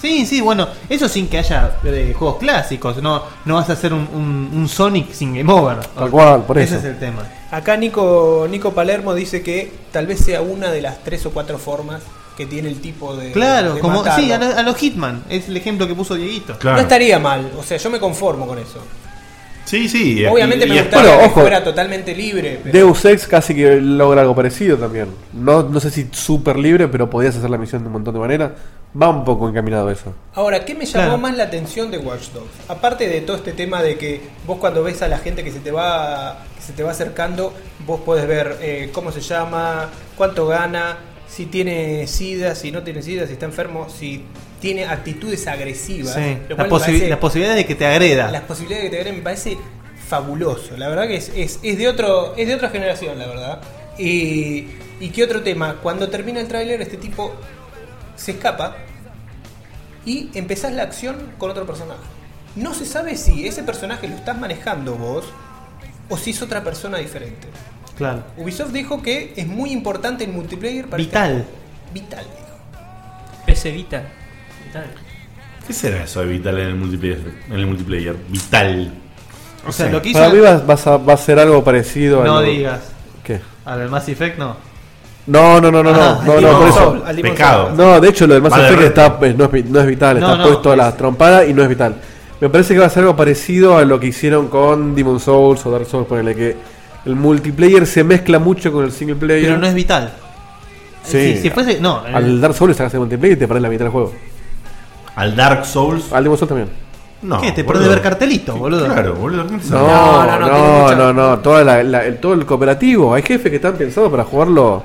Sí, sí, bueno, eso sin que haya eh, juegos clásicos. No, no vas a hacer un, un- un Sonic sin Game Over. Tal cual, por Ese eso. es el tema. acá Nico, Nico Palermo dice que tal vez sea una de las tres o cuatro formas que tiene el tipo de. Claro, de como matarlo. sí, a, lo- a los Hitman. Es el ejemplo que puso Dieguito. claro. No estaría mal, o sea, yo me conformo con eso. Sí, sí. Obviamente y- me y gustaría Bueno, que ojo. fuera totalmente libre. pero- Deus Ex casi que logra algo parecido también. No, no sé si súper libre, pero podías hacer la misión de un montón de maneras. Va un poco encaminado eso. Ahora, ¿qué me llamó Claro. más la atención de Watch Dogs? Aparte de todo este tema de que vos cuando ves a la gente que se te va que se te va acercando, vos podés ver eh, cómo se llama, cuánto gana, si tiene sida, si no tiene sida, si está enfermo, si tiene actitudes agresivas. Sí, la, cual me posi- parece- la posibilidad de que te agreda. las posibilidades que te den me parece fabuloso. La verdad que es, es, es de otro es de otra generación, la verdad. Y, y qué otro tema, cuando termina el tráiler este tipo se escapa y empezás la acción con otro personaje. No se sabe si ese personaje lo estás manejando vos o si es otra persona diferente. Claro. Ubisoft dijo que es muy importante el multiplayer para Vital. Vital, dijo. PC Vita. Vital. ¿Qué será eso de Vital en el multiplayer? En el multiplayer? Vital. O sea, Sí. lo que hizo. Para mí va, vas a, va a ser algo parecido a No lo- digas. ¿Qué? A del Mass Effect no. No, no, no, no, no, Ah, no, no, Demon por eso. Al Pecado. No, de hecho lo del Mass Vale, Effect está, pues, no, es, no es vital, No, está no, puesto a la es- trompada y no es vital. Me parece que va a ser algo parecido a lo que hicieron con Demon Souls o Dark Souls, ponele que el multiplayer se mezcla mucho con el single player. Pero no es vital. Sí. Si, si fuese. No, Al el- Dark Souls le sacas el multiplayer y te perdés la mitad del juego. Al Dark Souls. Al Demon Souls también. No. ¿Qué? Te perdés ver cartelito, boludo. Claro, boludo. ¿qué te No, no, no, no, no, mucha- no, Toda la- la- el, todo el cooperativo. Hay jefes que están pensados para jugarlo.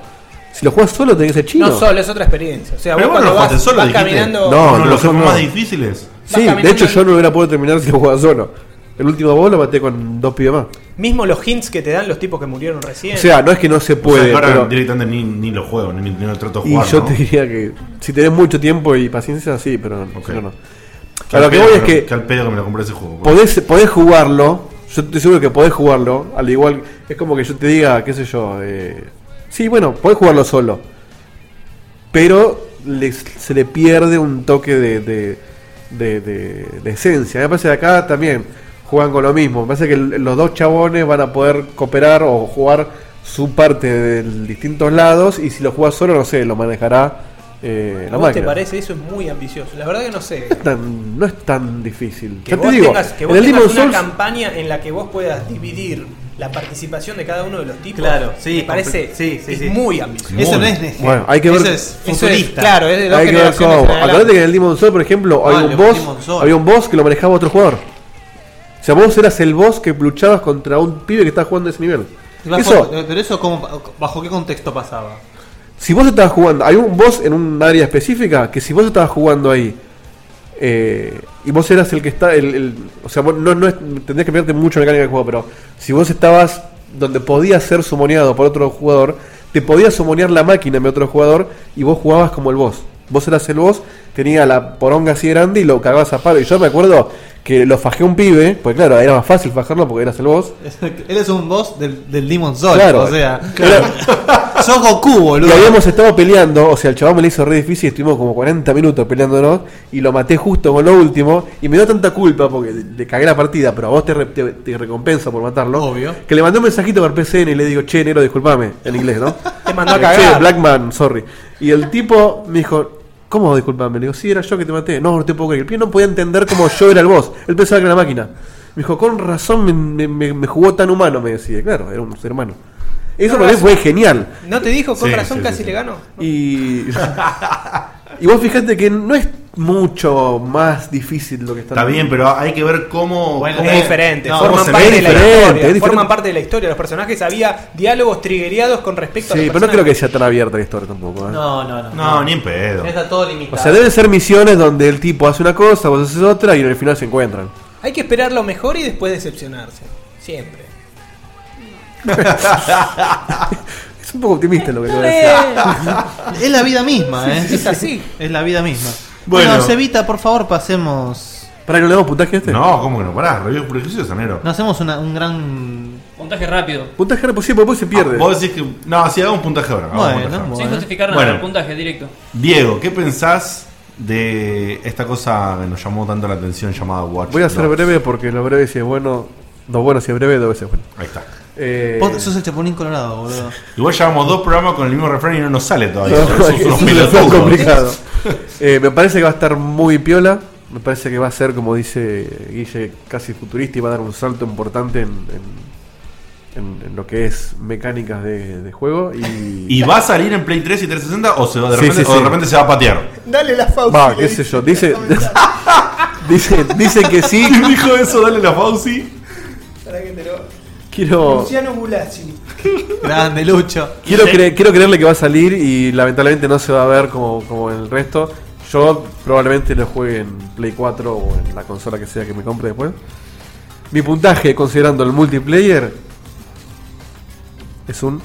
Si lo juegas solo, tenés que ser chino. No solo, es otra experiencia. O sea, Pero vos vos no cuando lo vas, solo, vas caminando. No, no, los no. más difíciles. Sí, de hecho yo no hubiera podido terminar si lo jugaba solo. El último boss lo maté con dos pibes más. Mismo los hints que te dan los tipos que murieron recién. O sea, no es que no se O sea, puede, que ahora pero... directamente ni, ni lo juego, ni, ni lo trato de Y yo ¿no? te diría que si tenés mucho tiempo y paciencia, sí, pero Ok. si no, no. A lo que pedo voy es que qué al pedo que me lo compré ese juego. podés, podés jugarlo, yo estoy seguro que podés jugarlo, al igual, es como que yo te diga, qué sé yo, eh, sí, bueno, podés jugarlo solo, pero le- se le pierde un toque de, de, de- de- de esencia. Me parece que acá también juegan con lo mismo, me parece que los dos chabones van a poder cooperar o jugar su parte de distintos lados y si lo juegas solo, no sé, lo manejará eh, ¿A la vos te máquina. parece eso es muy ambicioso? La verdad que no sé. Tan- no es tan difícil. Que ya te vos digo, tengas, que en vos el tengas una Souls campaña en la que vos puedas dividir la participación de cada uno de los tipos. Claro, sí, Me parece sí, sí, es sí. muy ambicioso. Eso no es. Bueno, hay que Eso ver- es Eso es, futurista. claro, es de dos hay que ver cómo. en. Acordate que en el Demon Souls, por ejemplo, Ah, hay el un boss, había un boss que lo manejaba otro jugador. Sea, vos eras el boss que luchabas contra un pibe que estaba jugando ese nivel. Bajo- Eso, pero eso, cómo- ¿bajo qué contexto pasaba? si vos estabas jugando, hay un boss en un área específica que si vos estabas jugando ahí eh, y vos eras el que está, el, el- o sea, vos no, no es- tendrías que perderte mucho en mecánica del juego, pero si vos estabas donde podías ser sumoneado por otro jugador, te podía sumonear la máquina de otro jugador y vos jugabas como el boss. Vos eras el boss, tenía la poronga así grande y lo cagabas a palo. Y yo me acuerdo que lo fajé un pibe, pues claro, era más fácil fajarlo porque eras el boss. Él es un boss del, del Demon Souls. Claro. O sea, Era- sos Goku, boludo. Y habíamos estado peleando, o sea, el chaval me lo hizo re difícil, estuvimos como 40 minutos peleándonos y lo maté justo con lo último y me dio tanta culpa porque le, cagué la partida, pero a vos te, re- te, te recompensa por matarlo. Obvio. Que le mandé un mensajito por PCN y le digo, che, negro, disculpame, en inglés, ¿no? Te mandó a cagar. Che, Blackman, sorry. Y el tipo me dijo, ¿cómo disculpame? Le digo, sí, era yo que te maté. No, no te puedo creer. El pibe no podía entender cómo yo era el boss. Él pensaba que era la máquina. Me dijo, con razón me, me- me- me jugó tan humano, me decía. Claro, era un ser humano. Eso Con para mí fue genial. ¿No te dijo con Sí, razón sí, casi sí, le sí. ganó? Y, y vos fijate que no es mucho más difícil lo que está Está bien, pero hay que ver cómo. Bueno, cómo- Es diferente, no, forman parte de la diferente, historia. es diferente. Forman parte de la historia. Los personajes había diálogos triguereados con respecto a Sí, pero no creo que sea tan abierta la historia tampoco. ¿eh? No, no, no. No, ni en pedo. Está todo O limitado. sea, deben ser misiones donde el tipo hace una cosa, vos haces otra y en el final se encuentran. Hay que esperar lo mejor y después decepcionarse. Siempre. Es un poco optimista lo que acabo de decir. Es la vida misma, ¿eh? Es así. Es la vida misma. Bueno. Bueno, Cevita, por favor, pasemos. ¿Para que no le damos puntaje a este? No, ¿cómo que no? Pará, review prejuicio de Sanero. No hacemos una- un gran. Puntaje rápido. Puntaje era posible, porque después se pierde. Ah, Vos decís que. No, si hagamos un puntaje ahora. hagamos un Bueno, puntaje ahora. bueno. Sin justificar nada, Bueno. el puntaje directo. Diego, ¿qué pensás de esta cosa que nos llamó tanto la atención llamada Watch? Voy a ser Dogs? breve porque lo breve si es bueno. Dos buenos si es breve, dos veces bueno. Ahí está. Eh, Vos sos el Chapulín Colorado, boludo. Igual llevamos dos programas con el mismo refrán y no nos sale todavía. no, Sos es unos un pelotudos. complicado. Eh, me parece que va a estar muy piola. Me parece que va a ser, como dice Guille, casi futurista y va a dar un salto importante en, en- en- en lo que es mecánicas de, de juego. Y, ¿Y va a salir en Play 3 y 360 o, se va, de, Sí, repente, sí, o de repente se va a patear? Dale la pausa. Va, qué sé yo. Dice, dice, dice que sí. ¿Quién dijo eso? Dale la Fauci. Quiero, Luciano Bulazzi. Grande, Lucho. quiero, cre- quiero creerle que va a salir y lamentablemente no se va a ver como, como el resto. Yo probablemente lo juegue en Play 4 o en la consola que sea que me compre después. Mi puntaje, considerando el multiplayer, es un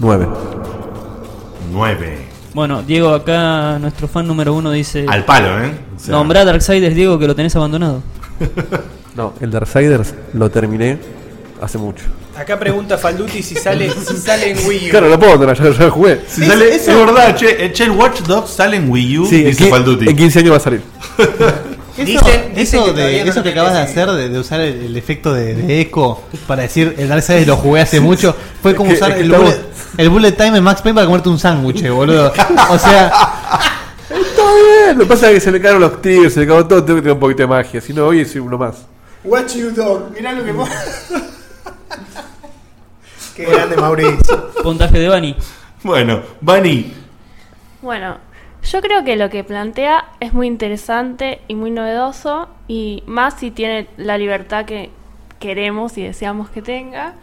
9. 9. Bueno, Diego, acá nuestro fan número uno dice: Al palo, ¿eh? O sea, Nombrá a Darksiders, Diego, que lo tenés abandonado. No, el Darksiders lo terminé hace mucho. Acá pregunta Falduti si sale, si sale en Wii U. Claro, lo puedo tener, ya, ya jugué. Si Es- sale, eso- es verdad, che, eh, che, el Watch Dogs sale en Wii U, Sí, en, dice qui- Falduti. en 15 años va a salir. Eso, Dicen- dicen eso, que de, todavía no eso lo que acabas de hacer, de, de usar el, el efecto de, de eco para decir el Darkseid lo jugué hace mucho, fue como Es que- usar es que el, estamos- bullet, el bullet time en Max Payne para comerte un sándwich, boludo. O sea, Está bien, lo que pasa es que se me cayeron los tiros, se me cagó todo, tengo que tener un poquito de magia. Si no, hoy soy uno más. Watch you dog. Mirá lo que pone. Qué grande Mauricio. Puntaje de Bani. Bueno, Bunny, Bueno, yo creo que lo que plantea es muy interesante y muy novedoso y más si tiene la libertad que queremos y deseamos que tenga.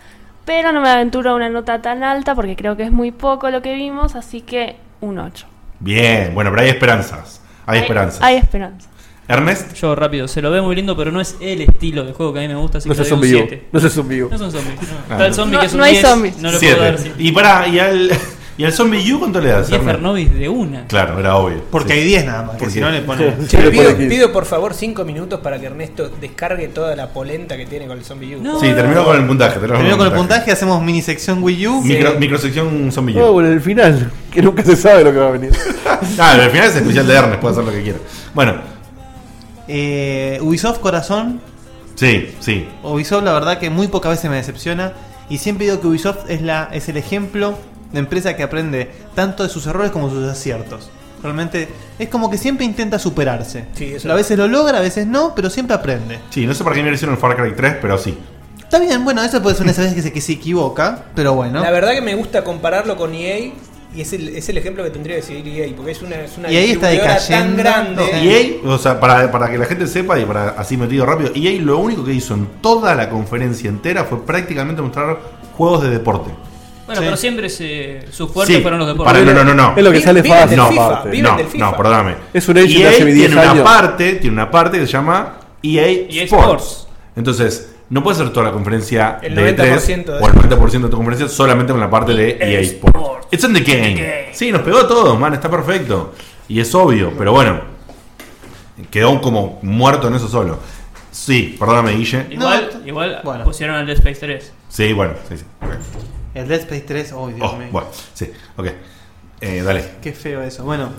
Pero no me aventuro a una nota tan alta porque creo que es muy poco lo que vimos, así que un 8. bien, bueno, pero hay esperanzas. Hay, esperanzas. Hay esperanza. Ernest, Yo rápido, se lo ve muy lindo, pero no es el estilo de juego que a mí me gusta, así No que doy un zombie 7. No sé zombie No son zombies. no. Ah, Está el no. zombie No- que es un no hay 10, zombies. No le puedo dar. sí. Y pará, ¿y al, ¿y al Zombie U cuánto le das? 10 Ernest? Fernovis de una. Claro, era obvio. porque Sí. hay 10 nada más, que Porque- si no le pones. Sí, pido, pone 15. pido por favor 5 minutos para que Ernesto descargue toda la polenta que tiene con el Zombie U. No. Sí, terminó con el puntaje. terminó con el puntaje, hacemos mini sección Wii U. Micro, Microsección Zombie U. Oh, bueno, el final, que nunca se sabe lo que va a venir. Ah, al final es especial de Ernest, puede hacer lo que quiera. Bueno, Eh, Ubisoft Corazón. sí, sí. Ubisoft la verdad que muy pocas veces me decepciona. Y siempre digo que Ubisoft es, la, es el ejemplo de empresa que aprende tanto de sus errores como de sus aciertos. Realmente es como que siempre intenta superarse. Sí, eso a veces lo logra, a veces no, pero siempre aprende. Sí, no sé para qué no hicieron el Far Cry 3, pero sí. Está bien, bueno, eso puede ser una vez que se, que se equivoca, pero bueno. La verdad que me gusta compararlo con EA y es el, es el ejemplo que tendría que seguir EA porque es una, es una Y ahí está tan grande. EA, o sea, para, para que la gente sepa y para así metido rápido, EA lo único que hizo en toda la conferencia entera fue prácticamente mostrar juegos de deporte. Bueno, Sí. pero siempre se, sus fuertes Sí, fueron los deportes. para- no, no, no, no. Es lo que sale fácil. No, FIFA, no, del FIFA. no, perdóname. Es un de EA hace 10 tiene una parte, tiene una parte que se llama EA, EA Sports. Sports. Entonces, no puedes hacer toda la conferencia El de 90% de- E3 o el 90% de tu conferencia solamente con la parte de EA Sports. Sports. It's in the game. Sí, nos pegó a todos, man, está perfecto. Y es obvio, pero bueno, quedó como muerto en eso solo. Sí, perdóname, Guille. Igual, No, igual bueno. pusieron el Dead Space 3. Sí, bueno, sí, sí. El Dead Space 3, oh, Dios Oh, mío. bueno, sí, ok. Eh, dale. Qué feo eso. Bueno,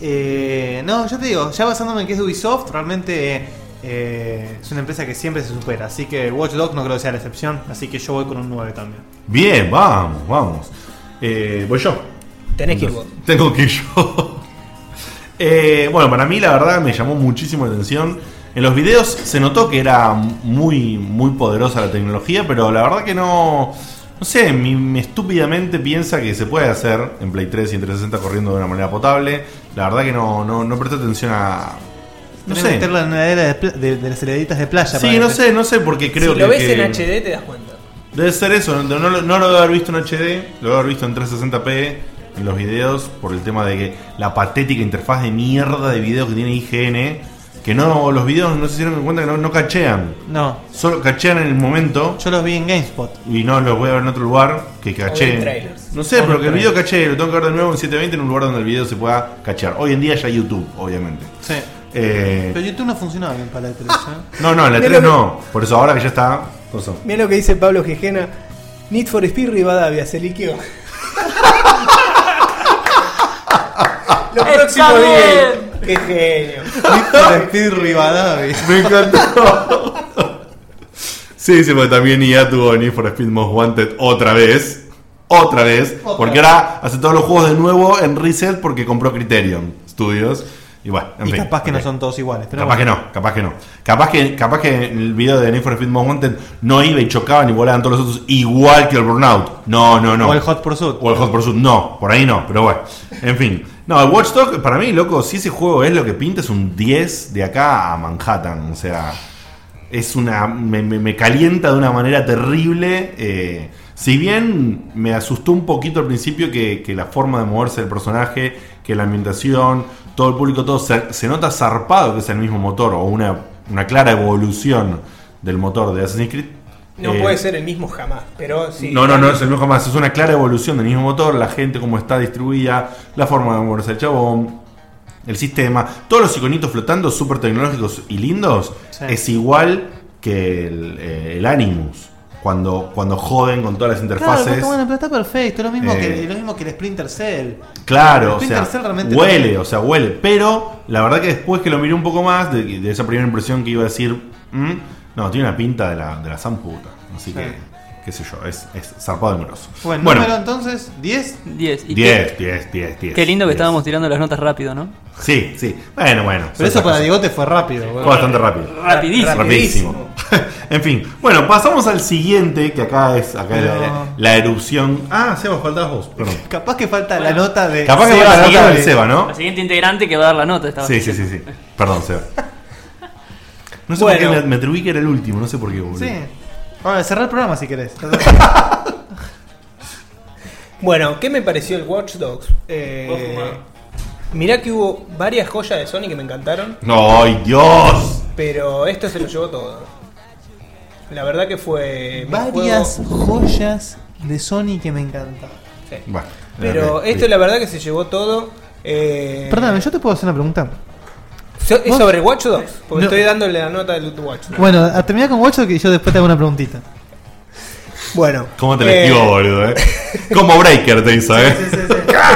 eh, no, yo te digo, ya basándome en que es de Ubisoft, realmente eh, es una empresa que siempre se supera. Así que Watch Dogs no creo que sea la excepción. Así que yo voy con un 9 también. Bien, vamos, vamos. Eh, voy yo. Tenés que ir vos. Tengo que ir yo. Eh, bueno, para mí la verdad me llamó muchísimo la atención. En los videos se notó que era muy, muy poderosa la tecnología, pero la verdad que no. No sé, mi, mi estúpidamente piensa que se puede hacer en Play 3 y en 360 corriendo de una manera potable. La verdad que no, no, no presté atención a. No sé. meterla en la era de, de- de las heladitas de playa. Sí, no sé, no sé, porque creo si que. lo ves que- en HD te das cuenta. Debe ser eso, no, no, lo- no lo debo haber visto en HD, lo debo haber visto en 360p en los videos por el tema de que la patética interfaz de mierda de video que tiene IGN que no los videos no se hicieron cuenta que no, no cachean. No, Solo cachean en el momento yo los vi en GameSpot. y no los voy a ver en otro lugar que cacheen. No sé, pero que el video cachee, lo tengo que ver de nuevo en 720 en un lugar donde el video se pueda cachear. Hoy en día ya YouTube, obviamente. Sí. Eh, Pero YouTube no funcionaba bien para la televisión. no, no, en la Mira 3 lo que- no. Por eso ahora que ya está. Mira lo que dice Pablo Gijena. Need for Speed Rivadavia, se liqueó. Los Está próximos bien. días. Qué genio. Need for Speed Rivadavia. Me encantó. sí, sí, porque también IA tuvo Need for Speed Most Wanted otra vez. Otra vez. Otra porque vez. ahora hace todos los juegos de nuevo en reset porque compró Criterion Studios. Y bueno, en Y fin, capaz que no son todos iguales. Pero capaz bueno. que no, capaz que no. Capaz que, capaz que el video de Need for Speed Most Wanted no iba y chocaban y volaban todos los otros igual que el Burnout. No, no, no. O el Hot Pursuit. O el Hot Pursuit, no, por ahí no, pero bueno. En fin. No, el Watch Dogs, para mí, loco, si ese juego es lo que pinta, es un 10 de acá a Manhattan. O sea, es una. Me, me- me calienta de una manera terrible. eh, si bien me asustó un poquito al principio que, que la forma de moverse del personaje, que la ambientación, todo el público, todo se, se nota zarpado que es el mismo motor o una, una clara evolución del motor de Assassin's Creed. No eh, puede ser el mismo jamás, pero sí. no, no, no es el mismo jamás. Es una clara evolución del mismo motor, la gente cómo está distribuida, la forma de moverse el chabón, el sistema. Todos los iconitos flotando, súper tecnológicos y lindos, Sí. es igual que el, eh, el Animus. Cuando, cuando joden con todas las Claro, interfaces. pero bueno, pero está perfecto. Es lo mismo, Eh. que, lo mismo que el Splinter Cell. Claro, El o sea, Cell realmente huele, o sea, huele. Pero la verdad que después que lo miré un poco más, de, de esa primera impresión que iba a decir, "Mm", no, tiene una pinta de la, de la zamputa. Así que, qué sé yo, es, es zarpado de grosso. Bueno, Bueno, número entonces, 10. 10. Y 10, 10, 10, 10. Qué, lindo que 10. estábamos tirando las notas rápido, ¿no? Sí, sí. Bueno, bueno. Pero eso para esas Diegote fue rápido. Fue bastante rápido. Rapidísimo. Rapidísimo. en fin. Bueno, pasamos al siguiente, que acá es acá Pero- la, la erupción. Ah, Seba, faltabas vos. Perdón. Capaz que falta la nota de. Capaz que va la nota del Seba, ¿no? La siguiente integrante que va a dar la nota. Estaba Sí, sí, sí, sí. Perdón, Seba. No sé Bueno. por qué me, me atribuí que era el último, no sé por qué, boludo. Sí. Ahora, cerrar el programa si querés. Bueno, ¿qué me pareció el Watch Dogs? Eh, mirá que hubo varias joyas de Sony que me encantaron, No, ¡Ay, Dios! pero esto se lo llevó todo. La verdad que fue. Varias juego- joyas de Sony que me encantan. sí. Bueno, Pero esto bien. la verdad que se llevó todo. Eh, Perdóname, ¿yo te puedo hacer una pregunta? ¿Es ¿Vos? sobre Watch Dogs? Porque No. estoy dándole la nota del Watch Dogs. Bueno, a terminar con Watch Dogs y yo después te hago una preguntita. Bueno. ¿Cómo te la eh, esquivo, boludo, eh? Como Breaker te hizo, eh.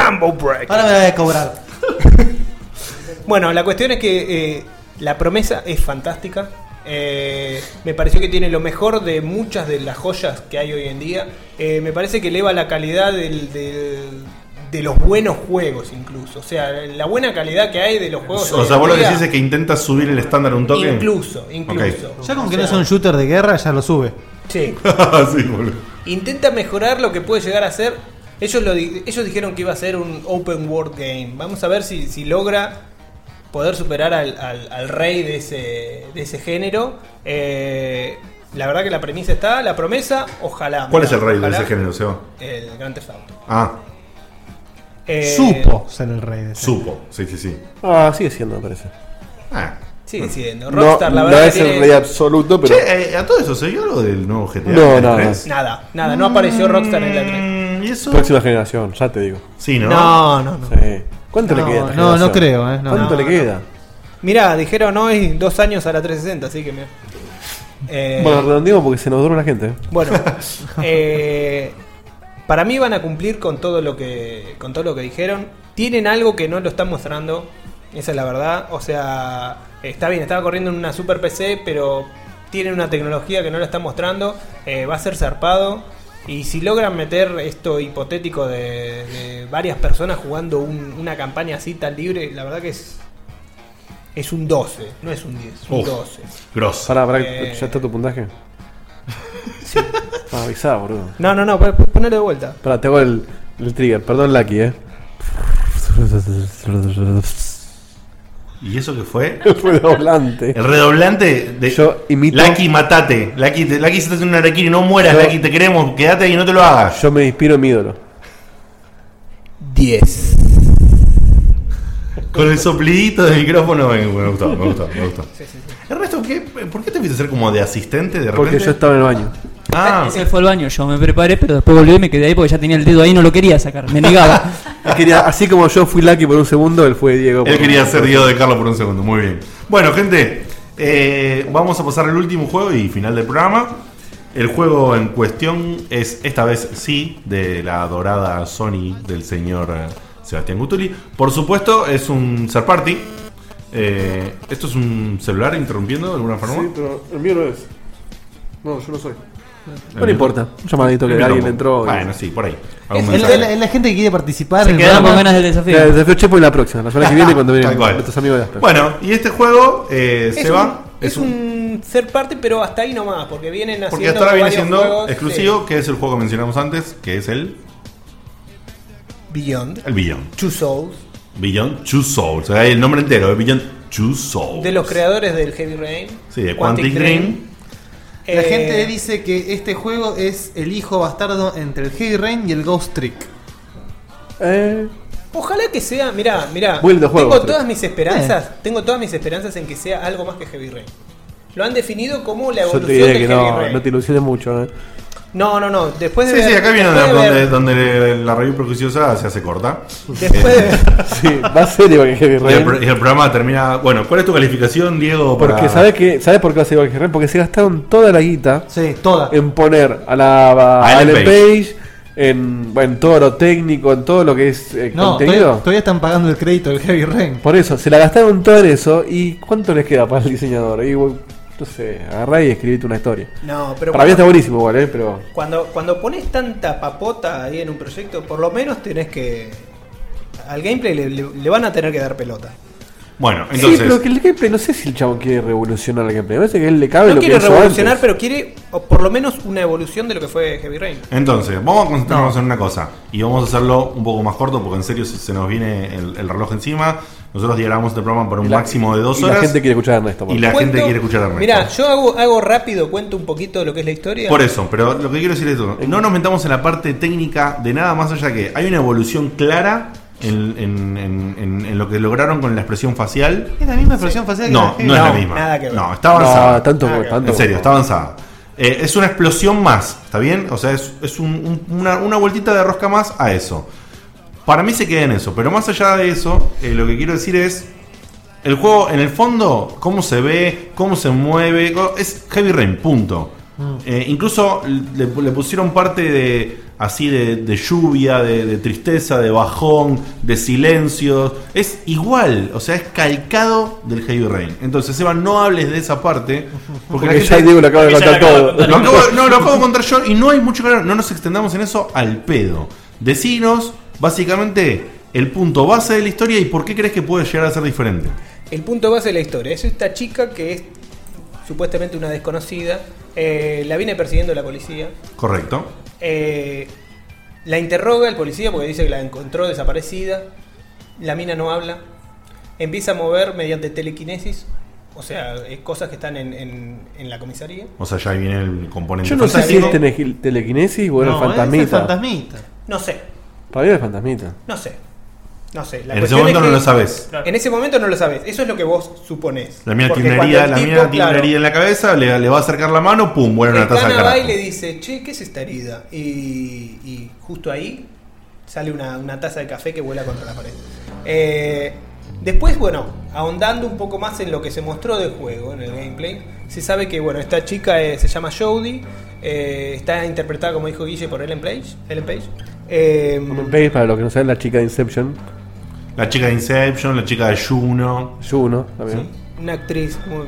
Combo Break. Ahora me la voy a cobrar. Bueno, la cuestión es que eh, la promesa es fantástica. Eh, me pareció que tiene lo mejor de muchas de las joyas que hay hoy en día. Eh, me parece que eleva la calidad del- del- de los buenos juegos incluso. O sea, la buena calidad que hay de los juegos. O sea, vos lo que decís es que intentas subir el estándar un toque. Incluso, incluso. Ya con O que no es sea, un shooter de guerra, ya lo sube. Sí. Intenta mejorar lo que puede llegar a ser. Ellos, lo, di- ellos dijeron que iba a ser un open world game. Vamos a ver si, si logra poder superar al, al- al rey de ese, de ese género. Eh, la verdad que la premisa está, la promesa, ojalá. ¿Cuál es el rey de ese género, Seba? El Grand Theft Auto. Ah, Eh, Supo ser el rey de ese. supo. Sí, sí, sí. Ah, sigue siendo, me parece. Ah. Sigue siendo. No, Rockstar, la no verdad. es que el tiene- rey absoluto, pero. Che, eh, a todo eso, ¿se vio algo del nuevo GTA? No, ¿El nada. Nada, nada, no apareció Rockstar en la 3. Mm, ¿Y eso? Próxima generación, ya te digo. Sí, ¿no? No, no, no. Sí. ¿Cuánto No, le queda? no, no creo, eh, no. ¿Cuánto No, le queda? Mirá, dijeron hoy dos años a la 360, así que mira. Eh, Bueno, redondeemos porque se nos dura la gente. Bueno, eh, para mí van a cumplir con todo lo que con todo lo que dijeron. Tienen algo que no lo están mostrando, esa es la verdad. O sea, está bien, estaba corriendo en una super PC, pero tienen una tecnología que no lo están mostrando. Eh, va a ser zarpado. Y si logran meter esto hipotético de, de varias personas jugando un- una campaña así tan libre, la verdad que es es un 12, no es un 10, es un Uf. 12. Grosso. Pará, pará, Eh. ¿ya está tu puntaje? Sí. Ah, avisá, boludo. No, no, no, pon- ponelo de vuelta. Pará, te hago el, el trigger. Perdón, Lucky, eh. ¿Y eso qué fue? Fue doblante. El redoblante de. Yo imito- Lucky, matate. Lucky, te- Lucky se haciendo un araquiri. No mueras, Yo- Lucky, te queremos. Quédate y no te lo hagas. Yo me inspiro en mi ídolo. 10. Con el soplidito del micrófono me, me gustó, me gustó, me gustó. Ernesto, ¿qué, ¿por qué te fuiste a hacer como de asistente de repente? Porque yo estaba en el baño. Ah, Él fue al baño, yo me preparé, pero después volví y me quedé ahí porque ya tenía el dedo ahí y no lo quería sacar, me negaba. Él quería- así como yo fui Lucky por un segundo, él fue Diego. él quería ser Diego de Carlos por un segundo, muy bien. Bueno, gente, eh, vamos a pasar al último juego y final del programa. El juego en cuestión es, esta vez sí, de la dorada Sony del señor eh, Sebastián Gutuli. Por supuesto, es un third party. Eh, ¿Esto es un celular interrumpiendo de alguna forma? Sí, pero el mío no es. No, yo no soy. No le importa. Un llamadito que alguien entró. y- Bueno, sí, por ahí. Es, la, es la gente que quiere participar. Se quedaron con ganas del desafío. El desafío Chepo y la próxima, la semana que viene cuando cual. nuestros amigos de Asper. Bueno, y este juego eh, Es se un, va. es un third party, pero hasta ahí nomás, porque vienen haciendo Porque hasta ahora viene siendo juegos, exclusivo, que es el juego que mencionamos antes, que es el, sí. Beyond, el Beyond. Two Souls, Beyond Two Souls. O sea, el nombre entero, Beyond Two Souls. de los creadores del Heavy Rain. Sí, de Quantic Dream. La Eh, gente dice que este juego es el hijo bastardo entre el Heavy Rain y el Ghost Trick. Eh, Ojalá que sea, mirá, mirá, tengo todas mis esperanzas, tengo todas mis esperanzas en que sea algo más que Heavy Rain. Lo han definido como la yo evolución te diré de que Heavy no, Rain. no te ilusiones mucho. Eh. No, no, no, después de Sí, ver- sí, acá viene donde, de ver- donde, donde la review prejuiciosa se hace corta. después de ver- Sí, va serio que Heavy Y el, Rain. y el programa termina. Bueno, ¿cuál es tu calificación, Diego? para- Porque ¿sabes, que, ¿sabes por qué va a ser igual que Heavy Rain? Porque se gastaron toda la guita Sí, toda. en poner a la a A Ellen Ellen Page, en, bueno, en todo lo técnico, en todo lo que es eh, No, contenido. todavía, todavía están pagando el crédito del Heavy Rain. Por eso, se la gastaron todo en eso. ¿Y cuánto les queda para el diseñador? Y, bueno, no sé, agarrá y escribite una historia. No, pero Para mí está buenísimo igual, ¿eh? Pero cuando, cuando pones tanta papota ahí en un proyecto, por lo menos tenés que... Al gameplay le, le- le van a tener que dar pelota. Bueno, sí, entonces. pero que el gameplay, no sé si el chabón quiere revolucionar el gameplay. Me parece que a él le cabe No lo quiere que revolucionar, antes. pero quiere o por lo menos una evolución de lo que fue Heavy Rain. Entonces, vamos a concentrarnos en una cosa. Y vamos a hacerlo un poco más corto porque en serio se, se nos viene el, el reloj encima. Nosotros diagramamos este programa por un la- máximo de dos y horas. La gente quiere escuchar a Ernesto. Y la Cuento- gente quiere escuchar a Ernesto. Mirá, yo hago, hago rápido, cuento un poquito de lo que es la historia. Por eso, pero lo que quiero decir es esto. No nos metamos en la parte técnica de nada más allá que hay una evolución clara en, en- en- en- en lo que lograron con la expresión facial. Es la misma expresión facial que No, la no es la No, misma. nada que ver. No, está avanzada. No, tanto, Nada tanto. En serio, está avanzada. Eh, es una explosión más, ¿está bien? O sea, es, es un- un- una, una vueltita de rosca más a eso. Para mí se queda en eso, pero más allá de eso, eh, lo que quiero decir es. El juego, en el fondo, cómo se ve, cómo se mueve, es Heavy Rain, punto. Eh, incluso le, le pusieron parte de así de, de lluvia, de, de tristeza, de bajón, de silencios. Es igual, o sea, es calcado del Heavy Rain. Entonces, Eva, no hables de esa parte. Porque, Porque ya Diego lo acaba de contar de todo. lo acabo- no, lo acabo de contar yo y no hay mucho que hablar. No nos extendamos en eso al pedo. Decinos, básicamente, el punto base de la historia y por qué crees que puede llegar a ser diferente. El punto base de la historia es esta chica que es supuestamente una desconocida. eh, la viene persiguiendo la policía. Correcto. eh, la interroga el policía porque dice que la encontró desaparecida. La mina no habla. Empieza a mover mediante telequinesis. O sea, cosas que están en, en- en la comisaría. O sea, ya ahí viene el componente Yo no sé si es tele- telequinesis o era es fantasmita. fantasmita. No sé, Para mí era el fantasmita. no sé. No sé. La En ese momento es no lo sabes. En ese momento no lo sabes. Eso es lo que vos suponés. La herida, el la tipo, mina claro, en la cabeza, le, le va a acercar la mano, pum, vuelve una taza de va y le dice, che, ¿qué es esta herida? Y, y justo ahí sale una, una taza de café que vuela contra la pared. Eh, después, bueno, ahondando un poco más en lo que se mostró del juego, en el gameplay, se sabe que, bueno, esta chica eh, se llama Jodie, eh, está interpretada, como dijo Guille, por Ellen Page. Ellen Page. Eh, para los que no saben, la chica de Inception. La chica de Inception, la chica de Juno. Juno, también. una actriz muy-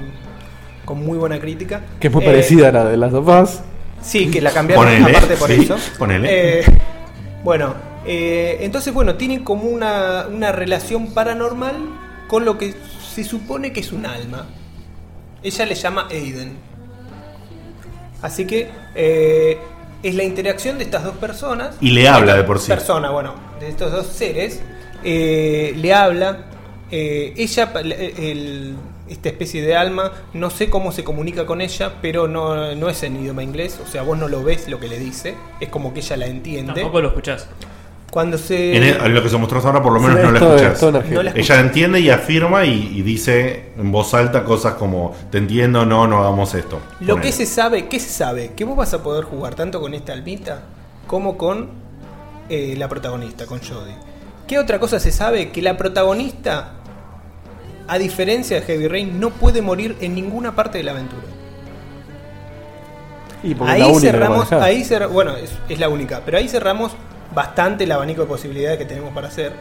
con muy buena crítica. Que es muy Eh, parecida a la de las sofás. Sí, que la cambiaron Ponele, aparte por sí, eso. ponele. Eh, bueno, eh, entonces, bueno, tienen como una, una relación paranormal con lo que se supone que es un alma. Ella le llama Aiden. Así que eh, es la interacción de estas dos personas. Y le habla de por sí. Persona, bueno, de estos dos seres. eh, le habla. eh, ella, el- esta especie de alma, no sé cómo se comunica con ella, pero no, no es en idioma inglés. O sea, vos no lo ves lo que le dice. Es como que ella la entiende. Tampoco lo escuchás. Cuando se. En, el- lo que se mostró hasta ahora, por lo menos no la. No escuché. Ella entiende y afirma y, y dice en voz alta cosas como: Te entiendo, no, no hagamos esto. Lo que se sabe, ¿qué se sabe? Que vos vas a poder jugar tanto con esta almita como con eh, la protagonista, con Jodie. ¿Qué otra cosa se sabe? Que la protagonista, a diferencia de Heavy Rain, no puede morir en ninguna parte de la aventura. Y Ahí cerramos, manejás. ahí cer- bueno, es, es la única, pero ahí cerramos bastante el abanico de posibilidades que tenemos para hacer.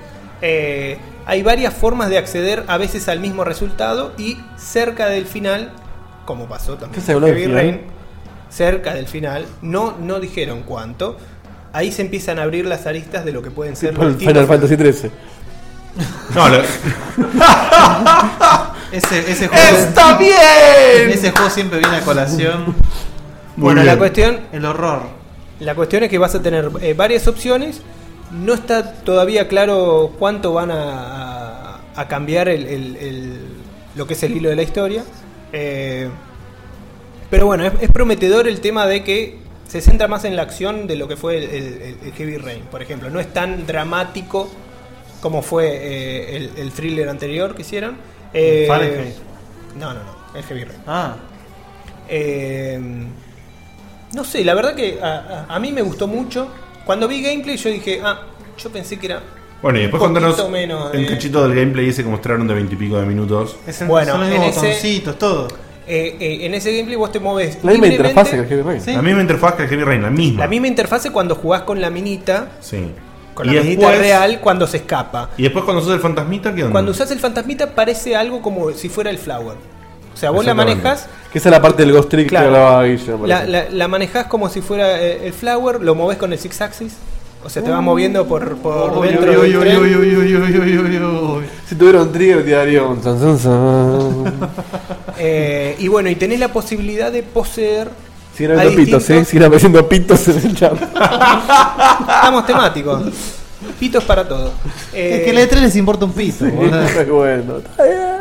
Eh, hay varias formas de acceder a veces al mismo resultado y cerca del final, como pasó también ¿Qué se habló Heavy? Rain, cerca del final, no, no dijeron cuánto. Ahí se empiezan a abrir las aristas de lo que pueden ser el los Final Fantasy XIII. No, lo- Ese, ese juego. ¡Está bien! Ese juego siempre viene a colación. Muy Bueno, la cuestión, El horror. La cuestión es que vas a tener eh, varias opciones. No está todavía claro cuánto van a, a- a cambiar el, el- el- lo que es el hilo de la historia. Eh, pero bueno, es, es prometedor el tema de que se centra más en la acción de lo que fue el, Heavy Rain, por ejemplo. No es tan dramático como fue eh, el, thriller anterior que hicieron. No, no, no, el Heavy Rain. Ah, Eh, no sé, la verdad que a, a- a mí me gustó mucho. Cuando vi gameplay yo dije, ah, yo pensé que era... Bueno, y después contanos poquito menos el de- cachito del gameplay ese que mostraron de veintipico de minutos. es el- Bueno, son los en mismos ese- botoncitos, todo. eh, eh, en ese gameplay vos te mueves La misma interfaz que el Heavy Rain. Sí. La misma interfaz que el Heavy Rain, la misma. La misma interfase cuando jugás con la minita, Sí. con y la minita después, real cuando se escapa. Y después cuando sos el fantasmita, ¿qué onda? Cuando usás el fantasmita parece algo como si fuera el flower. O sea, vos la manejas, Que esa es la parte del Ghost Trick Claro. que hablaba Guille. me la, la, la manejás como si fuera eh, el flower, lo movés con el six axis. O sea, te vas moviendo por, por dentro. Si tuviera un trigger, te daría un zan, zan, zan. Eh, y bueno, y tenés la posibilidad de poseer. Siguen a habiendo pitos, ¿eh? Siguen apareciendo pitos en el chat. Estamos temáticos. Pitos para todo. Eh, Es que a la de 3 les importa un pito. Muy bueno. Está bien.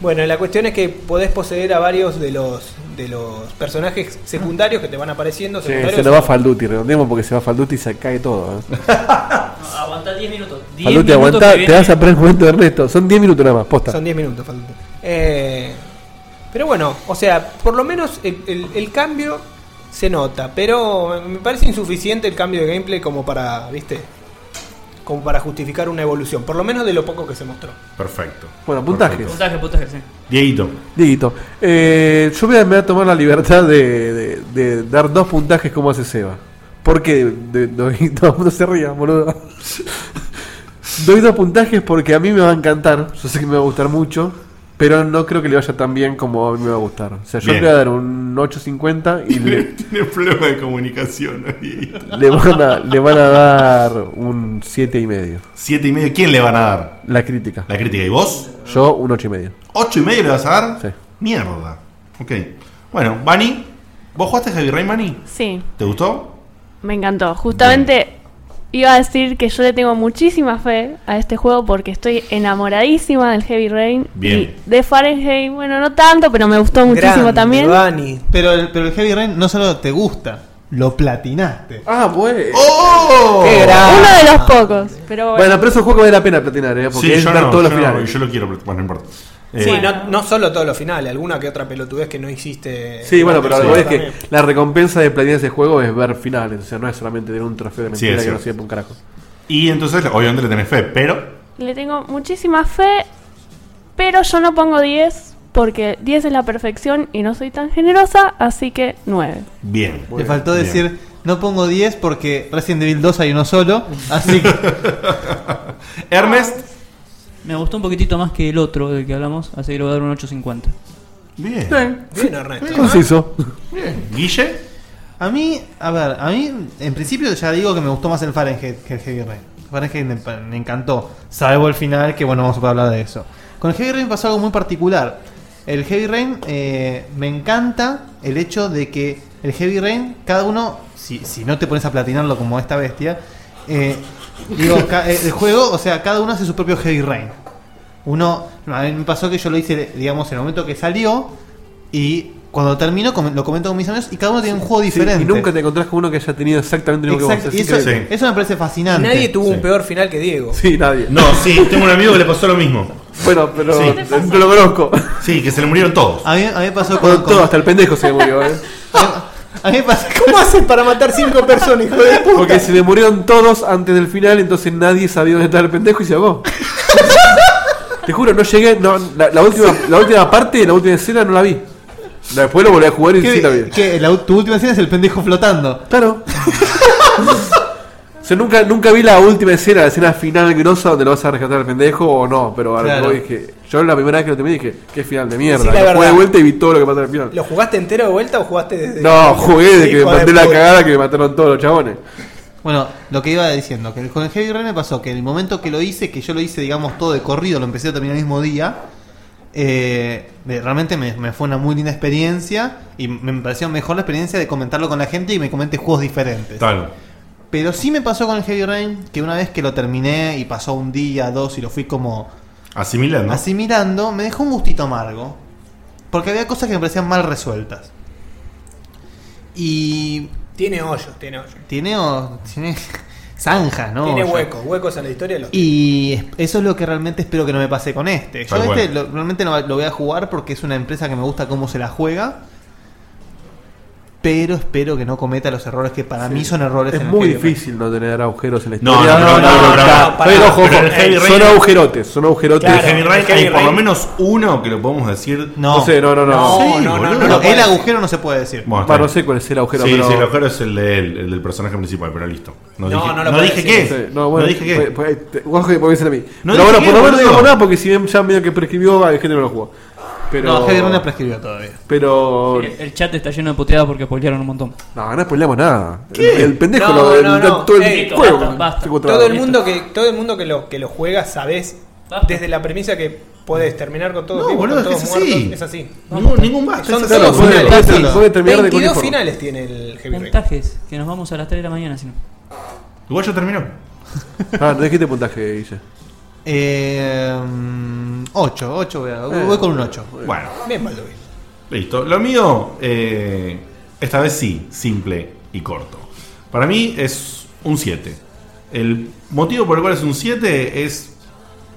Bueno, la cuestión es que podés poseer a varios de los de los personajes secundarios que te van apareciendo. Sí, secundarios. se nos va Falduti, redondeemos porque se va Falduti y se cae todo. ¿eh? No, aguanta 10 minutos. 10 Falduti, minutos aguantá, te vas a perder el momento de Ernesto. Son 10 minutos nada más, posta. Son 10 minutos, faltan. Eh, pero bueno, o sea, por lo menos el, el- el cambio se nota, pero me parece insuficiente el cambio de gameplay como para, ¿viste? Como para justificar una evolución, por lo menos de lo poco que se mostró. Perfecto. Bueno, puntajes. Puntaje, puntaje, sí. Dieguito. Dieguito, eh, yo voy a, me voy a tomar la libertad de, de- de dar dos puntajes como hace Seba. Porque de, no, no se ría, boludo. doy dos puntajes porque a mí me va a encantar. Yo sé que me va a gustar mucho. Pero no creo que le vaya tan bien como a mí me va a gustar. O sea, yo Bien. le voy a dar un 8.50 y le, Tiene problema de comunicación, ¿no, Dieguito? le, van a, le van a dar un 7,5. Siete y medio. ¿Quién le van a dar? La crítica. La crítica. ¿Y vos? Yo un 8,5. ¿Ocho y medio le vas a dar? Sí. Mierda. Ok. Bueno, Bani. ¿Vos jugaste Heavy Rain, Bani? Sí, ¿Te gustó? me encantó. Justamente iba a decir que yo le tengo muchísima fe a este juego porque estoy enamoradísima del Heavy Rain. Bien. Y de Fahrenheit, bueno, no tanto, pero me gustó muchísimo Grande, también. Vani. Pero el, pero el Heavy Rain no solo te gusta, lo platinaste. Ah, bueno. ¡Oh! Qué grande. Uno de los pocos, pero bueno. Bueno, pero es un juego que vale la pena platinar, ¿eh? Porque Sí, es yo ver no, todos los no, finales. yo lo quiero, pero bueno, no importa. Sí, no, no solo todos los finales, alguna que otra pelotudez que no hiciste. Sí, bueno, pero Sí, lo que es que la recompensa de platinar ese juego es ver finales, o sea, no es solamente tener un trofeo de Sí, mentira es que no sirve para un carajo. Y entonces, obviamente le tenés fe, pero. Le tengo muchísima fe, pero yo no pongo 10 porque 10 es la perfección y no soy tan generosa, así que 9. Bien. Le faltó Bien. decir, no pongo 10 porque Resident Evil 2 hay uno solo. Así que Ernest. Me gustó un poquitito más que el otro del que hablamos, así que le voy a dar un 8.50. Bien. Bien, Ernesto. Conciso. Guille. a mí, a ver, a mí en principio ya digo que me gustó más el Fahrenheit que el Heavy Rain. Fahrenheit me, me encantó, salvo el final, que bueno, vamos a poder hablar de eso. Con el Heavy Rain pasó algo muy particular. El Heavy Rain eh, me encanta el hecho de que el Heavy Rain, cada uno, si, si no te pones a platinarlo como esta bestia, eh, digo, eh, el juego, o sea, cada uno hace su propio Heavy Rain. Uno, a mí me pasó que yo lo hice, digamos, en el momento que salió y cuando termino com- lo comento con mis amigos y cada uno tiene un juego Sí, diferente. y nunca te encontrás con uno que haya tenido exactamente lo mismo que vos. Es y eso. Sí. eso me parece fascinante. Nadie tuvo Sí. un peor final que Diego. Sí, nadie. No, sí, tengo un amigo que le pasó lo mismo. Bueno, pero Sí. no lo conozco. Sí, que se le murieron todos. A mí, a mí me pasó con, todo, hasta el pendejo se murió, ¿eh? a mí me pasó ¿Cómo haces para matar cinco personas, hijo de puta? Porque se le murieron todos antes del final, entonces nadie sabía dónde estaba el pendejo y se ahogó. Te juro, no llegué. No, la, la última, la última parte, la última escena no la vi. Después lo volví a jugar y sí la vi. que la, tu última escena es el pendejo flotando. Claro. O sea, nunca, nunca vi la última escena, la escena final grosa donde lo vas a rescatar al pendejo o no, pero a lo que Claro. es que yo la primera vez que lo terminé dije, qué final de mierda. Sí, la Lo jugué verdad. de vuelta y vi todo lo que pasó al final. ¿Lo jugaste entero de vuelta o jugaste desde.? No, jugué de que me Hijo mandé la puta. cagada que me mataron todos los chabones. Bueno, lo que iba diciendo, que con el Heavy Rain me pasó que en el momento que lo hice, que yo lo hice, digamos, todo de corrido, lo empecé a terminar el mismo día, eh, me- realmente me, me fue una muy linda experiencia y me pareció mejor la experiencia de comentarlo con la gente y me comenté juegos diferentes. Tal. Pero sí me pasó con el Heavy Rain que una vez que lo terminé y pasó un día, dos y lo fui como Asimilando. asimilando, me dejó un gustito amargo. Porque había cosas que me parecían mal resueltas. Y Tiene hoyos, tiene hoyos. tiene, o- tiene zanjas, ¿no? tiene huecos, huecos en la historia. Los... Y es- eso es lo que realmente espero que no me pase con este. Yo este lo- realmente lo voy a jugar porque es una empresa que me gusta cómo se la juega. Pero espero que no cometa los errores que para mí son errores Es en el muy difícil no tener agujeros en la No, historia. no, no, no, no, pero ojo, son agujerotes, son agujerotes. Hay por lo menos uno que lo podemos decir. No, No sé, no, no, no. No, Sí, no, no, boludo. no, No, lo el agujero no se puede decir. Bueno, no sé cuál es el agujero, Sí, pero... sí, el agujero es el, de él, el del personaje principal, pero listo. No, No, dije, no dije qué. No, bueno, dije qué. ojo que puede ser a mí. No pero dije bueno, qué, por lo menos no digo nada porque si bien ya medio que prescribió, hay gente que no lo jugó. Pero... No, Heavy Rain no prescribió todavía. Pero... El, el chat está lleno de puteadas porque spoilearon un montón. No, no spoileamos nada. El, el pendejo No, lo, el- no, no. todo el Ey, juego. basta, basta. secuestrado. Todo el mundo que todo el mundo que lo que lo juega sabes Basta. desde la premisa que puedes terminar con todos No, boludo, con es todos que es así. muertos, es así. Ningún, ningún basta. Son Claro, todos finales. puede, puede terminar de 22 cualquier forma. finales tiene el Heavy Rain. Puntajes, que nos vamos a las 3 de la mañana, si no. Igual ya terminó. Ah, no dijiste puntaje, Guille. Eh, 8, 8 voy, a- voy con un 8. Bueno, Bien, Baldovin. listo. Lo mío, eh, esta vez sí, simple y corto. Para mí es un 7. El motivo por el cual es un 7 es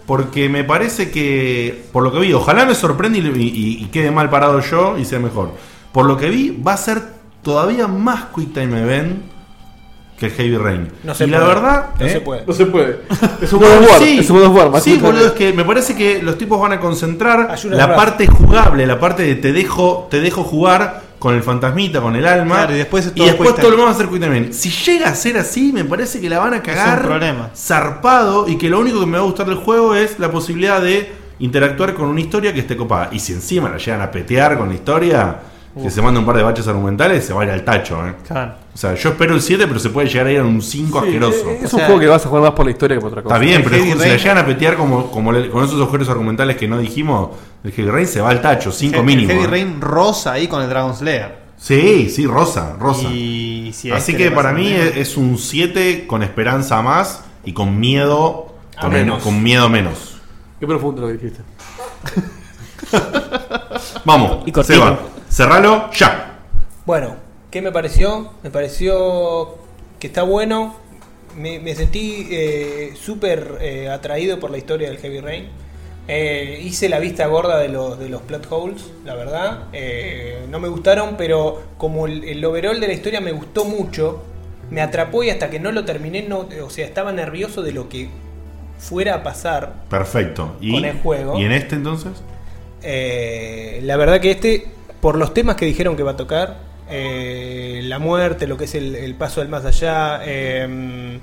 porque me parece que, por lo que vi, ojalá me sorprenda y, y- y quede mal parado yo y sea mejor. Por lo que vi, va a ser todavía más Quick Time Event que el Heavy Rain. No se y puede. la verdad, No ¿eh? se puede. No se puede. Es un No, God of War. sí. Es un God of War. Sí, boludo, es que me parece que los tipos van a concentrar Ayuda la parte jugable, la parte de te dejo, te dejo jugar con el fantasmita, con el alma. Claro, y después es y todo después todo lo time. demás va a time event. Si llega a ser así, me parece que la van a cagar un problema. zarpado y que lo único que me va a gustar del juego es la posibilidad de interactuar con una historia que esté copada. Y si encima la llegan a petear con la historia, que se manda un par de baches argumentales, se va a ir al tacho. ¿eh? Claro. O sea, yo espero el 7, pero se puede llegar a ir a un 5 Sí, asqueroso. Es, es O un sea- juego que vas a jugar más por la historia que por otra cosa. Está bien, El pero Heavy si la Rain- llegan a petear como, como le- con esos agujeros argumentales que no dijimos, el Heavy Rain se va al tacho, 5 El mínimo. Heavy ¿eh? Rain rosa ahí con el Dragon Slayer. Sí, sí, rosa, rosa. Y si Así este que para mí es, es un 7 con esperanza más y con miedo A con, menos. con miedo menos. Qué profundo lo que dijiste. Vamos, Y cortito. Seba, cerralo ya. Bueno, ¿qué me pareció? Me pareció que está bueno. Me, me sentí eh, súper eh, atraído por la historia del Heavy Rain. Eh, hice la vista gorda de los, de los plot holes, la verdad. Eh, no me gustaron, pero como el, el overall de la historia me gustó mucho, me atrapó y hasta que no lo terminé, no, o sea, estaba nervioso de lo que fuera a pasar. Perfecto. ¿Y, Con el juego. ¿Y en este entonces? Eh, la verdad que este, por los temas que dijeron que va a tocar, eh, la muerte, lo que es el, paso del más allá, eh,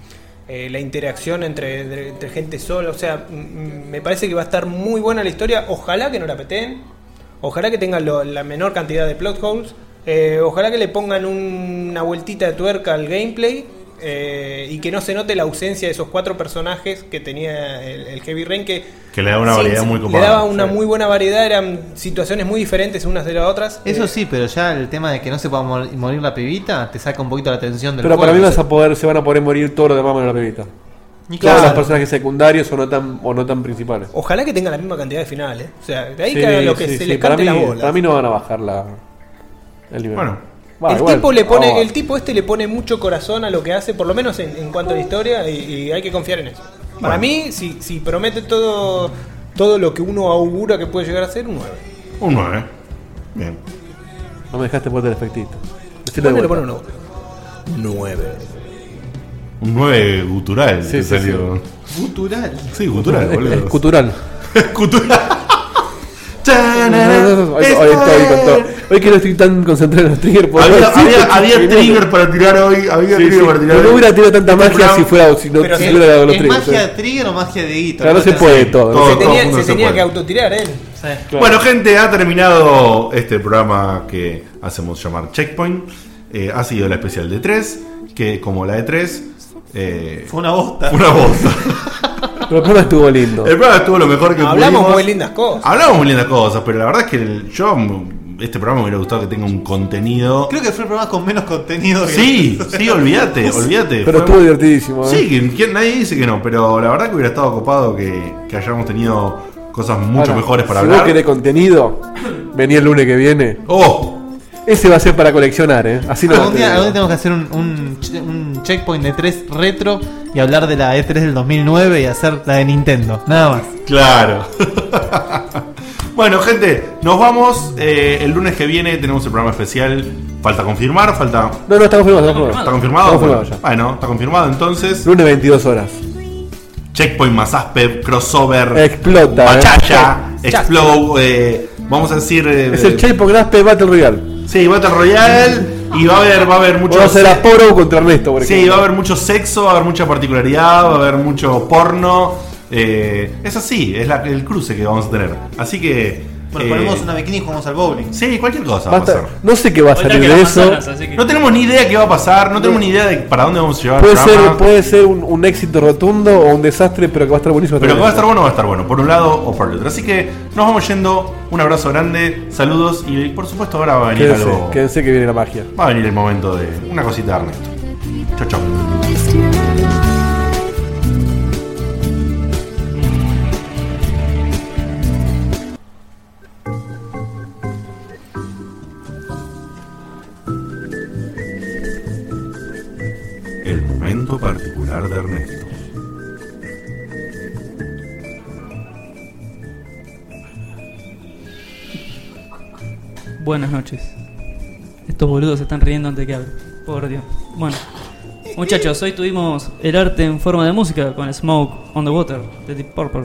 eh, la interacción entre, entre- gente sola, o sea, me parece que va a estar muy buena la historia. Ojalá que no la peteen, ojalá que tengan la menor cantidad de plot holes, eh, ojalá que le pongan un- una vueltita de tuerca al gameplay. Eh, y que no se note la ausencia de esos cuatro personajes que tenía el, el Heavy Rain que Que le da una Sí, variedad sí, muy Le copada. daba una Sí. muy buena variedad, eran situaciones muy diferentes unas de las otras. Eso Eh, sí, pero ya el tema de que no se pueda mor- morir la pibita te saca un poquito la atención del Pero para mí vas a poder, se van a poder morir todos los demás menos la pibita. Y Todos claro, los personajes secundarios o no tan, o no tan principales. Ojalá que tengan la misma cantidad de finales. O sea, de ahí Sí, que lo que sí, se sí, les para cante mí, las bolas. Para mí no van a bajar la. el nivel. Bueno. El igual. tipo le pone, Oh. el tipo este le pone mucho corazón a lo que hace, por lo menos en, en cuanto a la historia, y, y hay que confiar en eso. Para Bueno. mí, si, si promete todo, todo lo que uno augura que puede llegar a ser, un 9. Un 9. Bien. No me dejaste poner el efectito. Decilo de ¿Cuándo le pone un 9? 9. Un 9 gutural. Sí, te sí, salió. Cultural. Sí, gutural, Es, boludo. es cultural. Gutural. Hoy, hoy estoy con todo. Hoy que no estoy tan concentrado en los triggers. Había, había, trigger para tirar hoy. Había Sí, trigger sí. para tirar No hoy. hubiera tirado tanta Este magia si fuera si no, si hubiera dado los ¿Es triggers. magia de trigger o magia de hito? Claro, no se puede todo. Todo. Se tenía, mundo se se tenía puede. que autotirar él. Claro. Bueno, gente, ha terminado este programa que hacemos llamar Checkpoint. Eh, ha sido la especial de 3, que como la de 3, eh, Fue una bosta. fue una bosta. Pero el programa estuvo lindo. El programa estuvo lo mejor que Hablamos pudimos. muy lindas cosas. Hablamos muy lindas cosas, pero la verdad es que el- yo, este programa me hubiera gustado que tenga un contenido. Creo que fue el programa con menos contenido. que- Sí, sí, olvídate, olvídate. Pero Fue- estuvo divertidísimo. ¿eh? Sí, que- que nadie dice que no, pero la verdad que hubiera estado copado que, que hayamos tenido cosas mucho Ahora, mejores para si hablar. vos querés contenido, vení el lunes que viene. ¡Oh! Ese va a ser para coleccionar, ¿eh? Así no Algún te día, digo. algún día tenemos que hacer un, un, che- un checkpoint de 3 retro y hablar de la E3 del 2009 y hacer la de Nintendo. Nada más. Claro. bueno, gente, nos vamos. Eh, el lunes que viene tenemos el programa especial. Falta confirmar, falta. No, no, está confirmado, está ¿Está confirmado. confirmado? Está confirmado Bueno, ya. bueno, está confirmado entonces. Lunes 22 horas. Checkpoint más Aspe, crossover, Explota, ¿eh? Machacha, Explode, eh, vamos a decir. eh, Es el Checkpoint Graspe Battle Royale. Sí, Battle Royale. Y va a haber, va a haber mucho. Vamos a hacer a Poro contra Ernesto, por Sí, va a haber mucho sexo, va a haber mucha particularidad, va a haber mucho porno. eh, es así, es la- el cruce que vamos a tener. Así que. Bueno, eh, ponemos una bikini y jugamos al bowling. Sí, cualquier cosa Va a pasar. no sé qué va a salir de eso. que- No tenemos ni idea qué va a pasar, no tenemos ni idea de para dónde vamos a llevar Puede el ser, puede ser un, un éxito rotundo o un desastre, pero que va a estar buenísimo. Pero que va a estar bueno, va a estar bueno, por un lado o por el otro. Así que nos vamos yendo. Un abrazo grande, saludos y por supuesto ahora va a venir Quédense, algo. quédense que viene la magia. Va a venir el momento de una cosita de Ernesto. Chau, chau. Particular de Ernesto. Buenas noches. Estos boludos se están riendo antes que hable. Por Dios. Bueno. Muchachos, hoy tuvimos el arte en forma de música con Smoke on the Water de Deep Purple.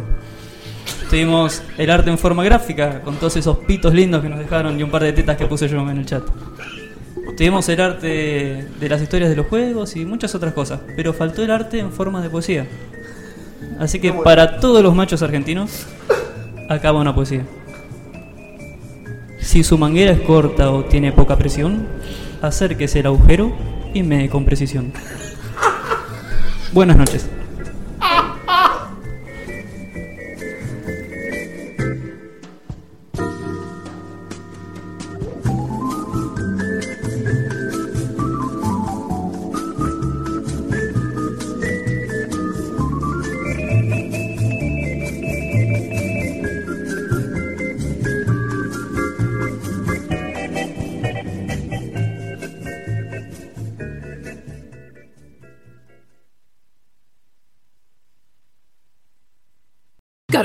Tuvimos el arte en forma gráfica con todos esos pitos lindos que nos dejaron y un par de tetas que puse yo en el chat. Tuvimos el arte de las historias de los juegos y muchas otras cosas, pero faltó el arte en forma de poesía. Así que para todos los machos argentinos, acaba una poesía. Si su manguera es corta o tiene poca presión, acérquese el agujero y me con precisión. Buenas noches.